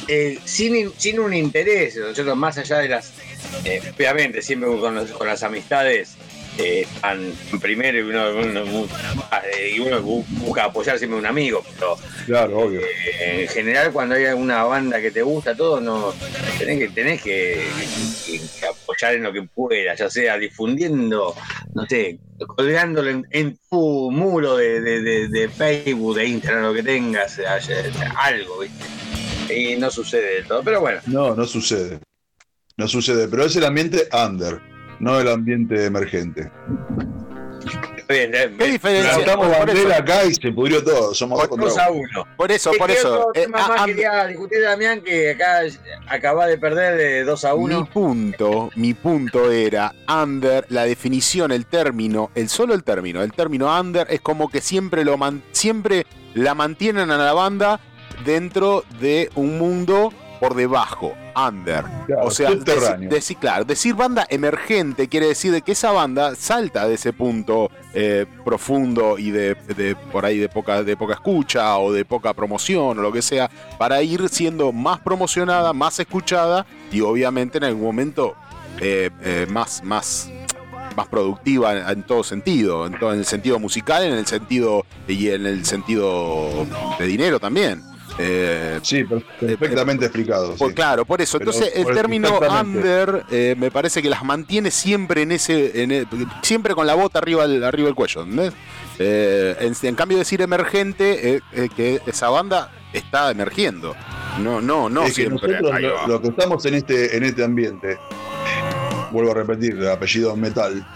eh, sin, sin un interés, nosotros más allá de las, eh, obviamente siempre con, los- con las amistades eh, están primero y uno, uno- eh, uno bu- busca apoyar siempre a un amigo, pero Claro, obvio. eh, en general cuando hay alguna banda que te gusta, todo, no tenés que, tenés que, que- que apoyar en lo que puedas, ya sea difundiendo, no sé, colgándolo en, en tu muro de, de- de- de Facebook, de Instagram, lo que tengas, eh, algo, ¿viste? Y no sucede del todo, pero bueno. No, no sucede. No sucede, pero es el ambiente under, no el ambiente emergente. ¿Qué diferencia? Levantamos Por bandera acá y se pudrió todo. Somos dos contra Dos a uno. Por eso, ¿Qué- por eso. eh, tema a- más a- quería discutir, Damián, que acá acaba de perder de 2 a 1. Mi punto, mi punto era under, la definición, el término, el solo el término, el término under es como que siempre lo man- siempre la mantienen a la banda dentro de un mundo por debajo, under. Claro, o sea, claro, decir banda emergente quiere decir de que esa banda salta de ese punto eh, profundo y de, de- por ahí de poca, de poca escucha o de poca promoción o lo que sea, para ir siendo más promocionada, más escuchada y obviamente en algún momento eh, eh, más, más, más productiva en, en todo sentido, en, todo, en el sentido musical, en el sentido y en el sentido de dinero también. Eh, sí, perfectamente explicado. Por, sí. Claro, por eso. Pero Entonces, el término under eh, me parece que las mantiene siempre en ese. en el- siempre con la bota arriba del, arriba del cuello. ¿entendés? Eh, en, en cambio, decir emergente, eh, eh, que esa banda está emergiendo. No, no, no Es que siempre. nosotros Ahí lo, que estamos en este, en este ambiente, vuelvo a repetir, el apellido metal,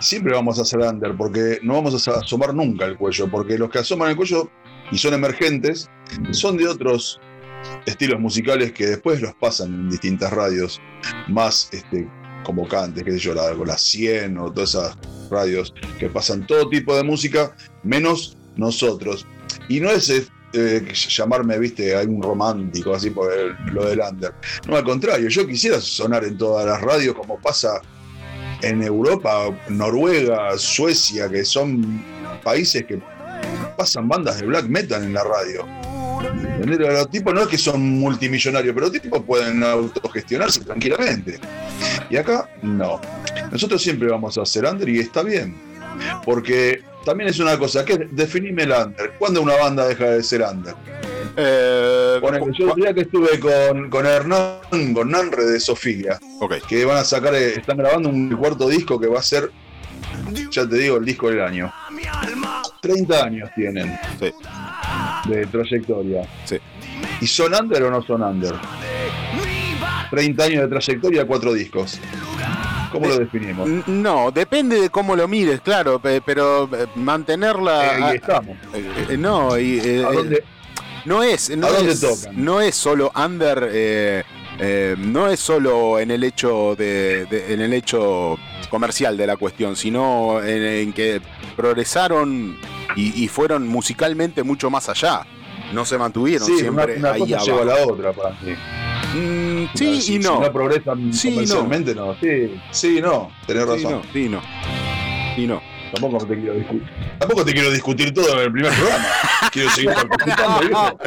siempre vamos a ser under, porque no vamos a asomar nunca el cuello, porque los que asoman el cuello y son emergentes son de otros estilos musicales que después los pasan en distintas radios más este, convocantes, qué sé yo, la, la 100 o todas esas radios que pasan todo tipo de música, menos nosotros. Y no es, eh, llamarme, viste, algún romántico, así por lo del under. No, al contrario, yo quisiera sonar en todas las radios como pasa en Europa, Noruega, Suecia, que son países que pasan bandas de black metal en la radio. Los tipos no es que son multimillonarios, pero los tipos pueden autogestionarse tranquilamente. Y acá no. Nosotros siempre vamos a hacer under y está bien. Porque también es una cosa, que definime el under. ¿Cuándo una banda deja de ser under? Eh, Ponele, yo el día que estuve con, con Hernán, con Nanre de Sofía, que van a sacar, eh, están grabando un cuarto disco que va a ser, ya te digo, el disco del año. 30 años tienen Sí, de trayectoria. sí. ¿Y son under o no son under? 30 años de trayectoria, cuatro discos. ¿Cómo lo definimos? No, depende de cómo lo mires, claro, pe- pero eh, mantenerla. Eh, ahí estamos. eh, eh, no, y, eh, no es, no ¿A dónde es, no es solo under, no es solo en el hecho de, de- en el hecho comercial de la cuestión, sino en, en que progresaron y, y fueron musicalmente mucho más allá. No se mantuvieron Sí, siempre una ahí cosa abajo. lleva a la otra para mí. Mm, sí si, y si no. no progresan Sí no. no. Sí, sí, no. Tenés Sí, razón. no, sí, no. Y no. Tampoco te quiero discutir. Tampoco te quiero discutir todo en el primer programa. quiero seguir participando.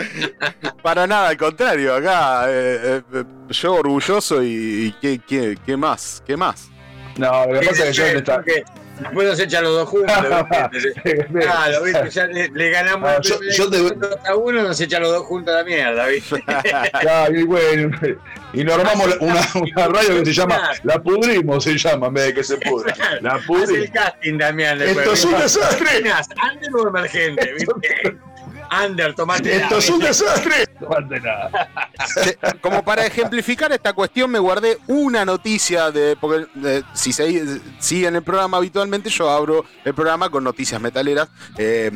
Para nada, al contrario, acá eh, eh, yo orgulloso y, y ¿qué, qué, qué más? ¿Qué más? No, lo que pasa es que yo está. Porque después nos echan los dos juntos. Claro, ¿viste? Ya le, le ganamos Ah, el yo- yo te- a uno, nos echan los dos juntos a la mierda, ¿viste? Claro, y bueno, y nos armamos la- una, una radio que se llama La Pudrimos, se llama, en vez de que se pudra. La Hace el Pudrimos. casting, Damián. Esto es un desastre. ¿Under o emergente? ¿viste? Tomate Esto es un desastre. Tomate nada. Como para ejemplificar esta cuestión, me guardé una noticia de. Porque si se, siguen el programa habitualmente, yo abro el programa con noticias metaleras. Eh,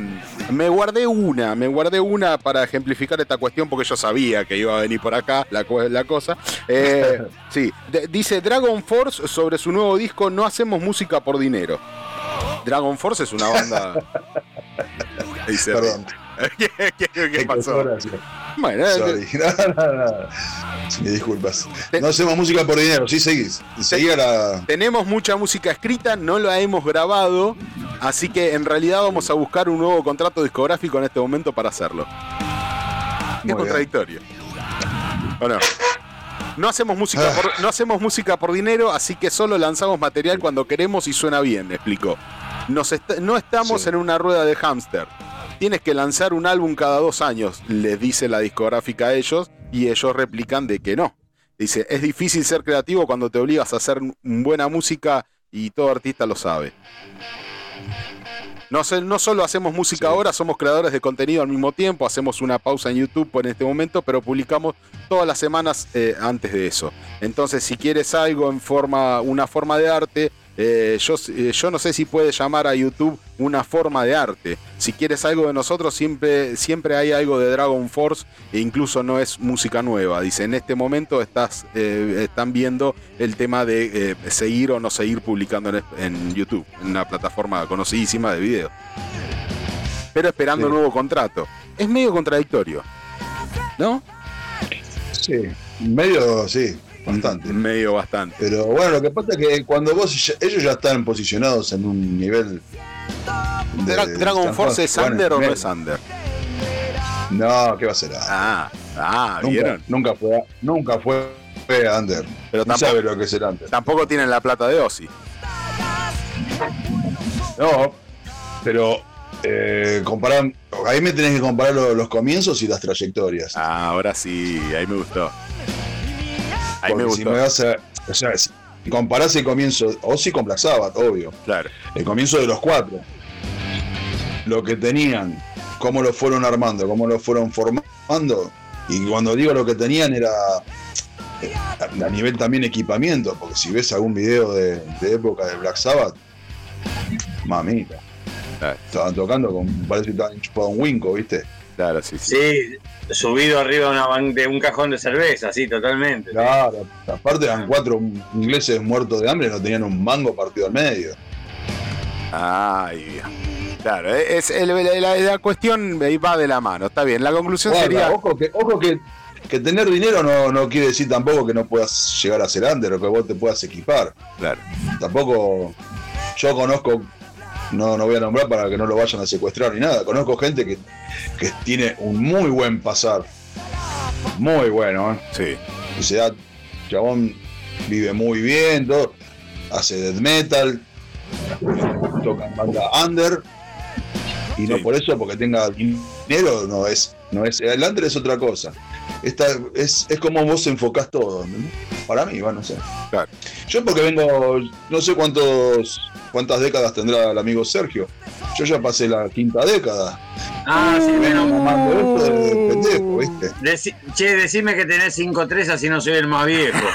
me guardé una, me guardé una para ejemplificar esta cuestión porque yo sabía que iba a venir por acá la, co- la cosa. Eh, sí, de- dice Dragon Force sobre su nuevo disco No hacemos música por dinero. Dragon Force es una banda. Ahí se ríe. Perdón. ¿Qué, qué- qué pasó? Bueno, Sorry. No, no, no. Me disculpas. No hacemos música por dinero, sí seguís. Seguí a la. Tenemos mucha música escrita, no la hemos grabado, así que en realidad vamos a buscar un nuevo contrato discográfico en este momento para hacerlo. Muy bien. contradictorio. ¿O no? No hacemos, música Ah. por, no hacemos música por dinero, así que solo lanzamos material cuando queremos y suena bien, explicó. Nos est- no estamos Sí. en una rueda de hámster. Tienes que lanzar un álbum cada dos años, les dice la discográfica a ellos, y ellos replican de que no. Dice, es difícil ser creativo cuando te obligas a hacer buena música y todo artista lo sabe. No, solo hacemos música ahora, somos creadores de contenido al mismo tiempo, hacemos una pausa en YouTube en este momento, pero publicamos todas las semanas eh, antes de eso. Entonces, si quieres algo en forma, una forma de arte, eh, yo, eh, yo no sé si puedes llamar a YouTube una forma de arte. Si quieres algo de nosotros, siempre, siempre hay algo de Dragon Force e incluso no es música nueva. Dice, en este momento estás, eh, están viendo el tema de eh, seguir o no seguir publicando en, en YouTube, en una plataforma conocidísima de video. Pero esperando Sí. nuevo contrato. Es medio contradictorio. ¿No? Sí, medio, sí, bastante. Medio bastante. Pero bueno, lo que pasa es que cuando vos, ya- ellos ya están posicionados en un nivel. de- Dra- Dragon Force es under o no es under. No, ¿qué va a ser? Ah, ah, nunca, ¿vieron? nunca fue, nunca fue, under. Pero tampoco- sabe lo que es el under. Tampoco tienen la plata de Ozzy. No, pero eh, comparar, ahí me tenés que comparar lo- los comienzos y las trayectorias. Ah, ahora sí, ahí me gustó. Ahí me si me vas a, o sea, si comparás el comienzo, o sí con Black Sabbath, obvio. Claro. El comienzo de los cuatro. Lo que tenían, cómo lo fueron armando, cómo lo fueron formando. Y cuando digo lo que tenían era eh, a, nivel también equipamiento, porque si ves algún video de, de época de Black Sabbath, mamita. Estaban tocando con, parece que estaban chupados un winco, ¿viste? Claro, sí, sí. Sí, subido arriba de, una ban- de un cajón de cerveza, sí, totalmente. Claro, aparte eran cuatro ingleses muertos de hambre, no tenían un mango partido al medio. Ay, Claro, es, el- la, la cuestión ahí va de la mano, está bien. La conclusión sería. Ojo que, ojo que, que tener dinero no, no quiere decir tampoco que no puedas llegar a ser under o que vos te puedas equipar. Claro. Tampoco. Yo conozco. No, no voy a nombrar para que no lo vayan a secuestrar ni nada. Conozco gente que, que tiene un muy buen pasar. Muy bueno, ¿eh? Sí. O sea, chabón vive muy bien, todo, hace death metal, toca en banda under, y no por eso, porque tenga dinero, no es, no es, el under es otra cosa. Esta, es, es como vos enfocás todo, ¿entendés? Para mí, bueno, no sé. Yo porque vengo, no sé cuántos cuántas décadas tendrá el amigo Sergio. Yo ya pasé la quinta década. Ah, sí, bueno. Mamando esto de pendejo, ¿viste? Deci- che, decime que tenés 5-3 así no soy el más viejo.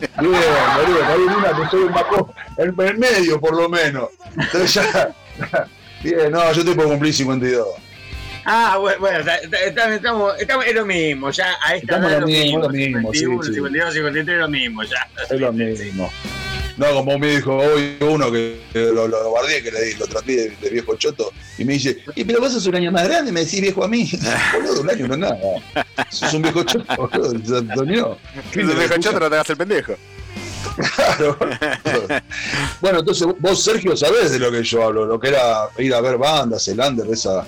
Bien, boludo, hay una que soy un maco en el medio por lo menos. Entonces ya. Bien, no, yo estoy por cumplir 52. Ah, bueno, bueno está- está- está- estamos, estamos, es lo mismo, ya a esta Estamos edad lo mismo, lo mismo, sí, 51, sí. 52, 53 es lo mismo ya. Es lo mismo. No, como me dijo hoy uno que lo, lo guardé, que le di- lo traté de, de viejo choto, y me dice, y pero vos sos un año más grande, me decís viejo a mí. boludo, un año no es nada. Sos un viejo choto, boludo, se Antonio. Si te dejo choto, no te hagas el pendejo. Claro. bueno, entonces vos, Sergio, sabés de lo que yo hablo, lo que era ir a ver bandas, el under, esa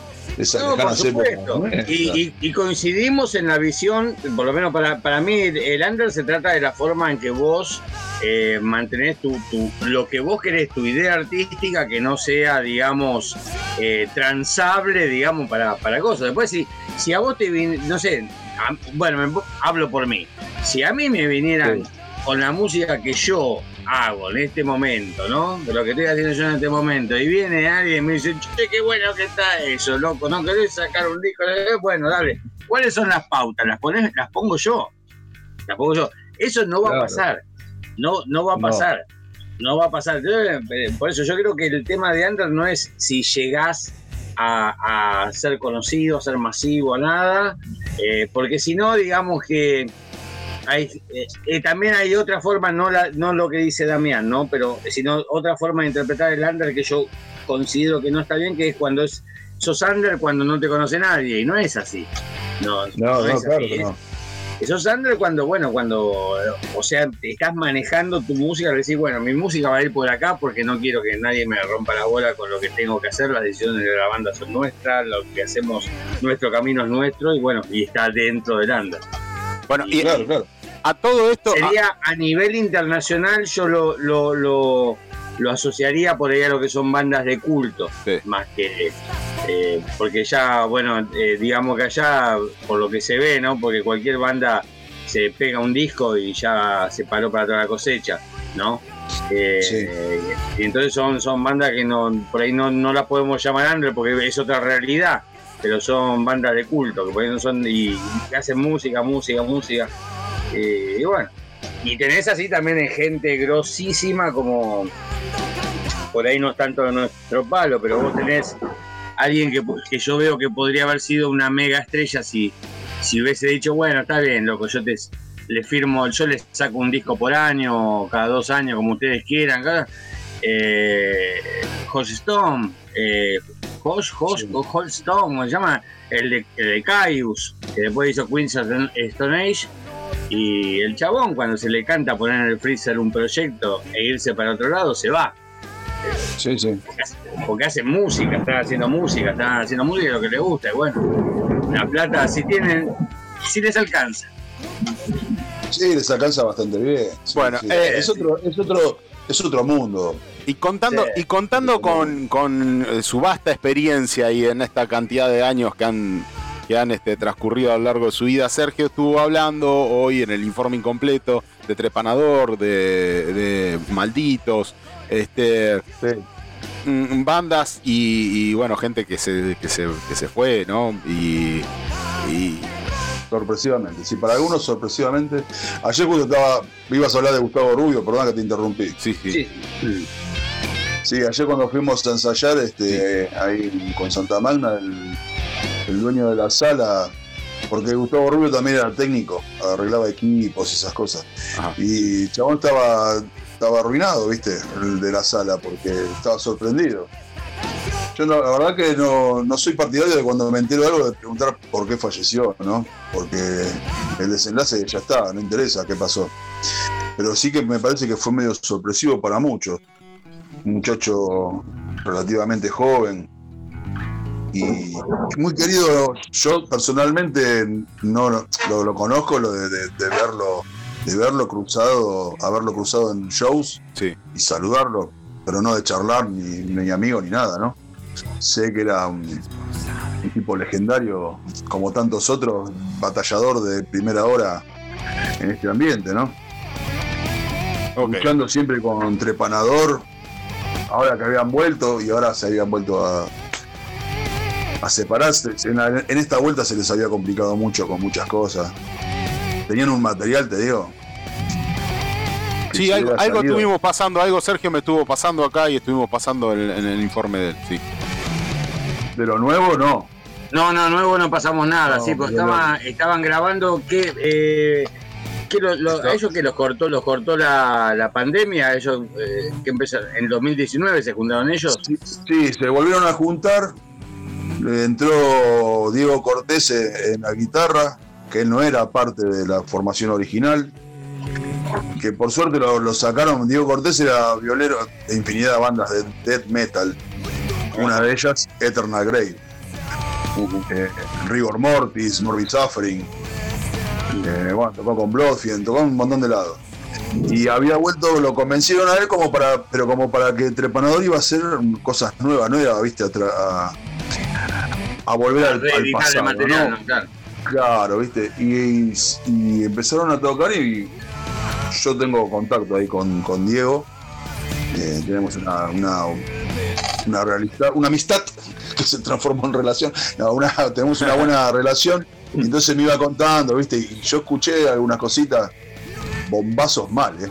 No, por supuesto. Y, y- y coincidimos en la visión, por lo menos para, para mí, el under se trata de la forma en que vos eh, mantenés tu, tu- lo que vos querés, tu idea artística, que no sea, digamos, eh, transable, digamos, para, para cosas. Después, si, si a vos te vin, no sé, a- bueno, me- hablo por mí. Si a mí me vinieran con la música que yo hago en este momento, ¿no? De lo que estoy haciendo yo en este momento, y viene alguien y me dice, che, qué bueno que está eso, loco, ¿no querés sacar un disco? Bueno, dale. ¿Cuáles son las pautas? ¿Las, ponés- las pongo yo? Las pongo yo. Eso no va Claro. a pasar. No, no va a pasar. No va a pasar. Eh, Por eso yo creo que el tema de Under no es si llegás a, a ser conocido, a ser masivo, a nada, eh, porque si no, digamos que hay, eh, eh, también hay otra forma, no, la, no lo que dice Damián, ¿no? Pero sino otra forma de interpretar el under que yo considero que no está bien, que es cuando es sos under cuando no te conoce nadie, y no es así. No, No, no, es claro así, que es- no. Sos under cuando, bueno, cuando, o sea, te estás manejando tu música, decís, bueno, mi música va a ir por acá porque no quiero que nadie me rompa la bola con lo que tengo que hacer, las decisiones de la banda son nuestras, lo que hacemos, nuestro camino es nuestro, y bueno, y está dentro del under. Bueno, y Claro, claro. A todo esto. Sería a nivel internacional, yo lo, lo, lo, lo asociaría por ahí a lo que son bandas de culto, más que. eh, porque ya, bueno, eh, digamos que allá, por lo que se ve, ¿no? Porque cualquier banda se pega un disco y ya se paró para toda la cosecha, ¿no? Eh, Y entonces son, son bandas que no, por ahí no, no las podemos llamar under porque es otra realidad, pero son bandas de culto, que por ahí no son, y que hacen música, música, música. Eh, y bueno, y tenés así también en gente grosísima como por ahí no es tanto de nuestro palo, pero vos tenés alguien que, que yo veo que podría haber sido una mega estrella si, si hubiese dicho, bueno, está bien, loco, yo te le firmo, yo les saco un disco por año, cada dos años, como ustedes quieran, cada, eh, Josh Stone, eh, Josh, Josh, Josh Stone, ¿cómo se llama? El de, el de Caius, que después hizo Queens of Stone Age. Y el chabón, cuando se le canta poner en el freezer un proyecto e irse para otro lado, se va. Sí, sí. Porque hace, porque hace música, están haciendo música, están haciendo música lo que les gusta. Y bueno, la plata, si tienen, si les alcanza. Sí, les alcanza bastante bien. Sí, Bueno, sí. eh, es, otro, es, otro, es otro mundo. Y contando, Sí. y contando con, con, eh, su vasta experiencia y en esta cantidad de años que han, que han este, transcurrido a lo largo de su vida, Sergio estuvo hablando hoy en el informe incompleto de Trepanador, de, de Malditos, este, mm, bandas y, y, bueno, gente que se, que se, que se fue, ¿no? Y, y Sorpresivamente, sí, para algunos sorpresivamente. Ayer cuando estaba, ibas a hablar de Gustavo Rubio, perdón que te interrumpí. Sí, sí. Sí, ayer cuando fuimos a ensayar este, ahí con Santa Magna, el, el dueño de la sala, porque Gustavo Rubio también era técnico, arreglaba equipos y esas cosas. Y Chabón estaba, estaba arruinado, viste, el de la sala, porque estaba sorprendido. Yo no- la verdad que no, no soy partidario de cuando me entero de algo de preguntar por qué falleció, ¿no? Porque el desenlace ya está, no interesa qué pasó. Pero sí que me parece que fue medio sorpresivo para muchos. Un muchacho relativamente joven y muy querido. Yo personalmente no lo, conozco, lo de, de- de verlo, de verlo cruzado, haberlo cruzado en shows y saludarlo, pero no de charlar ni, ni amigo ni nada, ¿no? Sé que era un, un tipo legendario, como tantos otros, batallador de primera hora en este ambiente, ¿no? Luchando siempre con Trepanador, ahora que habían vuelto y ahora se habían vuelto a, a separarse. En, la- en esta vuelta se les había complicado mucho con muchas cosas. Tenían un material, te digo. Sí, si algo, algo estuvimos pasando, algo Sergio me estuvo pasando acá y estuvimos pasando en, en el informe de él, sí. De lo nuevo, no. No, no, nuevo no pasamos nada, No, sí, porque estaba- estaban grabando que, eh, que lo- lo- a ellos que los cortó, los cortó la, la pandemia, ellos eh, que empezaron en 2019 se juntaron ellos. Sí, se volvieron a juntar. Le entró Diego Cortés en la guitarra, que él no era parte de la formación original. Que por suerte lo, sacaron. Diego Cortés era violero de infinidad de bandas de death metal. Una de ellas, Eternal Grave. Eh, Rigor Mortis, Morbid Suffering. Eh, bueno, tocó con Bloodfiend, tocó un montón de lados. Y había vuelto, lo convencieron a él como para, pero como para que Trepanador iba a hacer cosas nuevas, no iba, viste, a, a, a volver al, al pasado. material, ¿no? ¿no? Claro. Claro, viste. Y, y empezaron a tocar y yo tengo contacto ahí con, con Diego. Eh, tenemos una, una, una, realista- una amistad que se transformó en relación. No, una- tenemos una buena relación. Y entonces me iba contando, viste. Y yo escuché algunas cositas, bombazos mal, eh.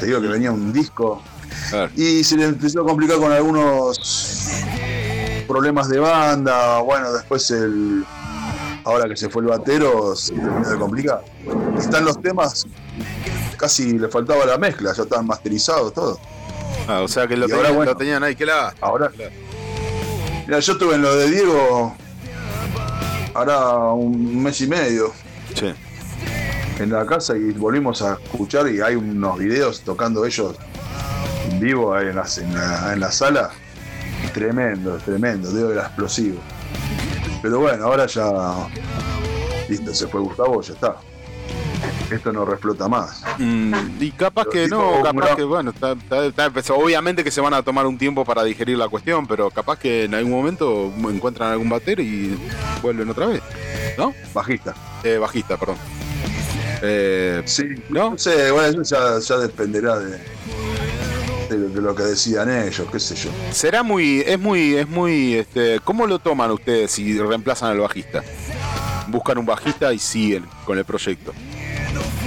Te digo que venía un disco. Y se le empezó a complicar con algunos problemas de banda. Bueno, después el. Ahora que se fue el batero, se terminó de complicar. Están los temas, casi le faltaba la mezcla, ya estaban masterizados todo. Ah, o sea que lo, tenían, ahora, bueno. lo tenían ahí, que la. Ahora. Mira, yo estuve en lo de Diego. Ahora un mes y medio. Sí. En la casa y volvimos a escuchar y hay unos videos tocando ellos en vivo ahí en la, en la, en la sala. Tremendo, tremendo, digo era explosivo. Pero bueno, ahora ya. Listo, se fue Gustavo, ya está. Esto no reflota más. Mm, y capaz Pero que no, capaz gran- que bueno, está- está- está- obviamente que se van a tomar un tiempo para digerir la cuestión, pero capaz que en algún momento encuentran algún batero y vuelven otra vez, ¿no? Bajista. Eh, bajista, perdón. Eh, sí, ¿no? No sé, bueno, eso ya, ya dependerá de, de lo, de lo que decidan ellos, qué sé yo. Será muy, es muy, es muy, este, ¿cómo lo toman ustedes si reemplazan al bajista? Buscan un bajista y siguen con el proyecto.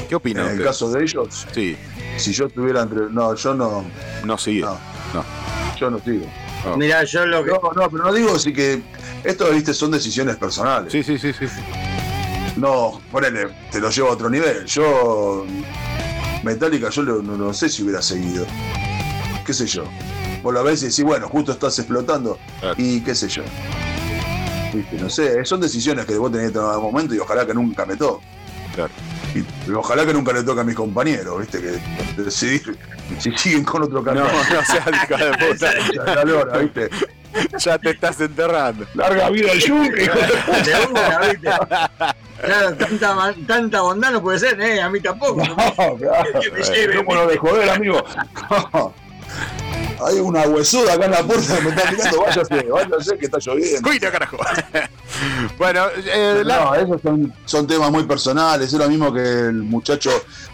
¿Qué opinan En el ustedes? caso de ellos, sí. si yo estuviera entre. No, yo no. No sigue. No, no. Yo no sigo. No. Mirá, yo lo que. No, no, pero no digo sí que. Esto, viste, son decisiones personales. Sí, sí, sí, sí. No, ponele, te lo llevo a otro nivel. Yo. Metallica, yo lo- no, no sé si hubiera seguido. ¿Qué sé yo? Vos la ves y decís, bueno, justo estás explotando. Y qué sé yo. Viste, no sé, son decisiones que vos tenés que tomar en algún momento y ojalá que nunca me toque. Claro. Y ojalá que nunca le toque a mis compañeros, viste, que decidir si siguen con otro No, cantante. no seas hija de puta. La hora, viste. Ya te estás enterrando. Larga vida al yunque, hijo de De una, ¿viste? Claro, tanta, tanta bondad no puede ser, ¿eh? A mí tampoco. Que me lleven, ¿Cómo lo de joder, amigo? Hay una huesuda acá en la puerta que me está mirando, váyase, váyase que está lloviendo. Cuida, carajo. bueno, eh, la- No, esos son, son temas muy personales, es lo mismo que el muchacho,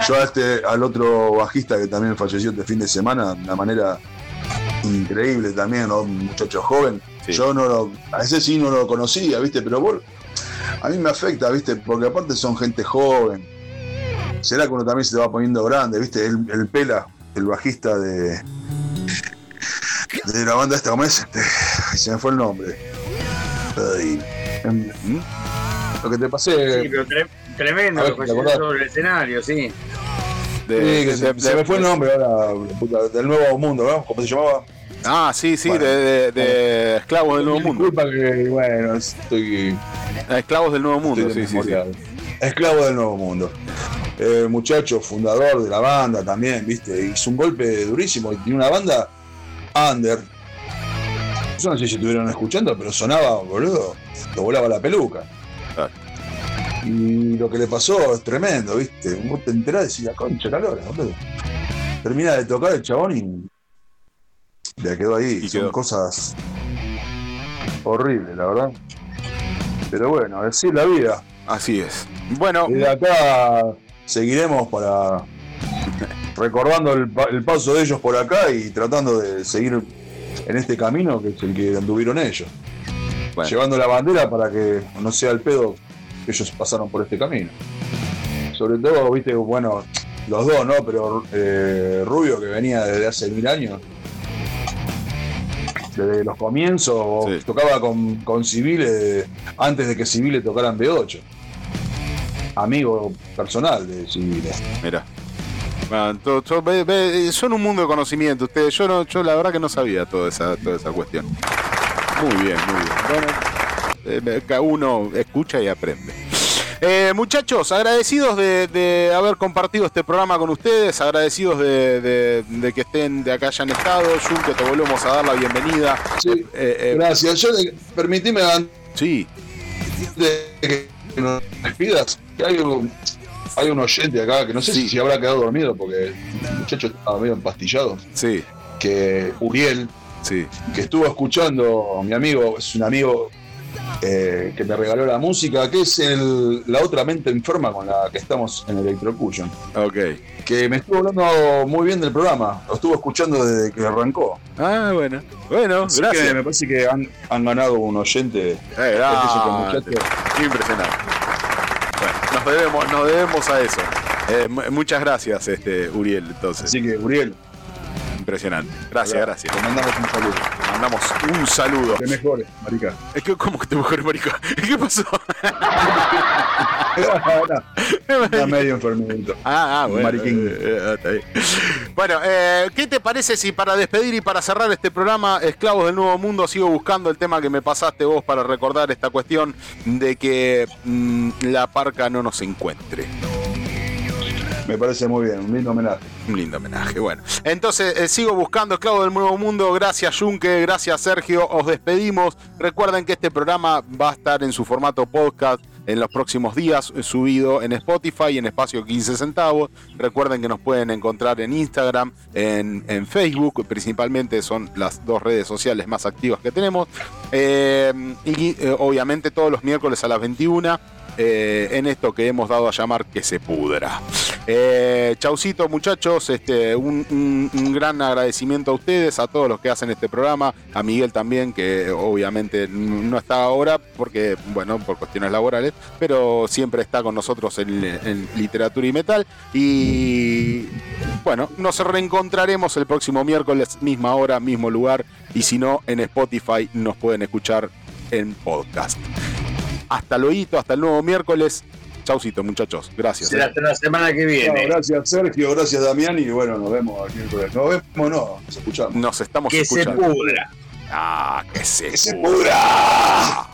yo a este, al otro bajista que también falleció este fin de semana, de una manera increíble también, ¿no? un muchacho joven. Yo no lo, a ese sí no lo conocía, ¿viste? Pero vos, a mí me afecta, ¿viste? Porque aparte son gente joven. Será que uno también se va poniendo grande, ¿viste? El, el Pela, el bajista de, de la banda esta, ¿cómo es? Este, se me fue el nombre. Ay, em, ¿Mm? Lo que te pasé. Sí, pero tre- tremendo ver, lo que sobre el escenario, sí. Sí, que se, se me fue el nombre ahora, puta, del nuevo mundo, ¿no? ¿Cómo se llamaba? Ah, sí, sí, de, de- de Esclavos del Nuevo Mundo. Disculpa que, bueno, estoy. Esclavos del Nuevo Mundo, estoy sí, sí, sí. desmemoriado. Esclavo del Nuevo Mundo. Eh, muchacho, fundador de la banda también, ¿viste? Hizo un golpe durísimo y tiene una banda under. Yo no sé si estuvieron escuchando, pero sonaba, boludo, lo volaba la peluca. Y lo que le pasó es tremendo, ¿viste? Vos te enterás y decís, la concha calor, boludo. Termina de tocar el chabón y le quedó ahí. Y Son quedó. cosas horribles, la verdad. Pero bueno, así es la vida. Así es. Bueno, Y de acá seguiremos para recordando el, el paso de ellos por acá y tratando de seguir en este camino que es el que anduvieron ellos. Bueno. Llevando la bandera para que no sea el pedo que ellos pasaron por este camino. Sobre todo, viste, bueno, los dos, ¿no? Pero eh, Rubio, que venía desde hace mil años, desde los comienzos, Sí. tocaba con, con Civile antes de que Civile tocaran B8. Amigo personal de Civile. mira. Bueno, ve- ve, son un mundo de conocimiento ustedes. Yo no, yo la verdad que no sabía toda esa, toda esa cuestión. Muy bien, muy bien. Bueno, eh, cada uno escucha y aprende. Eh, muchachos, agradecidos de, de haber compartido este programa con ustedes, agradecidos de, de- de que estén, de acá hayan estado. Jun, que te volvemos a dar la bienvenida. Sí, Eh, eh, Gracias. Yo, eh, permitime antes sí, de que nos despidas, hay un, hay un oyente acá que no sé Sí. si, habrá quedado dormido porque el muchacho estaba medio empastillado, sí, que Uriel, sí. que estuvo escuchando, mi amigo, es un amigo eh, que me regaló la música, que es el, la otra mente enferma con la que estamos en Electrocution, Ok. que me estuvo hablando muy bien del programa, lo estuvo escuchando desde que arrancó. Ah, bueno. Bueno, Así gracias. que me parece que han, han ganado un oyente. Eh, Este muchacho. Impresionante. Nos debemos, nos debemos a eso. Eh, mu- muchas gracias, este Uriel, entonces. Así que, Uriel, Impresionante. Gracias, gracias. te mandamos un saludo. Que mejores, marica. Es que, ¿Cómo que te mejores, marica? ¿Qué pasó? Está medio enfermito. Ah, ah, bueno. Mariquín. eh, eh, bien. Bueno, eh, ¿qué te parece si para despedir y para cerrar este programa, Esclavos del Nuevo Mundo, sigo buscando el tema que me pasaste vos para recordar esta cuestión de que mm, la parca no nos encuentre? Me parece muy bien, un lindo homenaje. Un lindo homenaje, bueno. Entonces, eh, sigo buscando Esclavo del Nuevo Mundo. Gracias, Junque. Gracias, Sergio. Os despedimos. Recuerden que este programa va a estar en su formato podcast en los próximos días, eh, subido en Spotify en espacio 15 centavos. Recuerden que nos pueden encontrar en Instagram, en, Facebook, principalmente son las dos redes sociales más activas que tenemos. Eh, y obviamente todos los miércoles a las 21 eh, en esto que hemos dado a llamar que se pudra. Eh, chaucito muchachos, este, un, un- gran agradecimiento a ustedes, a todos los que hacen este programa, a Miguel también, que obviamente no está ahora porque, bueno, por cuestiones laborales, pero siempre está con nosotros en literatura y metal. Y bueno, nos reencontraremos el próximo miércoles, misma hora, mismo lugar, y si no, en Spotify nos pueden escuchar en podcast. Hasta luego, hasta el nuevo miércoles. Chaucito, muchachos. Gracias. Será eh. hasta la semana que No, viene. gracias Sergio, gracias Damián y bueno, nos vemos aquí. Nos vemos, no, nos escuchamos. Nos estamos que se escuchando. pudra. Ah, que se, ¡Que se pudra.